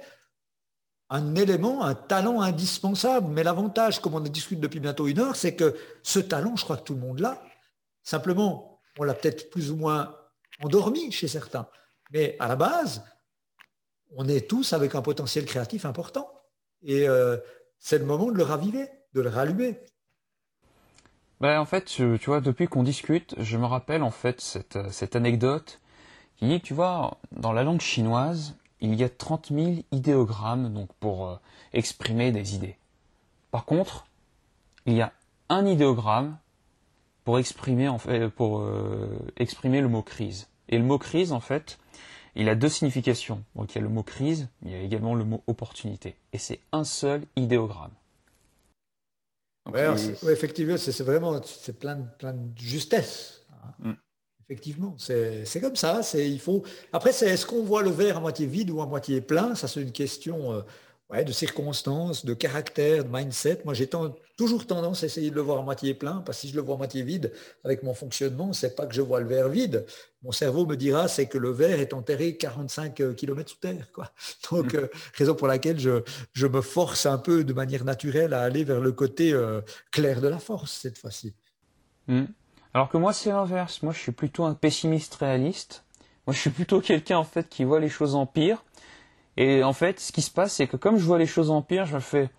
un élément, un talent indispensable. Mais l'avantage, comme on discute depuis bientôt une heure, c'est que ce talent, je crois que tout le monde l'a. Simplement, on l'a peut-être plus ou moins endormi chez certains. Mais à la base, on est tous avec un potentiel créatif important. Et euh, c'est le moment de le raviver, de le rallumer. Bah, en fait, tu, vois, depuis qu'on discute, je me rappelle en fait cette, cette anecdote qui dit tu vois, dans la langue chinoise, il y a 30 000 idéogrammes donc pour euh, exprimer des idées. Par contre, il y a un idéogramme pour exprimer en fait euh, le mot crise. Et le mot crise en fait, il a deux significations. Donc il y a le mot crise, il y a également le mot opportunité. Et c'est un seul idéogramme. Oui, effectivement, c'est vraiment c'est plein, de, plein de justesse. Mm. Effectivement, c'est comme ça. Il faut. Après, c'est est-ce qu'on voit le verre à moitié vide ou à moitié plein? Ça, c'est une question euh, de circonstances, de caractère, de mindset. Moi, j'ai toujours tendance à essayer de le voir à moitié plein, parce que si je le vois à moitié vide, avec mon fonctionnement, c'est pas que je vois le verre vide. Mon cerveau me dira, c'est que le verre est enterré 45 euh, km sous terre. Quoi. Donc, mm. euh, raison pour laquelle je, je, me force un peu de manière naturelle à aller vers le côté euh, clair de la force cette fois-ci. Mm. Alors que moi, c'est l'inverse. Moi, je suis plutôt un pessimiste réaliste. Moi, je suis plutôt quelqu'un en fait qui voit les choses en pire. Et en fait, ce qui se passe, c'est que comme je vois les choses en pire, je me fais,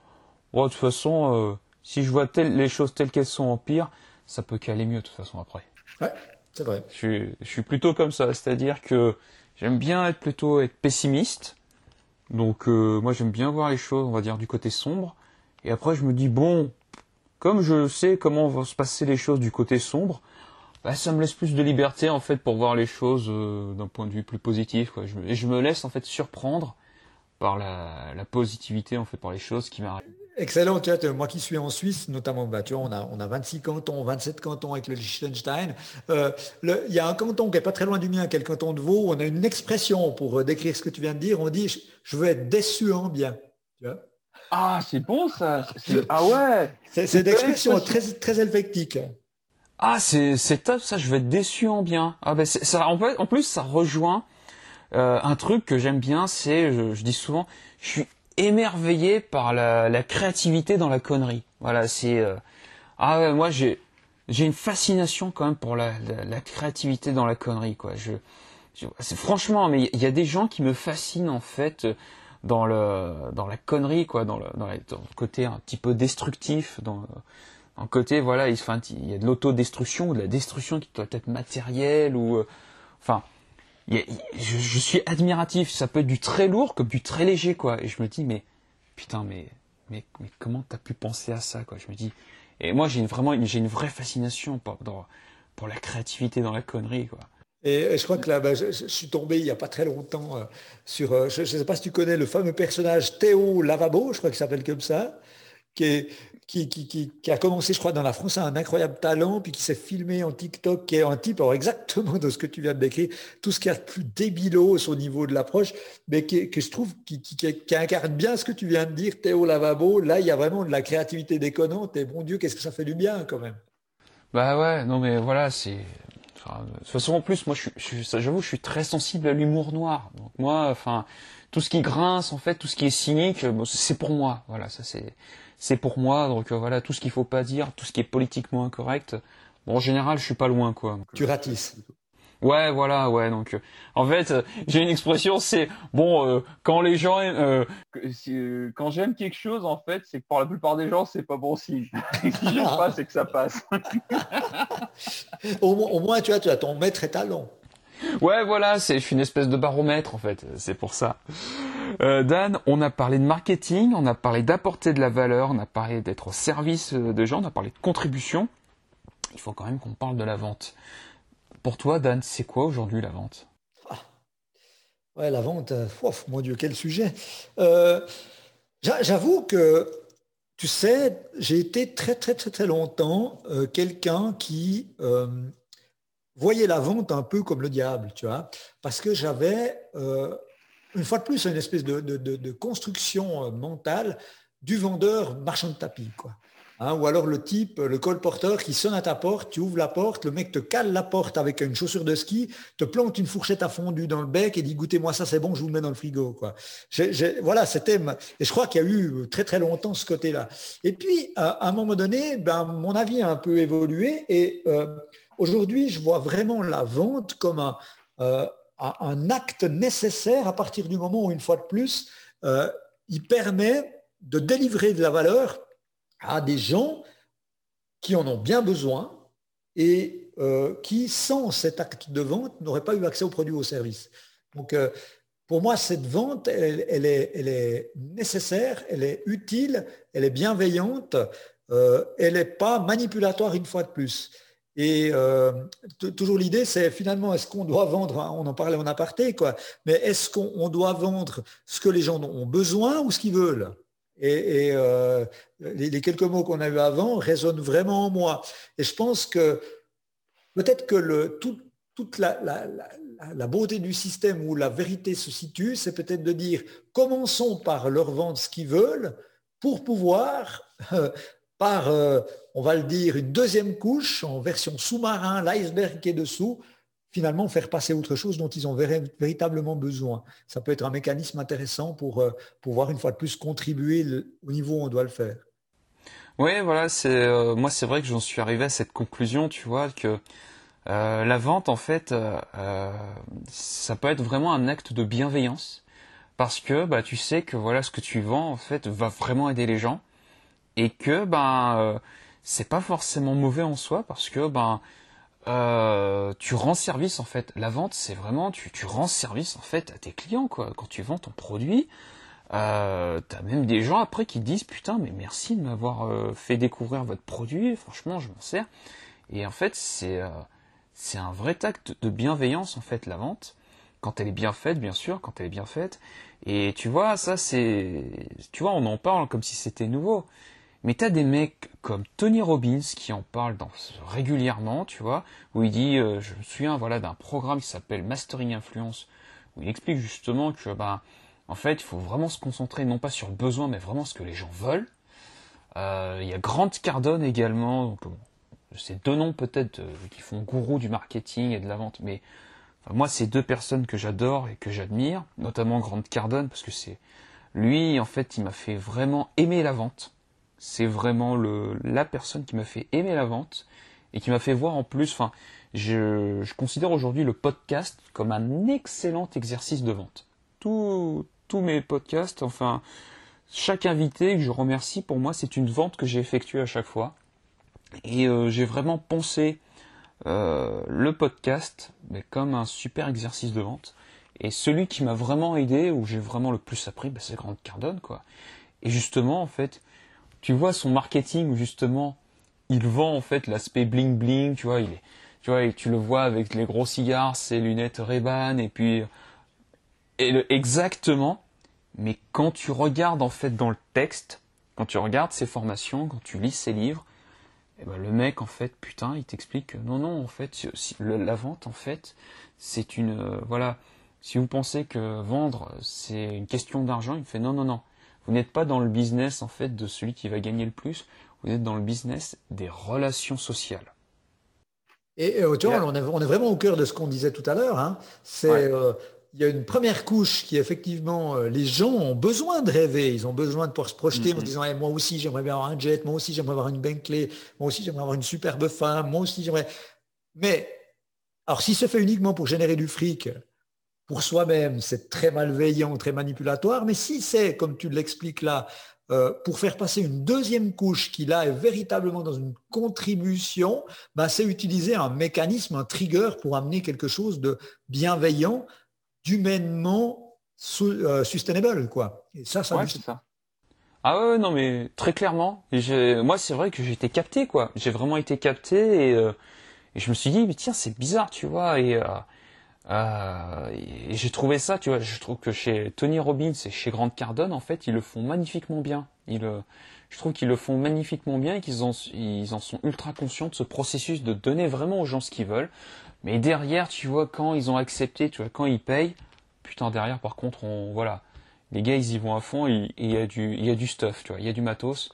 oh, de toute façon, euh, si je vois les choses telles qu'elles sont en pire, ça peut qu'aller mieux de toute façon après. Ouais, c'est vrai. Je suis, plutôt comme ça, c'est-à-dire que j'aime bien être plutôt être pessimiste. Donc euh, moi j'aime bien voir les choses, on va dire, du côté sombre. Et après je me dis bon, comme je sais comment vont se passer les choses du côté sombre, bah, ça me laisse plus de liberté en fait pour voir les choses euh, d'un point de vue plus positif. Quoi. et je me laisse en fait surprendre par la, la positivité en fait par les choses qui m'arrivent. Excellent, tu vois, moi qui suis en Suisse, notamment, bah, tu vois, on a, on a 26 cantons, 27 cantons avec le Liechtenstein. Euh, il y a un canton qui est pas très loin du mien, qui est le canton de Vaud. On a une expression pour euh, décrire ce que tu viens de dire. On dit, je, veux être déçu en bien. Tu vois ah, c'est bon ça. Ah ouais. C'est une expression très, très helvétique. Ah, c'est top ça. Je veux être déçu en bien. Ah ben ça. En, fait, en plus, ça rejoint euh, un truc que j'aime bien. C'est, je, je dis souvent, je suis émerveillé par la, la, créativité dans la connerie. Voilà, c'est euh, ah ouais, moi j'ai j'ai une fascination quand même pour la, la, créativité dans la connerie quoi. Je, c'est franchement, mais il y a des gens qui me fascinent en fait dans le dans la connerie quoi, dans le dans, le côté un petit peu destructif, dans un côté voilà, il, enfin, il y a de l'autodestruction, de la destruction qui doit être matérielle ou euh, enfin je, suis admiratif. Ça peut être du très lourd comme du très léger, quoi. Et je me dis, mais putain, mais mais, mais comment t'as pu penser à ça, quoi? Je me dis. Et moi, j'ai vraiment, j'ai une vraie fascination pour, pour la créativité dans la connerie, quoi. Et je crois que là, bah, je, suis tombé il n'y a pas très longtemps euh, sur, euh, je ne sais pas si tu connais le fameux personnage Théo Lavabo, je crois qu'il s'appelle comme ça, qui est, qui, qui, qui, a commencé, je crois, dans la France, a un incroyable talent, puis qui s'est filmé en TikTok, qui est un type, alors exactement de ce que tu viens de décrire, tout ce qui a de plus débilos au niveau de l'approche, mais que je trouve qui, incarne bien ce que tu viens de dire, Théo Lavabo. Là, il y a vraiment de la créativité déconnante, et bon Dieu, qu'est-ce que ça fait du bien quand même. Bah ouais, non mais voilà, c'est... de toute façon, en plus, moi, j'avoue, je suis très sensible à l'humour noir. Moi, enfin, tout ce qui grince, en fait, tout ce qui est cynique, c'est pour moi. Voilà, ça c'est c'est pour moi. Donc euh, voilà, tout ce qu'il faut pas dire, tout ce qui est politiquement incorrect. Bon, en général, je suis pas loin, quoi. Tu ratisses. Ouais, voilà, ouais. Donc, euh, en fait, euh, j'ai une expression, c'est bon quand les gens, quand j'aime quelque chose, en fait, c'est que pour la plupart des gens, c'est pas bon signe. si j'aime pas, c'est que ça passe. au, moins, tu vois, tu as ton maître étalon. Ouais, voilà, c'est, je suis une espèce de baromètre, en fait. C'est pour ça. Euh, Dan, on a parlé de marketing, on a parlé d'apporter de la valeur, on a parlé d'être au service euh, de gens, on a parlé de contribution. Il faut quand même qu'on parle de la vente. Pour toi, Dan, c'est quoi aujourd'hui la vente? Ah. Ouais, la vente, euh, mon Dieu, quel sujet. J'avoue que, tu sais, j'ai été très très très très longtemps quelqu'un qui voyait la vente un peu comme le diable, tu vois, parce que j'avais une fois de plus, une espèce de, construction euh, mentale du vendeur marchand de tapis. Quoi. Hein, ou alors le type, le colporteur qui sonne à ta porte, tu ouvres la porte, le mec te cale la porte avec une chaussure de ski, te plante une fourchette à fondu dans le bec et dit goûtez-moi ça, c'est bon, je vous le mets dans le frigo. Quoi. voilà, c'était. Et je crois qu'il y a eu très très longtemps ce côté-là. Et puis, à un moment donné, ben, mon avis a un peu évolué et euh, aujourd'hui, je vois vraiment la vente comme un. Euh, un acte nécessaire à partir du moment où, une fois de plus, euh, il permet de délivrer de la valeur à des gens qui en ont bien besoin et euh, qui, sans cet acte de vente, n'auraient pas eu accès aux produits ou aux services. Donc, pour moi, cette vente, elle, est, nécessaire, elle est utile, elle est bienveillante, elle n'est pas manipulatoire une fois de plus. Et euh, toujours l'idée, c'est finalement, est-ce qu'on doit vendre, hein, on en parlait en aparté, quoi, mais est-ce qu'on doit vendre ce que les gens ont besoin ou ce qu'ils veulent? Et, euh, les, quelques mots qu'on a eu avant résonnent vraiment en moi. Et je pense que peut-être que le, toute la, la, beauté du système où la vérité se situe, c'est peut-être de dire, commençons par leur vendre ce qu'ils veulent pour pouvoir euh, par, euh, on va le dire, une deuxième couche en version sous-marin, l'iceberg qui est dessous, finalement faire passer autre chose dont ils ont véritablement besoin. Ça peut être un mécanisme intéressant pour euh, pouvoir une fois de plus contribuer au niveau où on doit le faire. Oui, voilà, c'est euh, moi c'est vrai que j'en suis arrivé à cette conclusion, tu vois, que la vente, en fait, ça peut être vraiment un acte de bienveillance parce que bah, tu sais que voilà ce que tu vends en fait va vraiment aider les gens et que ben c'est pas forcément mauvais en soi parce que ben euh, tu rends service en fait. La vente, c'est vraiment tu, rends service en fait à tes clients quoi. Quand tu vends ton produit, euh, t'as même des gens après qui disent putain mais merci de m'avoir euh, fait découvrir votre produit. Franchement, je m'en sers. Et en fait, c'est euh, c'est un vrai acte de bienveillance en fait la vente quand elle est bien faite, bien sûr, quand elle est bien faite. Et tu vois, ça c'est, tu vois, on en parle comme si c'était nouveau. Mais t'as des mecs comme Tony Robbins qui en dans, régulièrement, tu vois, où il dit, euh, je me souviens, voilà, d'un programme qui s'appelle Mastering Influence, où il explique justement que, bah, en fait, il faut vraiment se concentrer non pas sur le besoin, mais vraiment ce que les gens veulent. Euh, il y a Grant Cardone également, donc c'est deux noms peut-être euh, qui font gourou du marketing et de la vente, mais moi c'est deux personnes que j'adore et que j'admire, notamment Grant Cardone parce que c'est lui en fait il m'a fait vraiment aimer la vente c'est vraiment le, la personne qui m'a fait aimer la vente et qui m'a fait voir en plus, enfin, je, je considère aujourd'hui le podcast comme un excellent exercice de vente. Tous, mes podcasts, enfin, chaque invité que je remercie, pour moi, c'est une vente que j'ai effectuée à chaque fois. Et euh, j'ai vraiment pensé euh, le podcast mais comme un super exercice de vente. Et celui qui m'a vraiment aidé, où j'ai vraiment le plus appris, bah, c'est Grant Cardone, quoi. Et justement, en fait, tu vois son marketing où justement il vend en fait l'aspect bling bling, tu vois, il tu vois, tu le vois avec les gros cigares, ses lunettes Ray-Ban et puis exactement. Mais quand tu regardes en fait dans le texte, quand tu regardes ses formations, quand tu lis ses livres, eh ben le mec en fait putain il t'explique que non non en fait la vente en fait c'est une euh, voilà si vous pensez que vendre c'est une question d'argent il fait non non non vous n'êtes pas dans le business en fait de celui qui va gagner le plus, vous êtes dans le business des relations sociales. Et, et on, est, vraiment au cœur de ce qu'on disait tout à l'heure. Hein. C'est euh, il y a une première couche qui effectivement euh, les gens ont besoin de rêver, ils ont besoin de pouvoir se projeter en se disant moi aussi j'aimerais bien avoir un jet, moi aussi j'aimerais avoir une Bentley, moi aussi j'aimerais avoir une superbe femme, moi aussi j'aimerais. Mais alors si se fait uniquement pour générer du fric, pour soi-même, c'est très malveillant, très manipulatoire, mais si c'est, comme tu l'expliques là, euh, pour faire passer une deuxième couche qui là est véritablement dans une contribution, ben, c'est utiliser un mécanisme, un trigger pour amener quelque chose de bienveillant, d'humainement euh, sustainable. Quoi. Et ça, ça, c'est ça. Ah ouais, non, mais très clairement. moi, c'est vrai que j'ai été capté, quoi. J'ai vraiment été capté et, euh, et, je me suis dit, mais tiens, c'est bizarre, tu vois. Et, euh, et j'ai trouvé ça, tu vois, je trouve que chez Tony Robbins et chez Grant Cardone, en fait, ils le font magnifiquement bien. Ils, je trouve qu'ils le font magnifiquement bien et qu'ils en, ils en sont ultra conscients de ce processus de donner vraiment aux gens ce qu'ils veulent. Mais derrière, tu vois, quand ils ont accepté, tu vois, quand ils payent, putain, derrière, par contre, on, voilà, les gars, ils y vont à fond et il y a du, il y a du stuff, tu vois, il y a du matos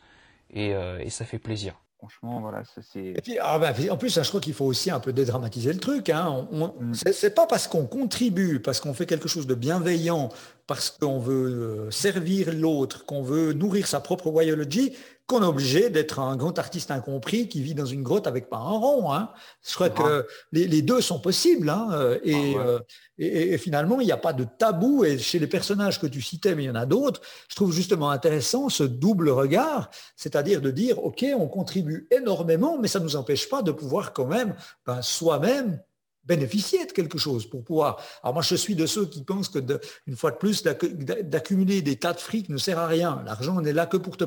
et, euh, et ça fait plaisir. Franchement, voilà, c'est. Ah, bah, en plus, je crois qu'il faut aussi un peu dédramatiser le truc. Hein. Mm. C'est pas parce qu'on contribue, parce qu'on fait quelque chose de bienveillant, parce qu'on veut euh, servir l'autre, qu'on veut nourrir sa propre biologie, qu'on est obligé d'être un grand artiste incompris qui vit dans une grotte avec pas un rond. Hein. Je crois que les, deux sont possibles. Hein, euh, ah euh, et, et, finalement, il n'y a pas de tabou. Et chez les personnages que tu citais, mais il y en a d'autres, je trouve justement intéressant ce double regard, c'est-à-dire de dire, OK, on contribue énormément, mais ça ne nous empêche pas de pouvoir quand même ben, soi-même bénéficier de quelque chose pour pouvoir. Alors moi, je suis de ceux qui pensent que, une fois de plus, d'accumuler des tas de fric ne sert à rien. L'argent n'est là que pour te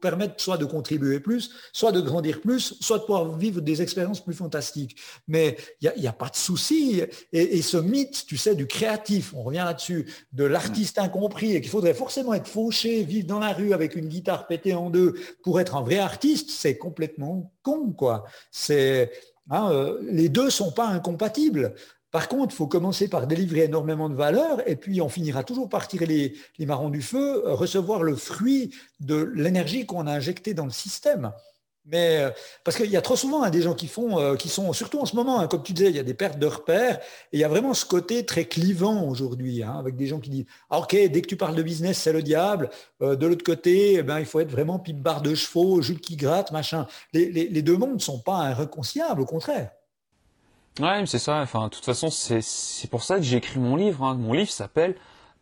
permettre soit de contribuer plus, soit de grandir plus, soit de pouvoir vivre des expériences plus fantastiques. Mais il n'y a, pas de souci. Et, ce mythe, tu sais, du créatif, on revient là-dessus, de l'artiste incompris et qu'il faudrait forcément être fauché, vivre dans la rue avec une guitare pétée en deux pour être un vrai artiste, c'est complètement con, quoi. C'est Hein, euh, les deux ne sont pas incompatibles. Par contre, il faut commencer par délivrer énormément de valeur et puis on finira toujours par tirer les, marrons du feu, euh, recevoir le fruit de l'énergie qu'on a injectée dans le système. Mais euh, parce qu'il y a trop souvent hein, des gens qui font, euh, qui sont surtout en ce moment, hein, comme tu disais, il y a des pertes de repères et il y a vraiment ce côté très clivant aujourd'hui, hein, avec des gens qui disent ah, ok, dès que tu parles de business, c'est le diable. Euh, de l'autre côté, eh ben il faut être vraiment pipe barre de chevaux, jupe qui gratte, machin. Les, les, les deux mondes ne sont pas irréconciliables, au contraire. Ouais, c'est ça. Enfin, de toute façon, c'est pour ça que j'ai écrit mon livre. Hein. Mon livre s'appelle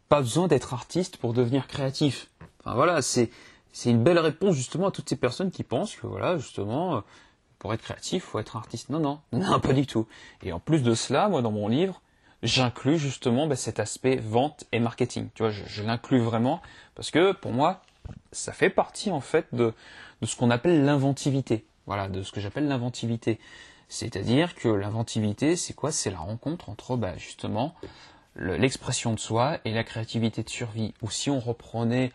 Pas besoin d'être artiste pour devenir créatif. Enfin voilà, c'est c'est une belle réponse justement à toutes ces personnes qui pensent que voilà, justement, euh, pour être créatif, faut être artiste. Non, non, non, pas du tout. Et en plus de cela, moi, dans mon livre, j'inclus justement bah, cet aspect vente et marketing. Tu vois, je, je l'inclus vraiment parce que pour moi, ça fait partie en fait de, de ce qu'on appelle l'inventivité. Voilà, de ce que j'appelle l'inventivité. C'est-à-dire que l'inventivité, c'est quoi? C'est la rencontre entre bah, justement l'expression de soi et la créativité de survie. Ou si on reprenait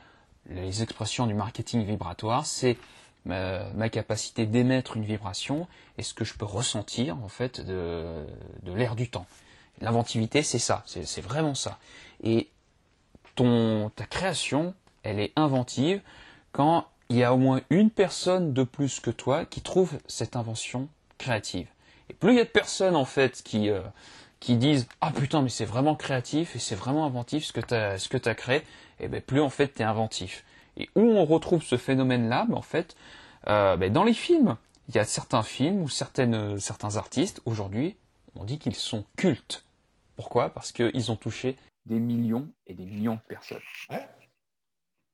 les expressions du marketing vibratoire, c'est ma, capacité d'émettre une vibration et ce que je peux ressentir en fait de, de l'air du temps. L'inventivité, c'est ça, c'est vraiment ça. Et ton, ta création, elle est inventive quand il y a au moins une personne de plus que toi qui trouve cette invention créative. Et plus il y a de personnes en fait qui, euh, qui disent ah putain mais c'est vraiment créatif et c'est vraiment inventif ce que tu as ce que tu as créé, et eh ben plus en fait tu es inventif. Et où on retrouve ce phénomène là, ben, en fait euh, ben, dans les films. Il y a certains films ou certaines, certains artistes aujourd'hui, on dit qu'ils sont cultes. Pourquoi? Parce qu'ils ont touché des millions et des millions de personnes. Ouais,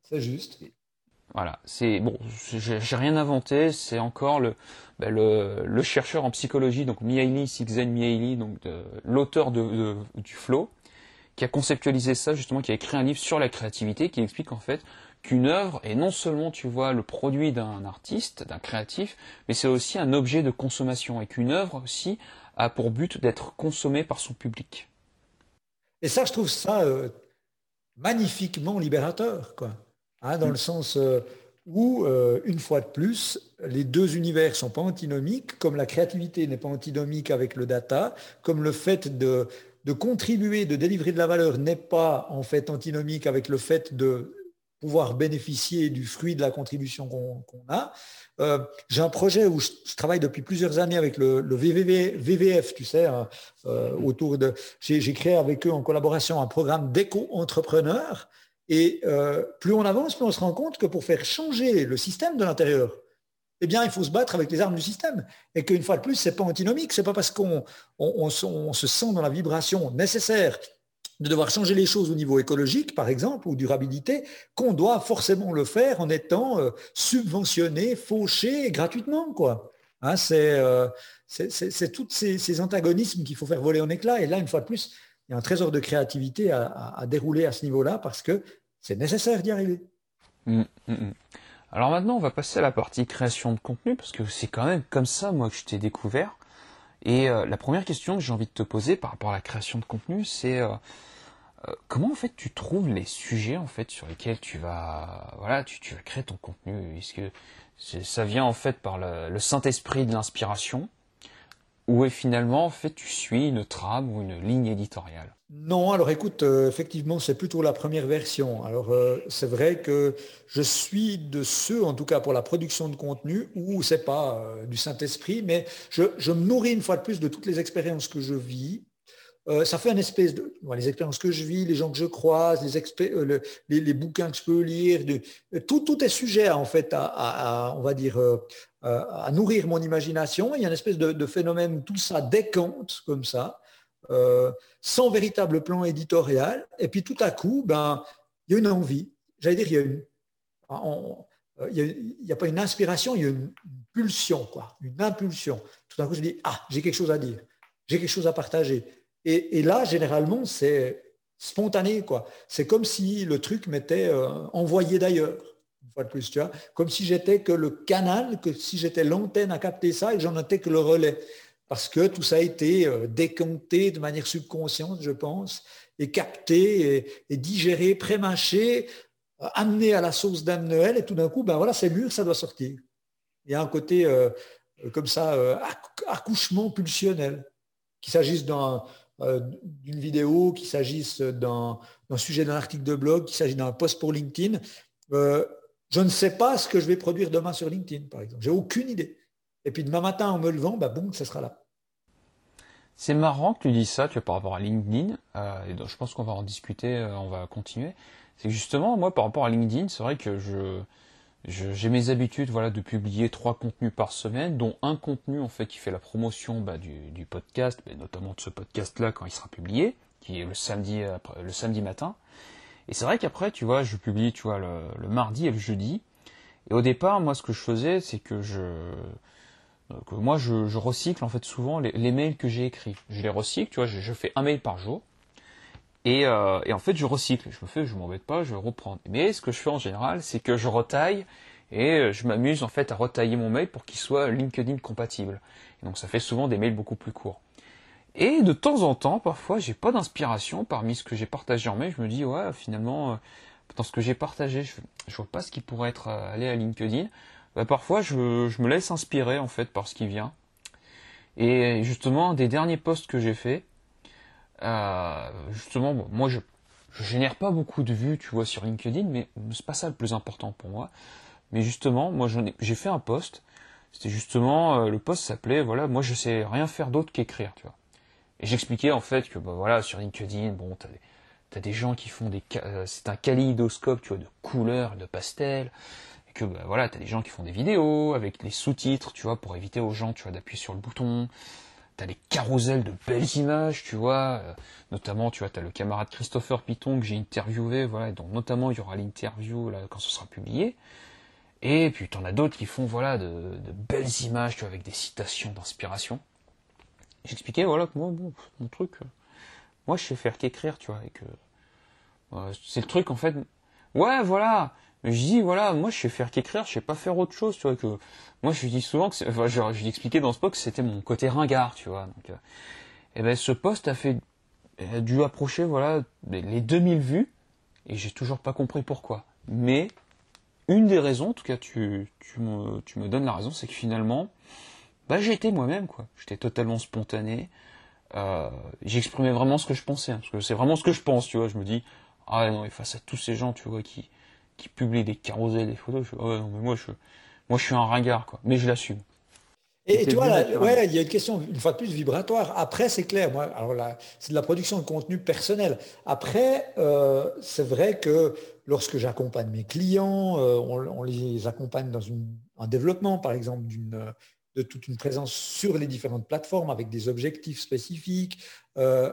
c'est juste. Voilà, c'est bon, j'ai rien inventé, c'est encore le, ben le, le, chercheur en psychologie, donc Mihaly, Csikszentmihalyi, Mihaly, donc l'auteur de, du flow, qui a conceptualisé ça justement, qui a écrit un livre sur la créativité, qui explique en fait qu'une œuvre est non seulement, tu vois, le produit d'un artiste, d'un créatif, mais c'est aussi un objet de consommation et qu'une œuvre aussi a pour but d'être consommée par son public. Et ça, je trouve ça euh, magnifiquement libérateur, quoi. Hein, dans le sens euh, où, euh, une fois de plus, les deux univers sont pas antinomiques, comme la créativité n'est pas antinomique avec le data, comme le fait de, contribuer, de délivrer de la valeur n'est pas en fait antinomique avec le fait de pouvoir bénéficier du fruit de la contribution qu'on a. Euh, j'ai un projet où je, travaille depuis plusieurs années avec le, VVF, tu sais, hein, autour de. J'ai créé avec eux en collaboration un programme d'éco-entrepreneurs et euh, plus on avance, plus on se rend compte que pour faire changer le système de l'intérieur, eh bien, il faut se battre avec les armes du système. Et qu'une fois de plus, ce n'est pas antinomique. Ce n'est pas parce qu'on se sent dans la vibration nécessaire de devoir changer les choses au niveau écologique, par exemple, ou durabilité, qu'on doit forcément le faire en étant euh, subventionné, fauché gratuitement. Quoi. Hein, euh, c'est tous ces, antagonismes qu'il faut faire voler en éclats. Et là, une fois de plus, il y a un trésor de créativité à, dérouler à ce niveau-là parce que c'est nécessaire d'y arriver. Mmh, mmh, mmh. Alors maintenant, on va passer à la partie création de contenu parce que c'est quand même comme ça, moi, que je t'ai découvert. Et euh, la première question que j'ai envie de te poser par rapport à la création de contenu, c'est euh, euh, comment en fait tu trouves les sujets en fait sur lesquels tu vas voilà tu, tu vas créer ton contenu? Est-ce que ça vient en fait par le Saint-Esprit de l'inspiration? Ou est finalement, en fait, tu suis une trame ou une ligne éditoriale Non, alors écoute, euh, effectivement, c'est plutôt la première version. Alors, euh, c'est vrai que je suis de ceux, en tout cas pour la production de contenu, où c'est pas euh, du Saint-Esprit, mais je, je, me nourris une fois de plus de toutes les expériences que je vis. Ça fait un espèce de... les expériences que je vis, les gens que je croise, les, les, bouquins que je peux lire, de, tout, est sujet, en fait, à, on va dire, euh, à nourrir mon imagination. Il y a une espèce de, phénomène où tout ça décante comme ça, euh, sans véritable plan éditorial. Et puis tout à coup, ben, il y a une envie. J'allais dire, il y a une, euh, il n'y a, pas une inspiration, il y a une, pulsion, quoi, une impulsion. Tout d'un coup, je dis, ah, j'ai quelque chose à dire, j'ai quelque chose à partager. Et, là, généralement, c'est spontané, quoi. C'est comme si le truc m'était envoyé d'ailleurs fois de plus, tu vois, comme si j'étais que le canal, que si j'étais l'antenne à capter ça et j'en étais que le relais. Parce que tout ça a été euh, décompté de manière subconsciente, je pense, et capté et, digéré, prémâché, euh, amené à la sauce d'Anne Noël, et tout d'un coup, ben voilà, c'est mûr, ça doit sortir. Il y a un côté euh, comme ça, accouchement pulsionnel, qu'il s'agisse d'une vidéo, qu'il s'agisse d'un sujet d'un article de blog, qu'il s'agisse d'un post pour LinkedIn. Je ne sais pas ce que je vais produire demain sur LinkedIn, par exemple. J'ai aucune idée. Et puis demain matin, en me levant, bah boum, ça sera là. C'est marrant que tu dis ça, tu vois, par rapport à LinkedIn. Euh, je pense qu'on va en discuter, euh, on va continuer. C'est justement, moi, par rapport à LinkedIn, c'est vrai que je, j'ai mes habitudes voilà de publier trois contenus par semaine, dont un contenu en fait qui fait la promotion bah, du, podcast, mais notamment de ce podcast là quand il sera publié, qui est le samedi le samedi matin. Et c'est vrai qu'après tu vois je publie tu vois le, mardi et le jeudi. Et au départ moi ce que je faisais c'est que je que moi je, recycle en fait souvent les, mails que j'ai écrits. Je les recycle tu vois je, je fais un mail par jour. Et, euh, et, en fait, je recycle. Je me fais, je m'embête pas, je vais reprendre. Mais ce que je fais en général, c'est que je retaille et euh, je m'amuse en fait à retailler mon mail pour qu'il soit LinkedIn compatible. Et donc ça fait souvent des mails beaucoup plus courts. Et de temps en temps, parfois, j'ai pas d'inspiration parmi ce que j'ai partagé en mail. Je me dis, ouais, finalement, euh, dans ce que j'ai partagé, je, je vois pas ce qui pourrait être allé à LinkedIn. Bah, parfois, je, je me laisse inspirer en fait par ce qui vient. Et justement, un des derniers posts que j'ai fait, euh, justement, moi je, je génère pas beaucoup de vues, tu vois, sur LinkedIn, mais c'est pas ça le plus important pour moi. Mais justement, moi j'ai fait un post. C'était justement euh, le post s'appelait voilà, moi je sais rien faire d'autre qu'écrire, tu vois. Et j'expliquais en fait que bah voilà sur LinkedIn, bon t'as des des gens qui font des euh, c'est un kaléidoscope, tu vois, de couleurs, de pastels. Et que bah, voilà, t'as des gens qui font des vidéos avec les sous-titres, tu vois, pour éviter aux gens, tu vois, d'appuyer sur le bouton t'as les carousels de belles images, tu vois, euh, notamment, tu vois, t'as le camarade Christopher Piton que j'ai interviewé, voilà, dont notamment il y aura l'interview là quand ce sera publié. Et puis t'en as d'autres qui font, voilà, de, belles images, tu vois, avec des citations d'inspiration. J'expliquais, voilà, que moi, bon, mon truc, euh, moi je sais faire qu'écrire, tu vois, et que euh, c'est le truc en fait. Ouais, voilà, je dis voilà, moi je sais faire qu'écrire, je sais pas faire autre chose, tu vois que moi je dis souvent que enfin, je, je lui expliquais dans ce post que c'était mon côté ringard, tu vois. Donc, euh, et ben ce post a fait a dû approcher voilà les 2000 vues et j'ai toujours pas compris pourquoi. Mais une des raisons, en tout cas tu, tu, me, tu me donnes la raison, c'est que finalement, bah j'étais moi-même quoi. J'étais totalement spontané. Euh, j'exprimais vraiment ce que je pensais, hein, parce que c'est vraiment ce que je pense, tu vois. Je me dis, ah non, et face à tous ces gens, tu vois, qui, qui publie des carousels, des photos. Je, non, mais moi, je, moi, je suis un ringard, quoi. Mais je l'assume. Et, tu vois, ouais, il y a une question, une fois de plus, vibratoire. Après, c'est clair, moi, alors là, c'est de la production de contenu personnel. Après, euh, c'est vrai que lorsque j'accompagne mes clients, euh, on, les accompagne dans une, un développement, par exemple, d'une de toute une présence sur les différentes plateformes avec des objectifs spécifiques. Euh,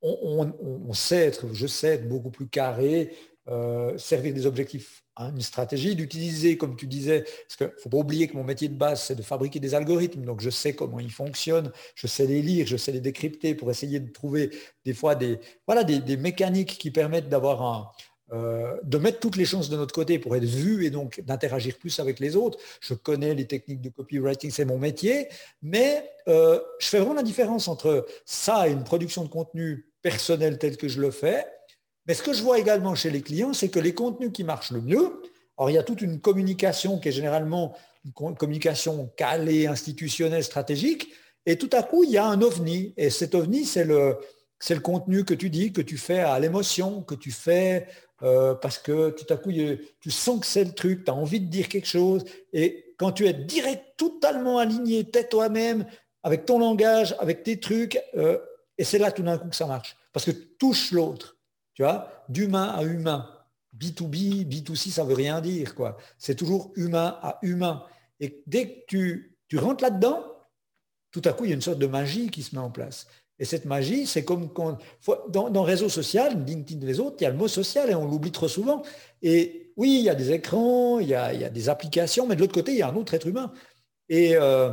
on, on, sait être, je sais être beaucoup plus carré, euh, servir des objectifs une stratégie, d'utiliser, comme tu disais, parce qu'il ne faut pas oublier que mon métier de base, c'est de fabriquer des algorithmes, donc je sais comment ils fonctionnent, je sais les lire, je sais les décrypter pour essayer de trouver des fois des, voilà, des, mécaniques qui permettent d'avoir un, euh, de mettre toutes les chances de notre côté pour être vu et donc d'interagir plus avec les autres. Je connais les techniques de copywriting, c'est mon métier, mais euh, je fais vraiment la différence entre ça et une production de contenu personnel tel que je le fais, mais ce que je vois également chez les clients, c'est que les contenus qui marchent le mieux, alors il y a toute une communication qui est généralement une communication calée, institutionnelle, stratégique, et tout à coup, il y a un ovni. Et cet ovni, c'est le, c'est le contenu que tu dis, que tu fais à l'émotion, que tu fais euh, parce que tout à coup, tu sens que c'est le truc, tu as envie de dire quelque chose. Et quand tu es direct, totalement aligné, t'es toi-même, avec ton langage, avec tes trucs, euh, et c'est là tout d'un coup que ça marche. Parce que touche l'autre. Tu vois, d'humain à humain. B2B, B2C, ça veut rien dire. quoi. C'est toujours humain à humain. Et dès que tu, rentres là-dedans, tout à coup, il y a une sorte de magie qui se met en place. Et cette magie, c'est comme quand, dans, réseau social, LinkedIn les autres, il y a le mot social et on l'oublie trop souvent. Et oui, il y a des écrans, il y a, il y a des applications, mais de l'autre côté, il y a un autre être humain. Et euh,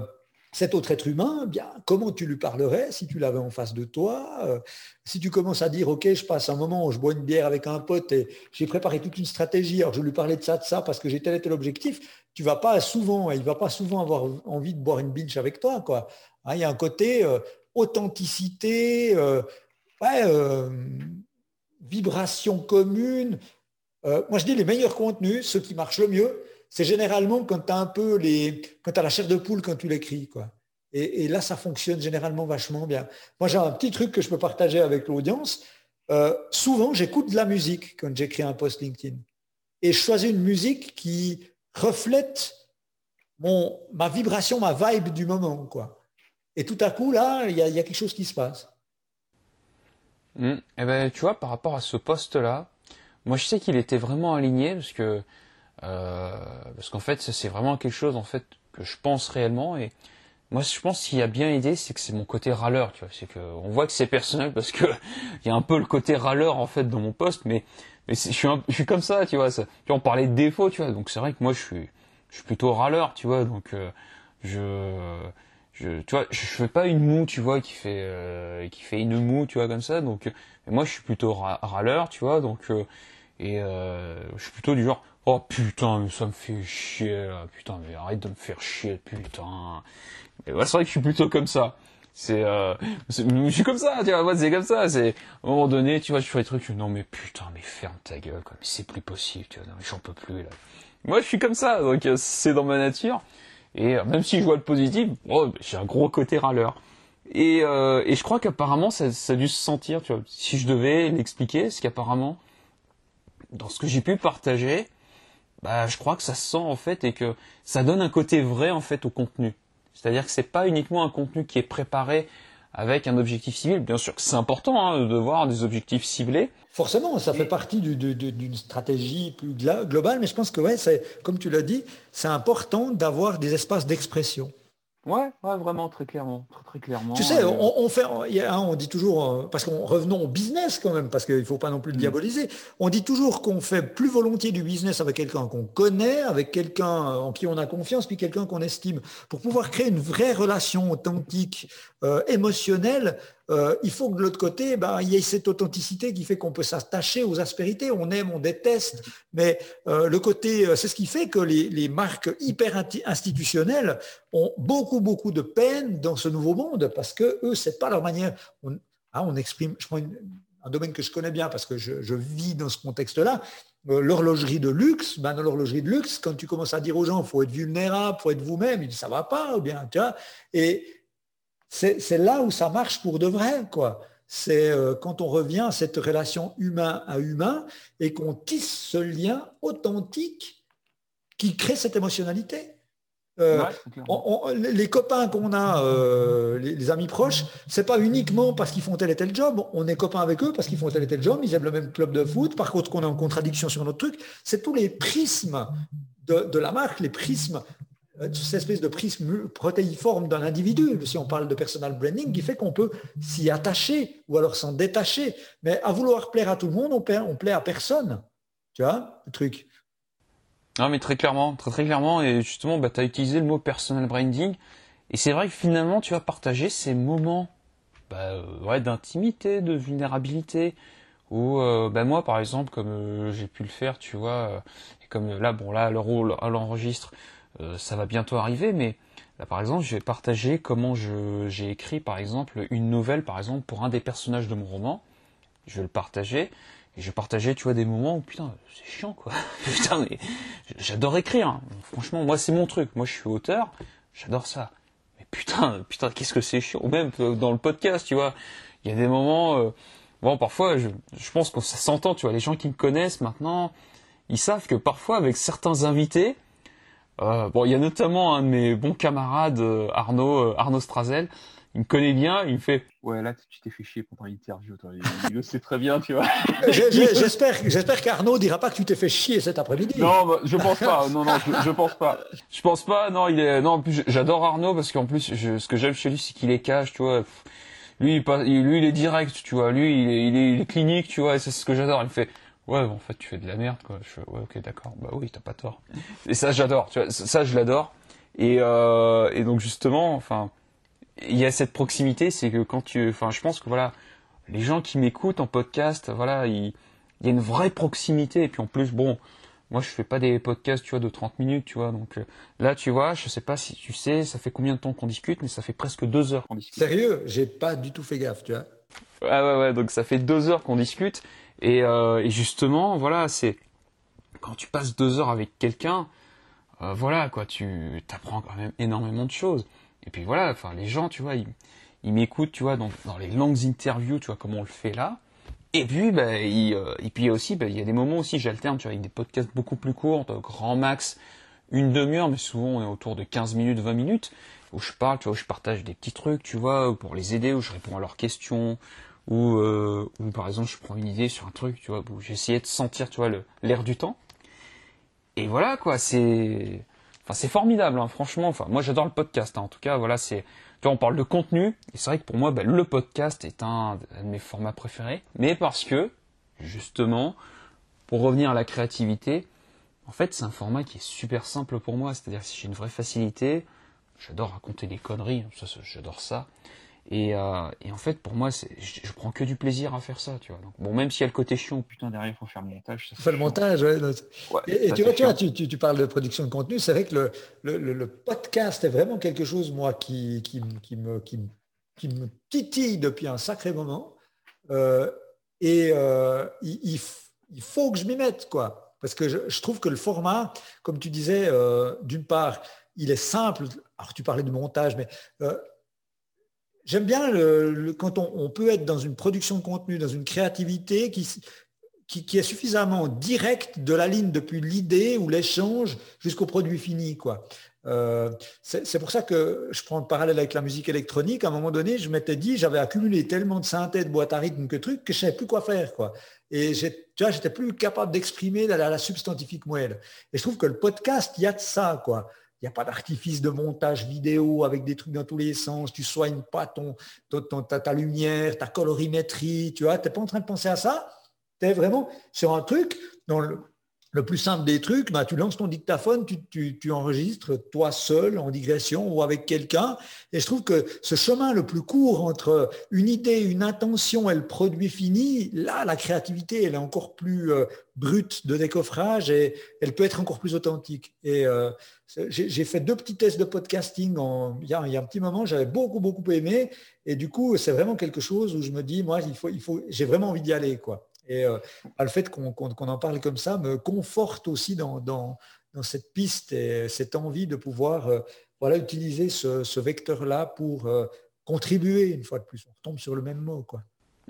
cet autre être humain, eh bien, comment tu lui parlerais si tu l'avais en face de toi euh, Si tu commences à dire, OK, je passe un moment où je bois une bière avec un pote et j'ai préparé toute une stratégie, alors je lui parlais de ça, de ça, parce que j'ai tel et tel objectif, tu vas pas souvent, il va pas souvent avoir envie de boire une binge avec toi. Quoi. Hein, il y a un côté euh, authenticité, euh, vibration commune. moi, je dis les meilleurs contenus, ceux qui marchent le mieux, c'est généralement quand tu as un peu les. quand la chair de poule quand tu l'écris. Et, là, ça fonctionne généralement vachement bien. Moi, j'ai un petit truc que je peux partager avec l'audience. Euh, souvent, j'écoute de la musique quand j'écris un post LinkedIn. Et je choisis une musique qui reflète mon, ma vibration, ma vibe du moment. Quoi. Et tout à coup, là, il y, a quelque chose qui se passe. Mmh. Eh ben, tu vois, par rapport à ce poste-là, moi je sais qu'il était vraiment aligné parce que parce qu'en fait, c'est vraiment quelque chose en fait que je pense réellement. Et moi je pense qu'il y a bien aidé, c'est que c'est mon côté râleur, tu vois, c'est que on voit que c'est personnel parce que il y a un peu le côté râleur en fait dans mon poste, mais mais je suis je suis comme ça, tu vois, ça, tu vois, on parlait de défauts, tu vois, donc c'est vrai que moi je suis je suis plutôt râleur, tu vois, donc euh, je je tu vois, je fais pas une moue, tu vois, qui fait euh, qui fait une moue, tu vois comme ça, donc moi je suis plutôt râleur, tu vois, donc et je suis plutôt du genre Oh putain, mais ça me fait chier là. Putain, mais arrête de me faire chier, putain. Et ouais, c'est vrai que je suis plutôt comme ça. C'est, euh, je suis comme ça, tu vois, c'est comme ça. C'est, à moment donné, tu vois, je fais des trucs, non mais putain, mais ferme ta gueule, quoi. Mais c'est plus possible, tu vois, non mais j'en peux plus là. Moi, je suis comme ça, donc euh, c'est dans ma nature. Et euh, même si je vois le positif, oh, j'ai un gros côté râleur. Et, euh, et je crois qu'apparemment, ça, ça a dû se sentir, tu vois. Si je devais l'expliquer, c'est qu'apparemment, dans ce que j'ai pu partager, bah, je crois que ça se sent en fait et que ça donne un côté vrai en fait au contenu. C'est-à-dire que c'est pas uniquement un contenu qui est préparé avec un objectif ciblé. Bien sûr que c'est important hein, de voir des objectifs ciblés. Forcément, ça fait partie d'une stratégie plus globale, mais je pense que ouais, c'est comme tu l'as dit, c'est important d'avoir des espaces d'expression. Ouais, ouais, vraiment, très clairement. Très, clairement tu sais, on, fait, on dit toujours, euh, parce qu'on revenons au business quand même, parce qu'il ne faut pas non plus le mm. diaboliser, on dit toujours qu'on fait plus volontiers du business avec quelqu'un qu'on connaît, avec quelqu'un en qui on a confiance, puis quelqu'un qu'on estime. Pour pouvoir créer une vraie relation authentique, euh, émotionnelle, euh, il faut que de l'autre côté, ben, il y ait cette authenticité qui fait qu'on peut s'attacher aux aspérités. On aime, on déteste, mais euh, le côté, euh, c'est ce qui fait que les, marques hyper institutionnelles ont beaucoup, beaucoup de peine dans ce nouveau monde parce que eux, c'est pas leur manière. On, hein, on exprime, je prends un domaine que je connais bien parce que je, vis dans ce contexte-là. l'horlogerie de luxe, ben dans l'horlogerie de luxe, quand tu commences à dire aux gens, faut être vulnérable, faut être vous-même, ils disent ça va pas, ou bien, tu vois. Et c'est là où ça marche pour de vrai, quoi. C'est euh, quand on revient à cette relation humain à humain et qu'on tisse ce lien authentique qui crée cette émotionnalité. Euh, les copains qu'on a, euh, les, amis proches, c'est pas uniquement parce qu'ils font tel et tel job. On est copains avec eux parce qu'ils font tel et tel job. Ils aiment le même club de foot. Par contre, qu'on est en contradiction sur notre truc, c'est tous les prismes de, la marque, les prismes cette espèce de prisme protéiforme d'un individu, si on parle de personal branding, qui fait qu'on peut s'y attacher ou alors s'en détacher. Mais à vouloir plaire à tout le monde, on plaît, plaît à personne. Tu vois, le truc. Non, mais très clairement, très clairement, et justement, bah, tu as utilisé le mot personal branding, et c'est vrai que finalement, tu vas partager ces moments bah, euh, d'intimité, de vulnérabilité, ou euh, bah, moi, par exemple, comme j'ai pu le faire, tu vois, et comme là, bon, là, le rôle à l'enregistre, euh, ça va bientôt arriver, mais là par exemple, je vais partager comment j'ai écrit par exemple une nouvelle, par exemple pour un des personnages de mon roman. Je vais le partager et je partager, tu vois, des moments où putain, c'est chiant quoi. putain, mais j'adore écrire. Hein. Franchement, moi c'est mon truc. Moi je suis auteur, j'adore ça. Mais putain, putain, qu'est-ce que c'est chiant. Ou même euh, dans le podcast, tu vois, il y a des moments. Euh, bon, parfois, je, je pense ça s'entend, tu vois, les gens qui me connaissent maintenant, ils savent que parfois avec certains invités, euh, bon, il y a notamment un de mes bons camarades, euh, Arnaud, euh, Arnaud Strazel. Il me connaît bien, il me fait. Ouais, là, tu t'es fait chier pendant l'interview, toi. Il, le sait très bien, tu vois. J'espère, j'espère qu'Arnaud dira pas que tu t'es fait chier cet après-midi. Non, bah, je pense pas. Non, non, je, pense pas. Je pense pas. Non, il est. Non, en plus, j'adore Arnaud parce qu'en plus, je, ce que j'aime chez lui, c'est qu'il est cash, tu vois. Lui, il, lui, il est direct, tu vois. Lui, il est, il est, il est clinique, tu vois. Et c'est ce que j'adore. Il me fait ouais en fait tu fais de la merde quoi. Je ouais ok d'accord. Bah oui t'as pas tort. Et ça j'adore tu vois ça je l'adore. Et euh, et donc justement enfin il y a cette proximité c'est que quand tu enfin je pense que voilà les gens qui m'écoutent en podcast voilà il, y a une vraie proximité. Et puis en plus bon moi je fais pas des podcasts tu vois de 30 minutes tu vois. Donc euh, là tu vois je sais pas si tu sais ça fait combien de temps qu'on discute mais ça fait presque deux heures qu'on discute. Sérieux? J'ai pas du tout fait gaffe tu vois. Ouais ouais ouais donc ça fait deux heures qu'on discute euh, et, justement, voilà, c'est quand tu passes deux heures avec quelqu'un, euh, voilà, quoi, tu apprends quand même énormément de choses. Et puis voilà, enfin, les gens, tu vois, ils, m'écoutent, tu vois, dans, dans, les longues interviews, tu vois, comme on le fait là. Et puis, bah, euh, et puis aussi, bah, il y a des moments aussi, j'alterne, tu vois, avec des podcasts beaucoup plus courts, grand max, une demi-heure, mais souvent on est autour de 15 minutes, 20 minutes, où je parle, tu vois, où je partage des petits trucs, tu vois, pour les aider, où je réponds à leurs questions, ou euh, par exemple je prends une idée sur un truc, tu vois, où j'essayais de sentir, tu vois, l'air du temps. et voilà quoi, c'est, enfin c'est formidable, hein, franchement. Enfin, moi j'adore le podcast. Hein. en tout cas, voilà, c'est, tu vois, on parle de contenu, et c'est vrai que pour moi, ben, le podcast est un, de mes formats préférés, mais parce que justement, pour revenir à la créativité, en fait, c'est un format qui est super simple pour moi. C'est-à-dire si j'ai une vraie facilité, j'adore raconter des conneries, ça, j'adore ça. Et, euh, et, en fait, pour moi, je, je, prends que du plaisir à faire ça, tu vois. Donc, bon, même s'il y a le côté chiant, putain, derrière, il faut faire le montage. Ça, le montage, ouais. ouais et, tu vois, tu, vois tu, tu, parles de production de contenu, c'est vrai que le, le, le, podcast est vraiment quelque chose, moi, qui, qui, qui, me, qui, qui me titille depuis un sacré moment. Euh, et euh, il, il, faut que je m'y mette, quoi. Parce que je, je, trouve que le format, comme tu disais, euh, d'une part, il est simple. Alors, tu parlais du montage, mais euh, j'aime bien quand on, peut être dans une production de contenu, dans une créativité qui, est suffisamment directe de la ligne depuis l'idée ou l'échange jusqu'au produit fini. Euh, c'est pour ça que je prends le parallèle avec la musique électronique. À un moment donné, je m'étais dit, j'avais accumulé tellement de synthèses, de boîtes à rythme que trucs que je ne savais plus quoi faire. Et tu vois, j'étais plus capable d'exprimer la, la, substantifique moelle. Et je trouve que le podcast, il y a de ça. quoi. Il n'y a pas d'artifice de montage vidéo avec des trucs dans tous les sens. Tu soignes pas ton, ta, lumière, ta colorimétrie. Tu tu n'es pas en train de penser à ça? Tu es vraiment sur un truc dans le, le plus simple des trucs, bah, tu lances ton dictaphone, tu, enregistres toi seul en digression ou avec quelqu'un. Et je trouve que ce chemin le plus court entre une idée, une intention et le produit fini, là, la créativité, elle est encore plus euh, brute de décoffrage et elle peut être encore plus authentique. Et euh, j'ai fait deux petits tests de podcasting en, il, y a, y a un petit moment, j'avais beaucoup, beaucoup aimé. Et du coup, c'est vraiment quelque chose où je me dis, moi, il faut, il faut, j'ai vraiment envie d'y aller. quoi. Et euh, le fait qu'on en parle comme ça me conforte aussi dans, cette piste et cette envie de pouvoir euh, utiliser ce, vecteur-là pour euh, contribuer une fois de plus. On retombe sur le même mot. Quoi.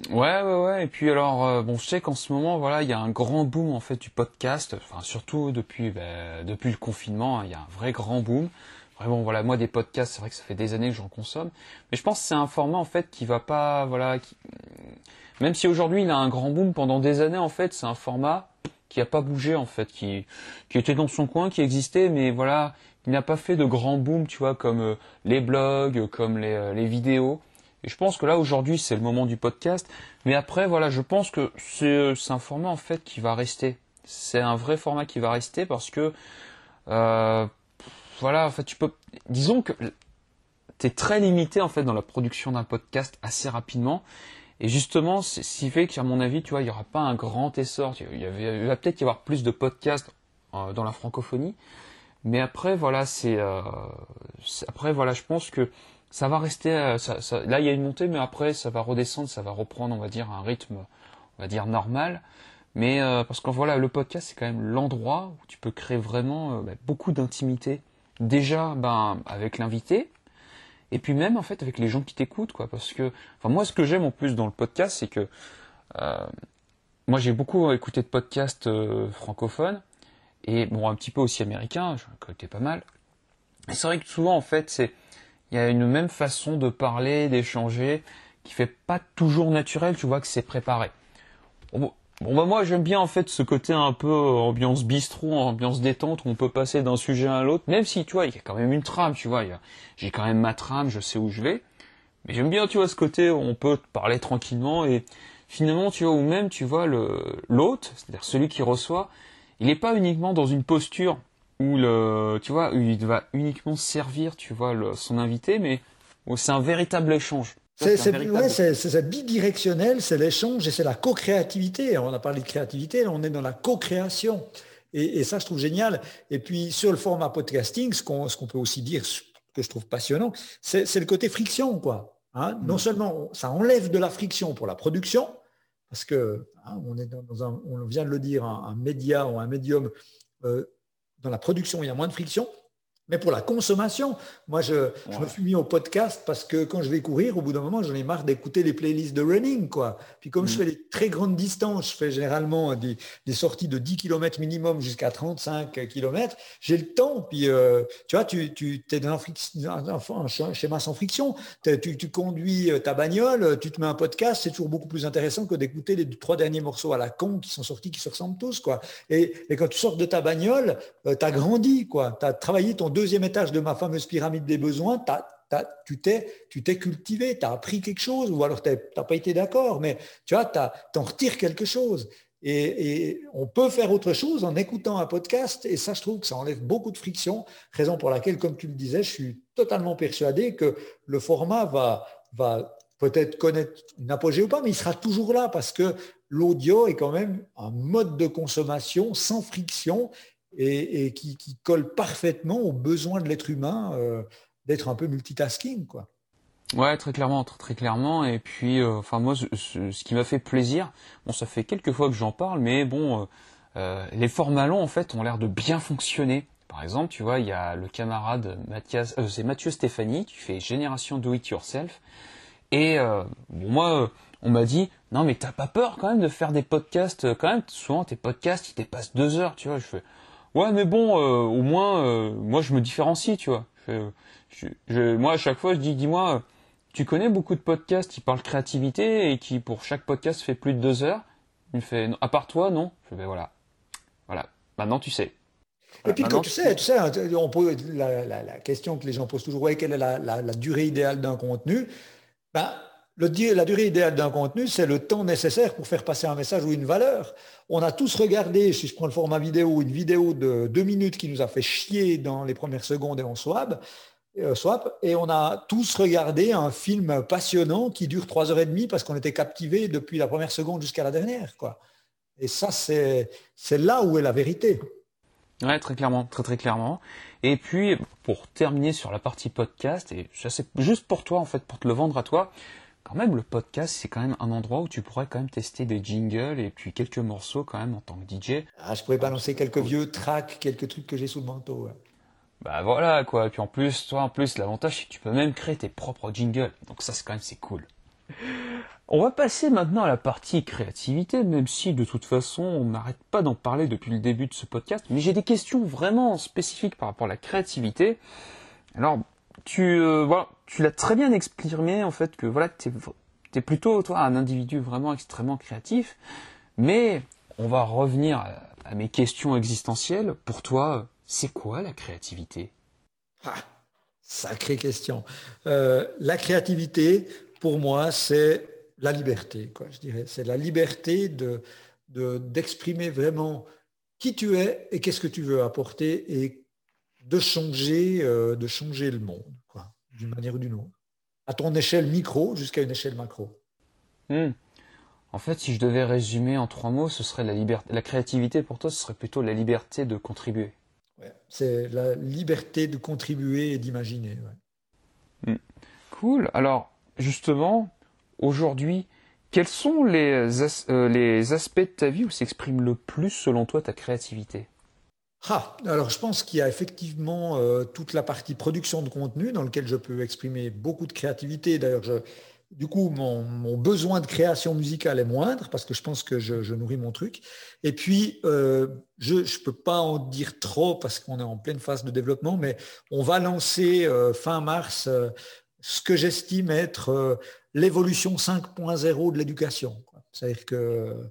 Ouais, ouais, ouais. Et puis alors, bon, je sais qu'en ce moment, voilà, il y a un grand boom en fait du podcast. Enfin, surtout depuis, depuis le confinement, hein, il y a un vrai grand boom. Vraiment, voilà, moi des podcasts, c'est vrai que ça fait des années que j'en consomme, mais je pense que c'est un format en fait qui va pas, voilà, même si aujourd'hui il a un grand boom pendant des années, en fait, c'est un format qui n'a pas bougé, en fait, qui, qui était dans son coin, qui existait, mais voilà, il n'a pas fait de grand boom, tu vois, comme euh, les blogs, comme les, euh, les vidéos. Et je pense que là, aujourd'hui, c'est le moment du podcast. Mais après, voilà, je pense que c'est un format, en fait, qui va rester. C'est un vrai format qui va rester parce que, euh, voilà, en fait, tu peux, disons que tu es très limité, en fait, dans la production d'un podcast assez rapidement. Et justement, c'est ce qui fait qu'à mon avis, tu vois, il n'y aura pas un grand essor. Il, va peut-être y avoir plus de podcasts euh, dans la francophonie. Mais après, voilà, c'est euh, après, voilà, je pense que ça va rester. Euh, là, il y a une montée, mais après, ça va redescendre, ça va reprendre, on va dire, un rythme, on va dire normal. Mais euh, parce que voilà, le podcast, c'est quand même l'endroit où tu peux créer vraiment bah, beaucoup d'intimité. Déjà, ben, avec l'invité, et puis même en fait avec les gens qui t'écoutent quoi parce que enfin moi ce que j'aime en plus dans le podcast c'est que euh, moi j'ai beaucoup écouté de podcasts euh, francophones et bon un petit peu aussi américains j'en écouté pas mal. C'est vrai que souvent en fait c'est il y a une même façon de parler d'échanger qui fait pas toujours naturel tu vois que c'est préparé. Bon bah moi j'aime bien en fait ce côté un peu euh, ambiance bistrot, ambiance détente où on peut passer d'un sujet à l'autre, même si tu vois il y a quand même une trame, tu vois, j'ai quand même ma trame, je sais où je vais, mais j'aime bien tu vois ce côté où on peut parler tranquillement et finalement tu vois ou même tu vois le l'hôte, c'est-à-dire celui qui reçoit, il n'est pas uniquement dans une posture où le tu vois il va uniquement servir tu vois son invité, mais c'est un véritable échange. C'est bidirectionnel, c'est l'échange et c'est la co-créativité. On a parlé de créativité, on est dans la co-création. Et, et, ça, je trouve génial. Et puis, sur le format podcasting, ce qu'on peut aussi dire, que je trouve passionnant, c'est le côté friction. quoi. Hein. Non mm. seulement ça enlève de la friction pour la production, parce que hein, on est dans un, on vient de le dire, un, média ou un médium, euh, dans la production, il y a moins de friction. Mais pour la consommation, moi, je, me suis mis au podcast parce que quand je vais courir, au bout d'un moment, j'en ai marre d'écouter les playlists de running. Quoi. Puis comme je mm. fais des très grandes distances, je fais généralement des, sorties de 10 km minimum jusqu'à 35 km, j'ai le temps. Puis, euh, tu vois, tu, tu es dans un, schéma sans friction. Tu, tu, conduis euh, ta bagnole, tu te mets un podcast, c'est toujours beaucoup plus intéressant que d'écouter les trois derniers morceaux à la con qui sont sortis, qui se ressemblent tous. Quoi. Et, quand tu sors de ta bagnole, euh, tu as grandi. Tu as travaillé ton deuxième étage de ma fameuse pyramide des besoins, tu t'es cultivé, tu as appris quelque chose, ou alors tu n'as pas été d'accord, mais tu vois, tu en retires quelque chose. Et, on peut faire autre chose en écoutant un podcast, et ça, je trouve que ça enlève beaucoup de friction, raison pour laquelle, comme tu le disais, je suis totalement persuadé que le format va, va peut-être connaître une apogée ou pas, mais il sera toujours là parce que l'audio est quand même un mode de consommation sans friction et, qui, colle parfaitement aux besoins de l'être humain euh, d'être un peu multitasking. Quoi. Ouais, très clairement, très, clairement. Et puis, euh, enfin moi, ce, qui m'a fait plaisir, bon, ça fait quelques fois que j'en parle, mais bon, euh, les formats longs en fait ont l'air de bien fonctionner. Par exemple, tu vois, il y a le camarade Mathias, c'est Mathieu Stéphanie qui fait Génération Do It Yourself. Et bon, moi, on m'a dit, non mais t'as pas peur quand même de faire des podcasts, quand même, souvent tes podcasts ils dépassent deux heures, tu vois. Ouais, mais bon, euh, au moins, euh, moi, je me différencie, tu vois. moi, à chaque fois, je dis, dis-moi, tu connais beaucoup de podcasts qui parlent créativité et qui, pour chaque podcast, fait plus de deux heures? Il me fait, à part toi, non? Je fais, ben voilà. Voilà. Maintenant, tu sais. Et puis, quand tu sais, tu sais, on pose la, question que les gens posent toujours, ouais, quelle est la, durée idéale d'un contenu? Ben, la durée idéale d'un contenu, c'est le temps nécessaire pour faire passer un message ou une valeur. On a tous regardé, si je prends le format vidéo, une vidéo de deux minutes qui nous a fait chier dans les premières secondes et on swap, euh, swap et on a tous regardé un film passionnant qui dure trois heures et demie parce qu'on était captivé depuis la première seconde jusqu'à la dernière. Quoi. Et ça, c'est là où est la vérité. Ouais, très clairement, très très clairement. Et puis, pour terminer sur la partie podcast, et c'est juste pour toi, en fait, pour te le vendre à toi, quand même, le podcast, c'est quand même un endroit où tu pourrais quand même tester des jingles et puis quelques morceaux quand même en tant que DJ. Ah, je pourrais balancer quelques vieux tracks, quelques trucs que j'ai sous le manteau. Bah voilà quoi. Et puis en plus, toi en plus, l'avantage c'est que tu peux même créer tes propres jingles. Donc ça, c'est quand même c'est cool. On va passer maintenant à la partie créativité, même si de toute façon on n'arrête pas d'en parler depuis le début de ce podcast. Mais j'ai des questions vraiment spécifiques par rapport à la créativité. Alors, tu euh, voilà, tu l'as très bien exprimé en fait que voilà, tu es, plutôt toi un individu vraiment extrêmement créatif, mais on va revenir à, mes questions existentielles. Pour toi, c'est quoi la créativité? Ah, Sacrée question. Euh, la créativité, pour moi, c'est la liberté, quoi, je dirais. C'est la liberté de, d'exprimer vraiment qui tu es et qu'est-ce que tu veux apporter et de changer, euh, de changer le monde, quoi, d'une manière ou d'une autre. À ton échelle micro jusqu'à une échelle macro. Hmm. En fait, si je devais résumer en trois mots, ce serait la liberté. La créativité pour toi, ce serait plutôt la liberté de contribuer. c'est la liberté de contribuer et d'imaginer. Hmm. Cool. Alors, justement, aujourd'hui, quels sont les, euh, les aspects de ta vie où s'exprime le plus, selon toi, ta créativité? Ah, alors je pense qu'il y a effectivement euh, toute la partie production de contenu dans lequel je peux exprimer beaucoup de créativité. D'ailleurs, du coup, mon, besoin de création musicale est moindre parce que je pense que je, nourris mon truc. Et puis, euh, je ne peux pas en dire trop parce qu'on est en pleine phase de développement, mais on va lancer euh, fin mars ce que j'estime être l'évolution 5.0 de l'éducation. C'est-à-dire que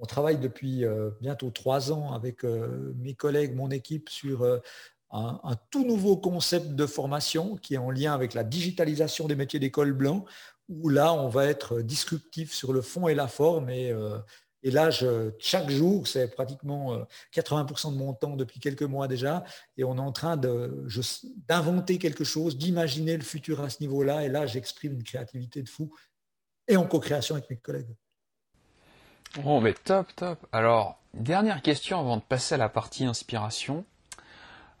on travaille depuis euh, bientôt trois ans avec euh, mes collègues, mon équipe, sur euh, un, tout nouveau concept de formation qui est en lien avec la digitalisation des métiers d'école blanc, où là, on va être disruptif sur le fond et la forme. Et, là, chaque jour, c'est pratiquement 80% de mon temps depuis quelques mois déjà, et on est en train d'inventer quelque chose, d'imaginer le futur à ce niveau-là. Et là, j'exprime une créativité de fou, et en co-création avec mes collègues. Oh, mais top, top. Alors, dernière question avant de passer à la partie inspiration.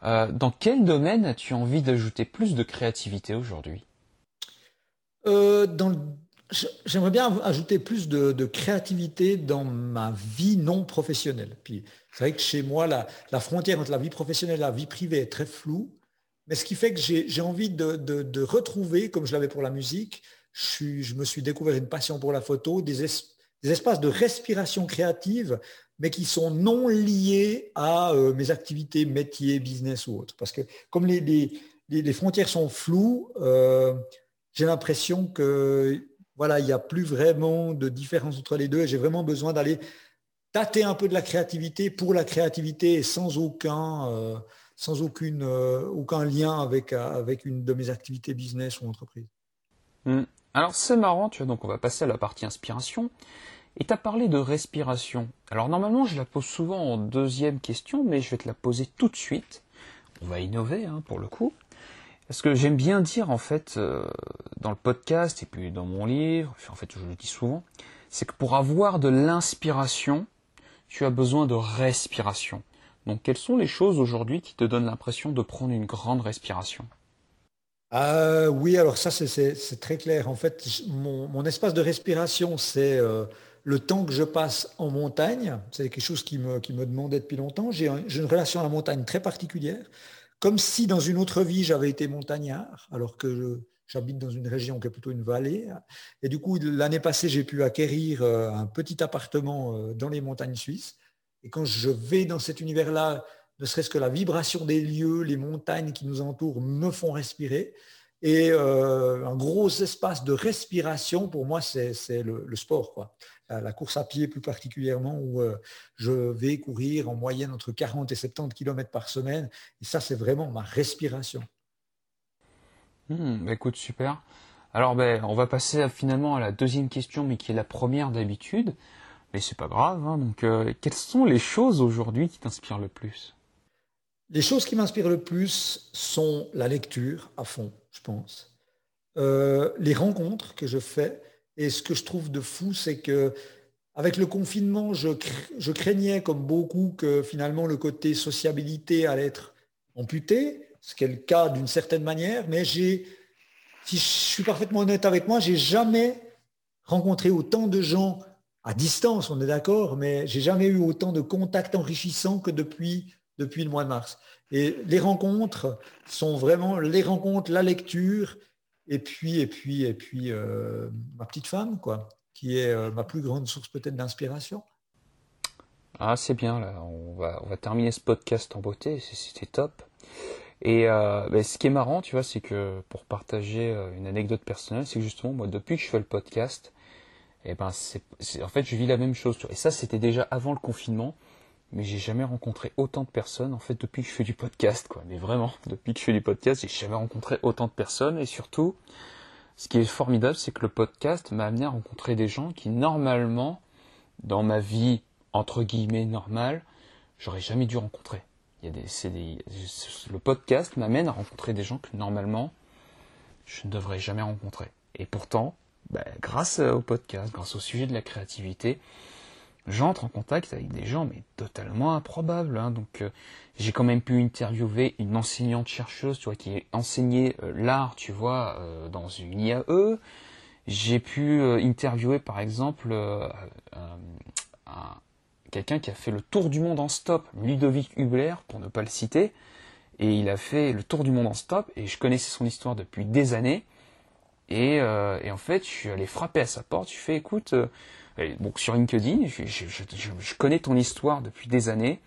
Euh, dans quel domaine as-tu envie d'ajouter plus de créativité aujourd'hui? Euh, J'aimerais bien ajouter plus de, créativité dans ma vie non professionnelle. Puis c'est vrai que chez moi, la, frontière entre la vie professionnelle et la vie privée est très floue. mais ce qui fait que j'ai envie de, retrouver, comme je l'avais pour la musique, je, me suis découvert une passion pour la photo, des, espaces de respiration créative, mais qui sont non liés à euh, mes activités, métiers, business ou autres. Parce que comme les, les, frontières sont floues, euh, j'ai l'impression que voilà, il n'y a plus vraiment de différence entre les deux et j'ai vraiment besoin d'aller tâter un peu de la créativité pour la créativité sans aucun, euh, sans aucune, aucun lien avec, avec une de mes activités business ou entreprise. Hmm. Alors c'est marrant, tu vois, donc on va passer à la partie inspiration. Et tu as parlé de respiration. Alors normalement je la pose souvent en deuxième question, mais je vais te la poser tout de suite. On va innover hein, pour le coup. Parce que j'aime bien dire en fait euh, dans le podcast et puis dans mon livre, en fait je le dis souvent, c'est que pour avoir de l'inspiration, tu as besoin de respiration. Donc quelles sont les choses aujourd'hui qui te donnent l'impression de prendre une grande respiration? Euh, Oui, alors ça c'est très clair. En fait, mon, espace de respiration, c'est euh, le temps que je passe en montagne. C'est quelque chose qui me, qui me demandait depuis longtemps. J'ai une relation à la montagne très particulière, comme si dans une autre vie j'avais été montagnard, alors que j'habite dans une région qui est plutôt une vallée. Et du coup, l'année passée, j'ai pu acquérir euh, un petit appartement dans les montagnes suisses. Et quand je vais dans cet univers-là, ne serait-ce que la vibration des lieux, les montagnes qui nous entourent me font respirer. Et euh, un gros espace de respiration, pour moi, c'est le, sport. Quoi. La, course à pied plus particulièrement, où euh, je vais courir en moyenne entre 40 et 70 km par semaine. Et ça, c'est vraiment ma respiration. Bah, écoute, super. Alors, ben, on va passer finalement à la deuxième question, mais qui est la première d'habitude. Mais c'est pas grave. Hein. Donc, euh, quelles sont les choses aujourd'hui qui t'inspirent le plus? Les choses qui m'inspirent le plus sont la lecture à fond, je pense. Euh, les rencontres que je fais. Et ce que je trouve de fou, c'est que avec le confinement, je, craignais, comme beaucoup, que finalement le côté sociabilité allait être amputé, ce qui est le cas d'une certaine manière. Mais j'ai, si je suis parfaitement honnête avec moi, j'ai jamais rencontré autant de gens à distance, on est d'accord, mais j'ai jamais eu autant de contacts enrichissants que depuis, depuis le mois de mars. Et les rencontres sont vraiment les rencontres, la lecture, et puis, et puis, et puis euh, ma petite femme, quoi, qui est euh, ma plus grande source peut-être d'inspiration. Ah, c'est bien, là. On va, on va terminer ce podcast en beauté, c'était top. Et euh, ben, ce qui est marrant, tu vois, c'est que pour partager une anecdote personnelle, c'est que justement, moi, depuis que je fais le podcast, et eh ben c'est, en fait je vis la même chose. Et ça c'était déjà avant le confinement, mais j'ai jamais rencontré autant de personnes en fait depuis que je fais du podcast quoi. Mais vraiment, depuis que je fais du podcast, j'ai jamais rencontré autant de personnes et surtout ce qui est formidable, c'est que le podcast m'a amené à rencontrer des gens qui normalement dans ma vie entre guillemets normale, j'aurais jamais dû rencontrer. Il y a des, le podcast m'amène à rencontrer des gens que normalement je ne devrais jamais rencontrer. Et pourtant, bah, grâce au podcast, grâce au sujet de la créativité, j'entre en contact avec des gens mais totalement improbables. Hein. Donc euh, j'ai quand même pu interviewer une enseignante chercheuse, tu vois, qui enseignait euh, l'art, tu vois, euh, dans une IAE. J'ai pu interviewer par exemple quelqu'un qui a fait le tour du monde en stop, Ludovic Hubler, pour ne pas le citer. Et il a fait le tour du monde en stop, et je connaissais son histoire depuis des années. Euh, et, en fait, je suis allé frapper à sa porte. Je fais, écoute, bon, sur LinkedIn, je, connais ton histoire depuis des années.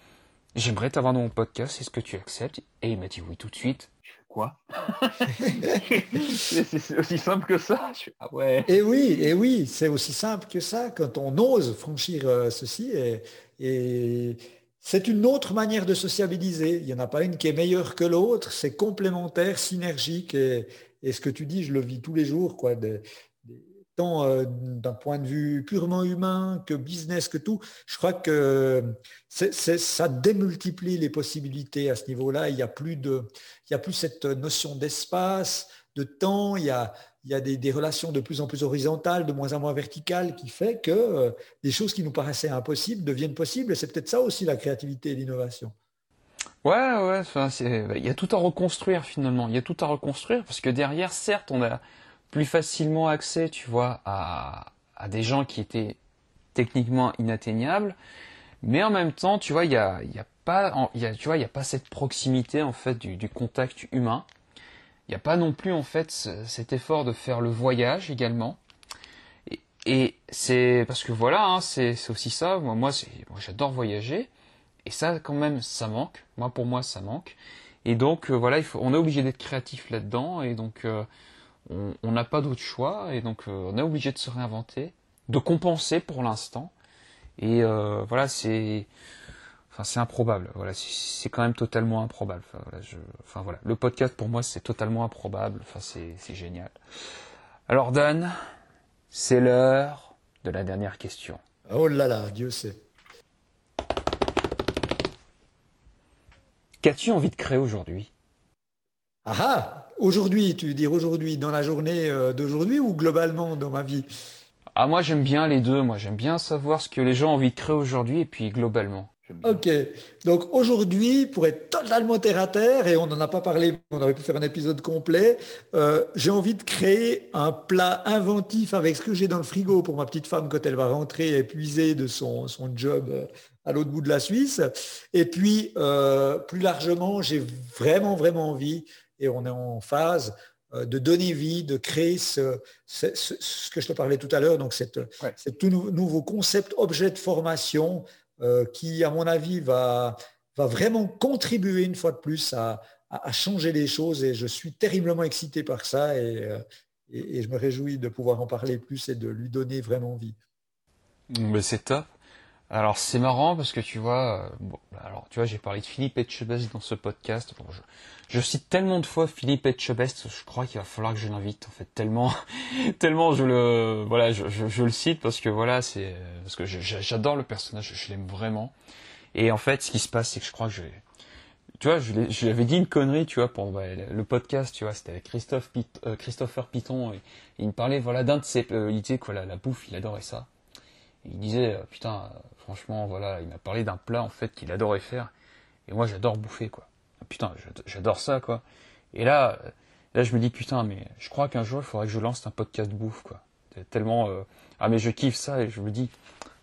J'aimerais t'avoir dans mon podcast. Est-ce que tu acceptes? Et il m'a dit oui tout de suite. Quoi? C'est aussi simple que ça. ah ouais. Et oui, et oui, c'est aussi simple que ça quand on ose franchir euh, ceci. Et, et c'est une autre manière de sociabiliser. Il n'y en a pas une qui est meilleure que l'autre. C'est complémentaire, synergique. Et, et ce que tu dis, je le vis tous les jours, quoi, euh, d'un point de vue purement humain que business, que tout. Je crois que ça démultiplie les possibilités à ce niveau-là. Il n'y a, plus de, il y a plus cette notion d'espace, de temps. Il y a, il y a des, relations de plus en plus horizontales, de moins en moins verticales, qui fait que euh, des choses qui nous paraissaient impossibles deviennent possibles. Et c'est peut-être ça aussi la créativité et l'innovation. Ouais, ouais, il y a tout à reconstruire finalement. Il y a tout à reconstruire parce que derrière, certes, on a plus facilement accès, tu vois, à, à des gens qui étaient techniquement inatteignables, mais en même temps, tu vois, il y a, y a pas, y a, tu vois, il n'y a pas cette proximité en fait du, du contact humain. Il n'y a pas non plus en fait cet effort de faire le voyage également. Et, et c'est parce que voilà, hein, c'est aussi ça. Moi, moi, moi j'adore voyager. Et ça, quand même, ça manque. Moi, pour moi, ça manque. Et donc, euh, voilà, il faut, on est obligé d'être créatif là-dedans. Et donc, euh, on n'a pas d'autre choix. Et donc, euh, on est obligé de se réinventer, de compenser pour l'instant. Et voilà, c'est, enfin, c'est improbable. Voilà, c'est quand même totalement improbable. Enfin voilà, je, enfin voilà, le podcast pour moi, c'est totalement improbable. Enfin, c'est génial. Alors, Dan, c'est l'heure de la dernière question. Oh là là, Dieu sait. Qu'as-tu envie de créer aujourd'hui? Ah ah Aujourd'hui, tu veux dire aujourd'hui, dans la journée euh, d'aujourd'hui ou globalement dans ma vie? Ah moi j'aime bien les deux, moi j'aime bien savoir ce que les gens ont envie de créer aujourd'hui et puis globalement. Ok, donc aujourd'hui, pour être totalement terre à terre, et on n'en a pas parlé, on aurait pu faire un épisode complet, euh, j'ai envie de créer un plat inventif avec ce que j'ai dans le frigo pour ma petite femme quand elle va rentrer épuisée de son, son job euh, à l'autre bout de la Suisse. Et puis, euh, plus largement, j'ai vraiment, vraiment envie, et on est en phase, de donner vie, de créer ce, ce, que je te parlais tout à l'heure, donc cette, tout nouveau concept objet de formation euh, qui, à mon avis, va, va vraiment contribuer une fois de plus à, à, changer les choses. Et je suis terriblement excité par ça euh, et, et, je me réjouis de pouvoir en parler plus et de lui donner vraiment vie. Mais c'est top. Alors c'est marrant parce que tu vois, euh, bon, alors tu vois, j'ai parlé de Philippe Etchebest dans ce podcast. Bon, je, je, cite tellement de fois Philippe Etchebest, je crois qu'il va falloir que je l'invite en fait tellement, tellement je le, voilà, je, je, je le cite parce que voilà, c'est parce que j'adore le personnage, je l'aime vraiment. Et en fait, ce qui se passe, c'est que je crois que je, tu vois, je, lui avais dit une connerie, tu vois, pour le podcast, tu vois, c'était avec Christophe euh, Christopher Piton, et, il me parlait, voilà, d'un de ses, euh, il disait quoi, la, la bouffe, il adorait ça il disait, euh, putain, euh, franchement, voilà, il m'a parlé d'un plat en fait qu'il adorait faire. Et moi, j'adore bouffer, quoi. Ah, putain, j'adore ça, quoi. Et là, euh, là, je me dis, putain, mais je crois qu'un jour, il faudrait que je lance un podcast bouffe, quoi. Tellement, ah, mais je kiffe ça, et je me dis,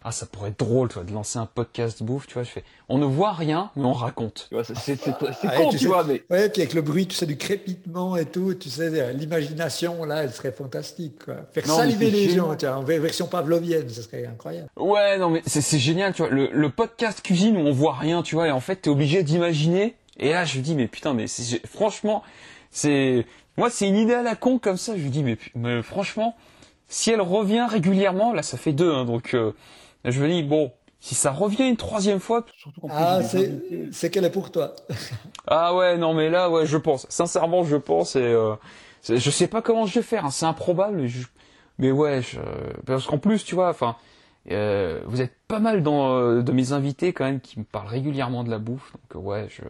ah ça pourrait être drôle toi de lancer un podcast bouffe tu vois je fais on ne voit rien mais on raconte. C'est ah, con tu, vois mais ouais puis avec le bruit tu sais du crépitement et tout tu sais l'imagination là elle serait fantastique quoi. Faire saliver les gens tu vois, en version pavlovienne ce serait incroyable. Ouais non mais c'est génial tu vois le, le, podcast cuisine où on voit rien tu vois et en fait t'es obligé d'imaginer et là je me dis mais putain mais franchement c'est moi c'est une idée à la con comme ça je me dis mais, mais franchement si elle revient régulièrement là ça fait deux hein, donc euh, je me dis, bon, si ça revient une troisième fois, ah, c'est qu'elle est pour toi. ah ouais, non mais là, ouais, je pense. Sincèrement, je pense et euh, je sais pas comment je vais faire. Hein, c'est improbable, mais, mais ouais, parce qu'en plus, tu vois, enfin, euh, vous êtes pas mal dans, euh, de mes invités quand même qui me parlent régulièrement de la bouffe. Donc ouais, je,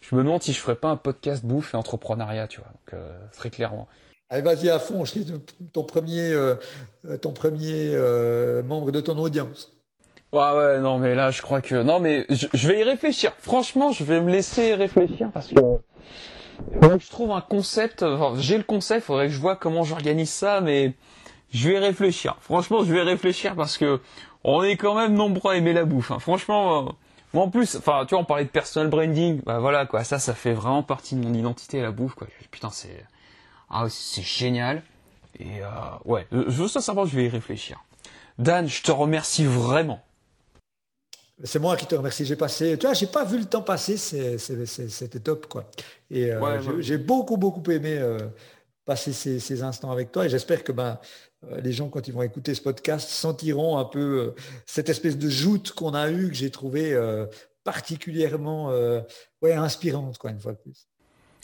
je me demande si je ferais pas un podcast bouffe et entrepreneuriat, tu vois. Donc, très clairement. Allez, vas-y à fond, je suis ton premier, ton premier membre de ton audience. Ouais, ouais, non, mais là, je crois que, non, mais je, vais y réfléchir. Franchement, je vais me laisser réfléchir parce que, faudrait que je trouve un concept, j'ai le concept, faudrait que je vois comment j'organise ça, mais je vais réfléchir. Franchement, je vais réfléchir parce que on est quand même nombreux à aimer la bouffe. Hein. Franchement, euh, moi en plus, enfin, tu vois, on parlait de personal branding, bah voilà, quoi, ça, ça fait vraiment partie de mon identité, la bouffe, quoi. Putain, c'est, ah, c'est génial. Et euh, ouais, je veux sincèrement, je vais y réfléchir. Dan, je te remercie vraiment c'est moi qui te remercie. J'ai passé, tu vois, j'ai pas vu le temps passer, c'était top, quoi. Et euh, j'ai beaucoup, beaucoup aimé euh, passer ces, instants avec toi. Et j'espère que ben, euh, les gens, quand ils vont écouter ce podcast, sentiront un peu cette espèce de joute qu'on a eue, que j'ai trouvé particulièrement ouais, inspirante, quoi, une fois de plus.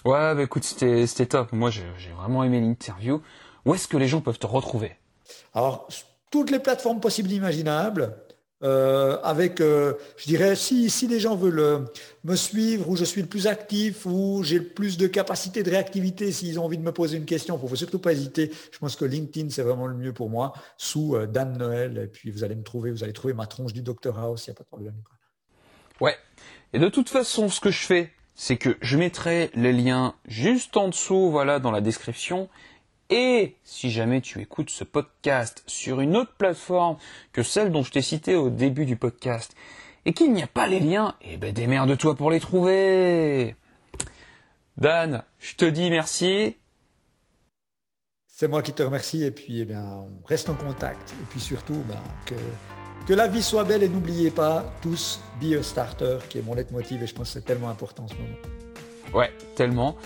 Ouais, bah, écoute, c'était top. Moi, j'ai vraiment aimé l'interview. Où est-ce que les gens peuvent te retrouver? Alors, toutes les plateformes possibles et imaginables. Euh, avec, euh, je dirais, si, si les gens veulent euh, me suivre, où je suis le plus actif, où j'ai le plus de capacité de réactivité, s'ils ont envie de me poser une question, il ne faut surtout pas hésiter. Je pense que LinkedIn, c'est vraiment le mieux pour moi, sous Dan Noël, et puis vous allez me trouver, vous allez trouver ma tronche du Dr House, il n'y a pas de problème. Ouais. Et de toute façon, ce que je fais, c'est que je mettrai les liens juste en dessous, voilà, dans la description. Et si jamais tu écoutes ce podcast sur une autre plateforme que celle dont je t'ai cité au début du podcast, et qu'il n'y a pas les liens, eh ben démerde-toi pour les trouver. Dan, je te dis merci. C'est moi qui te remercie et puis eh bien, on reste en contact. Et puis surtout, ben, que, que la vie soit belle et n'oubliez pas tous Be a Starter qui est mon leitmotiv et je pense que c'est tellement important en ce moment. Ouais, tellement.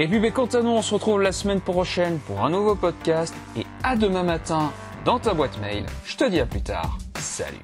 Et puis ben, quant à nous, on se retrouve la semaine prochaine pour un nouveau podcast et à demain matin dans ta boîte mail. Je te dis à plus tard. Salut.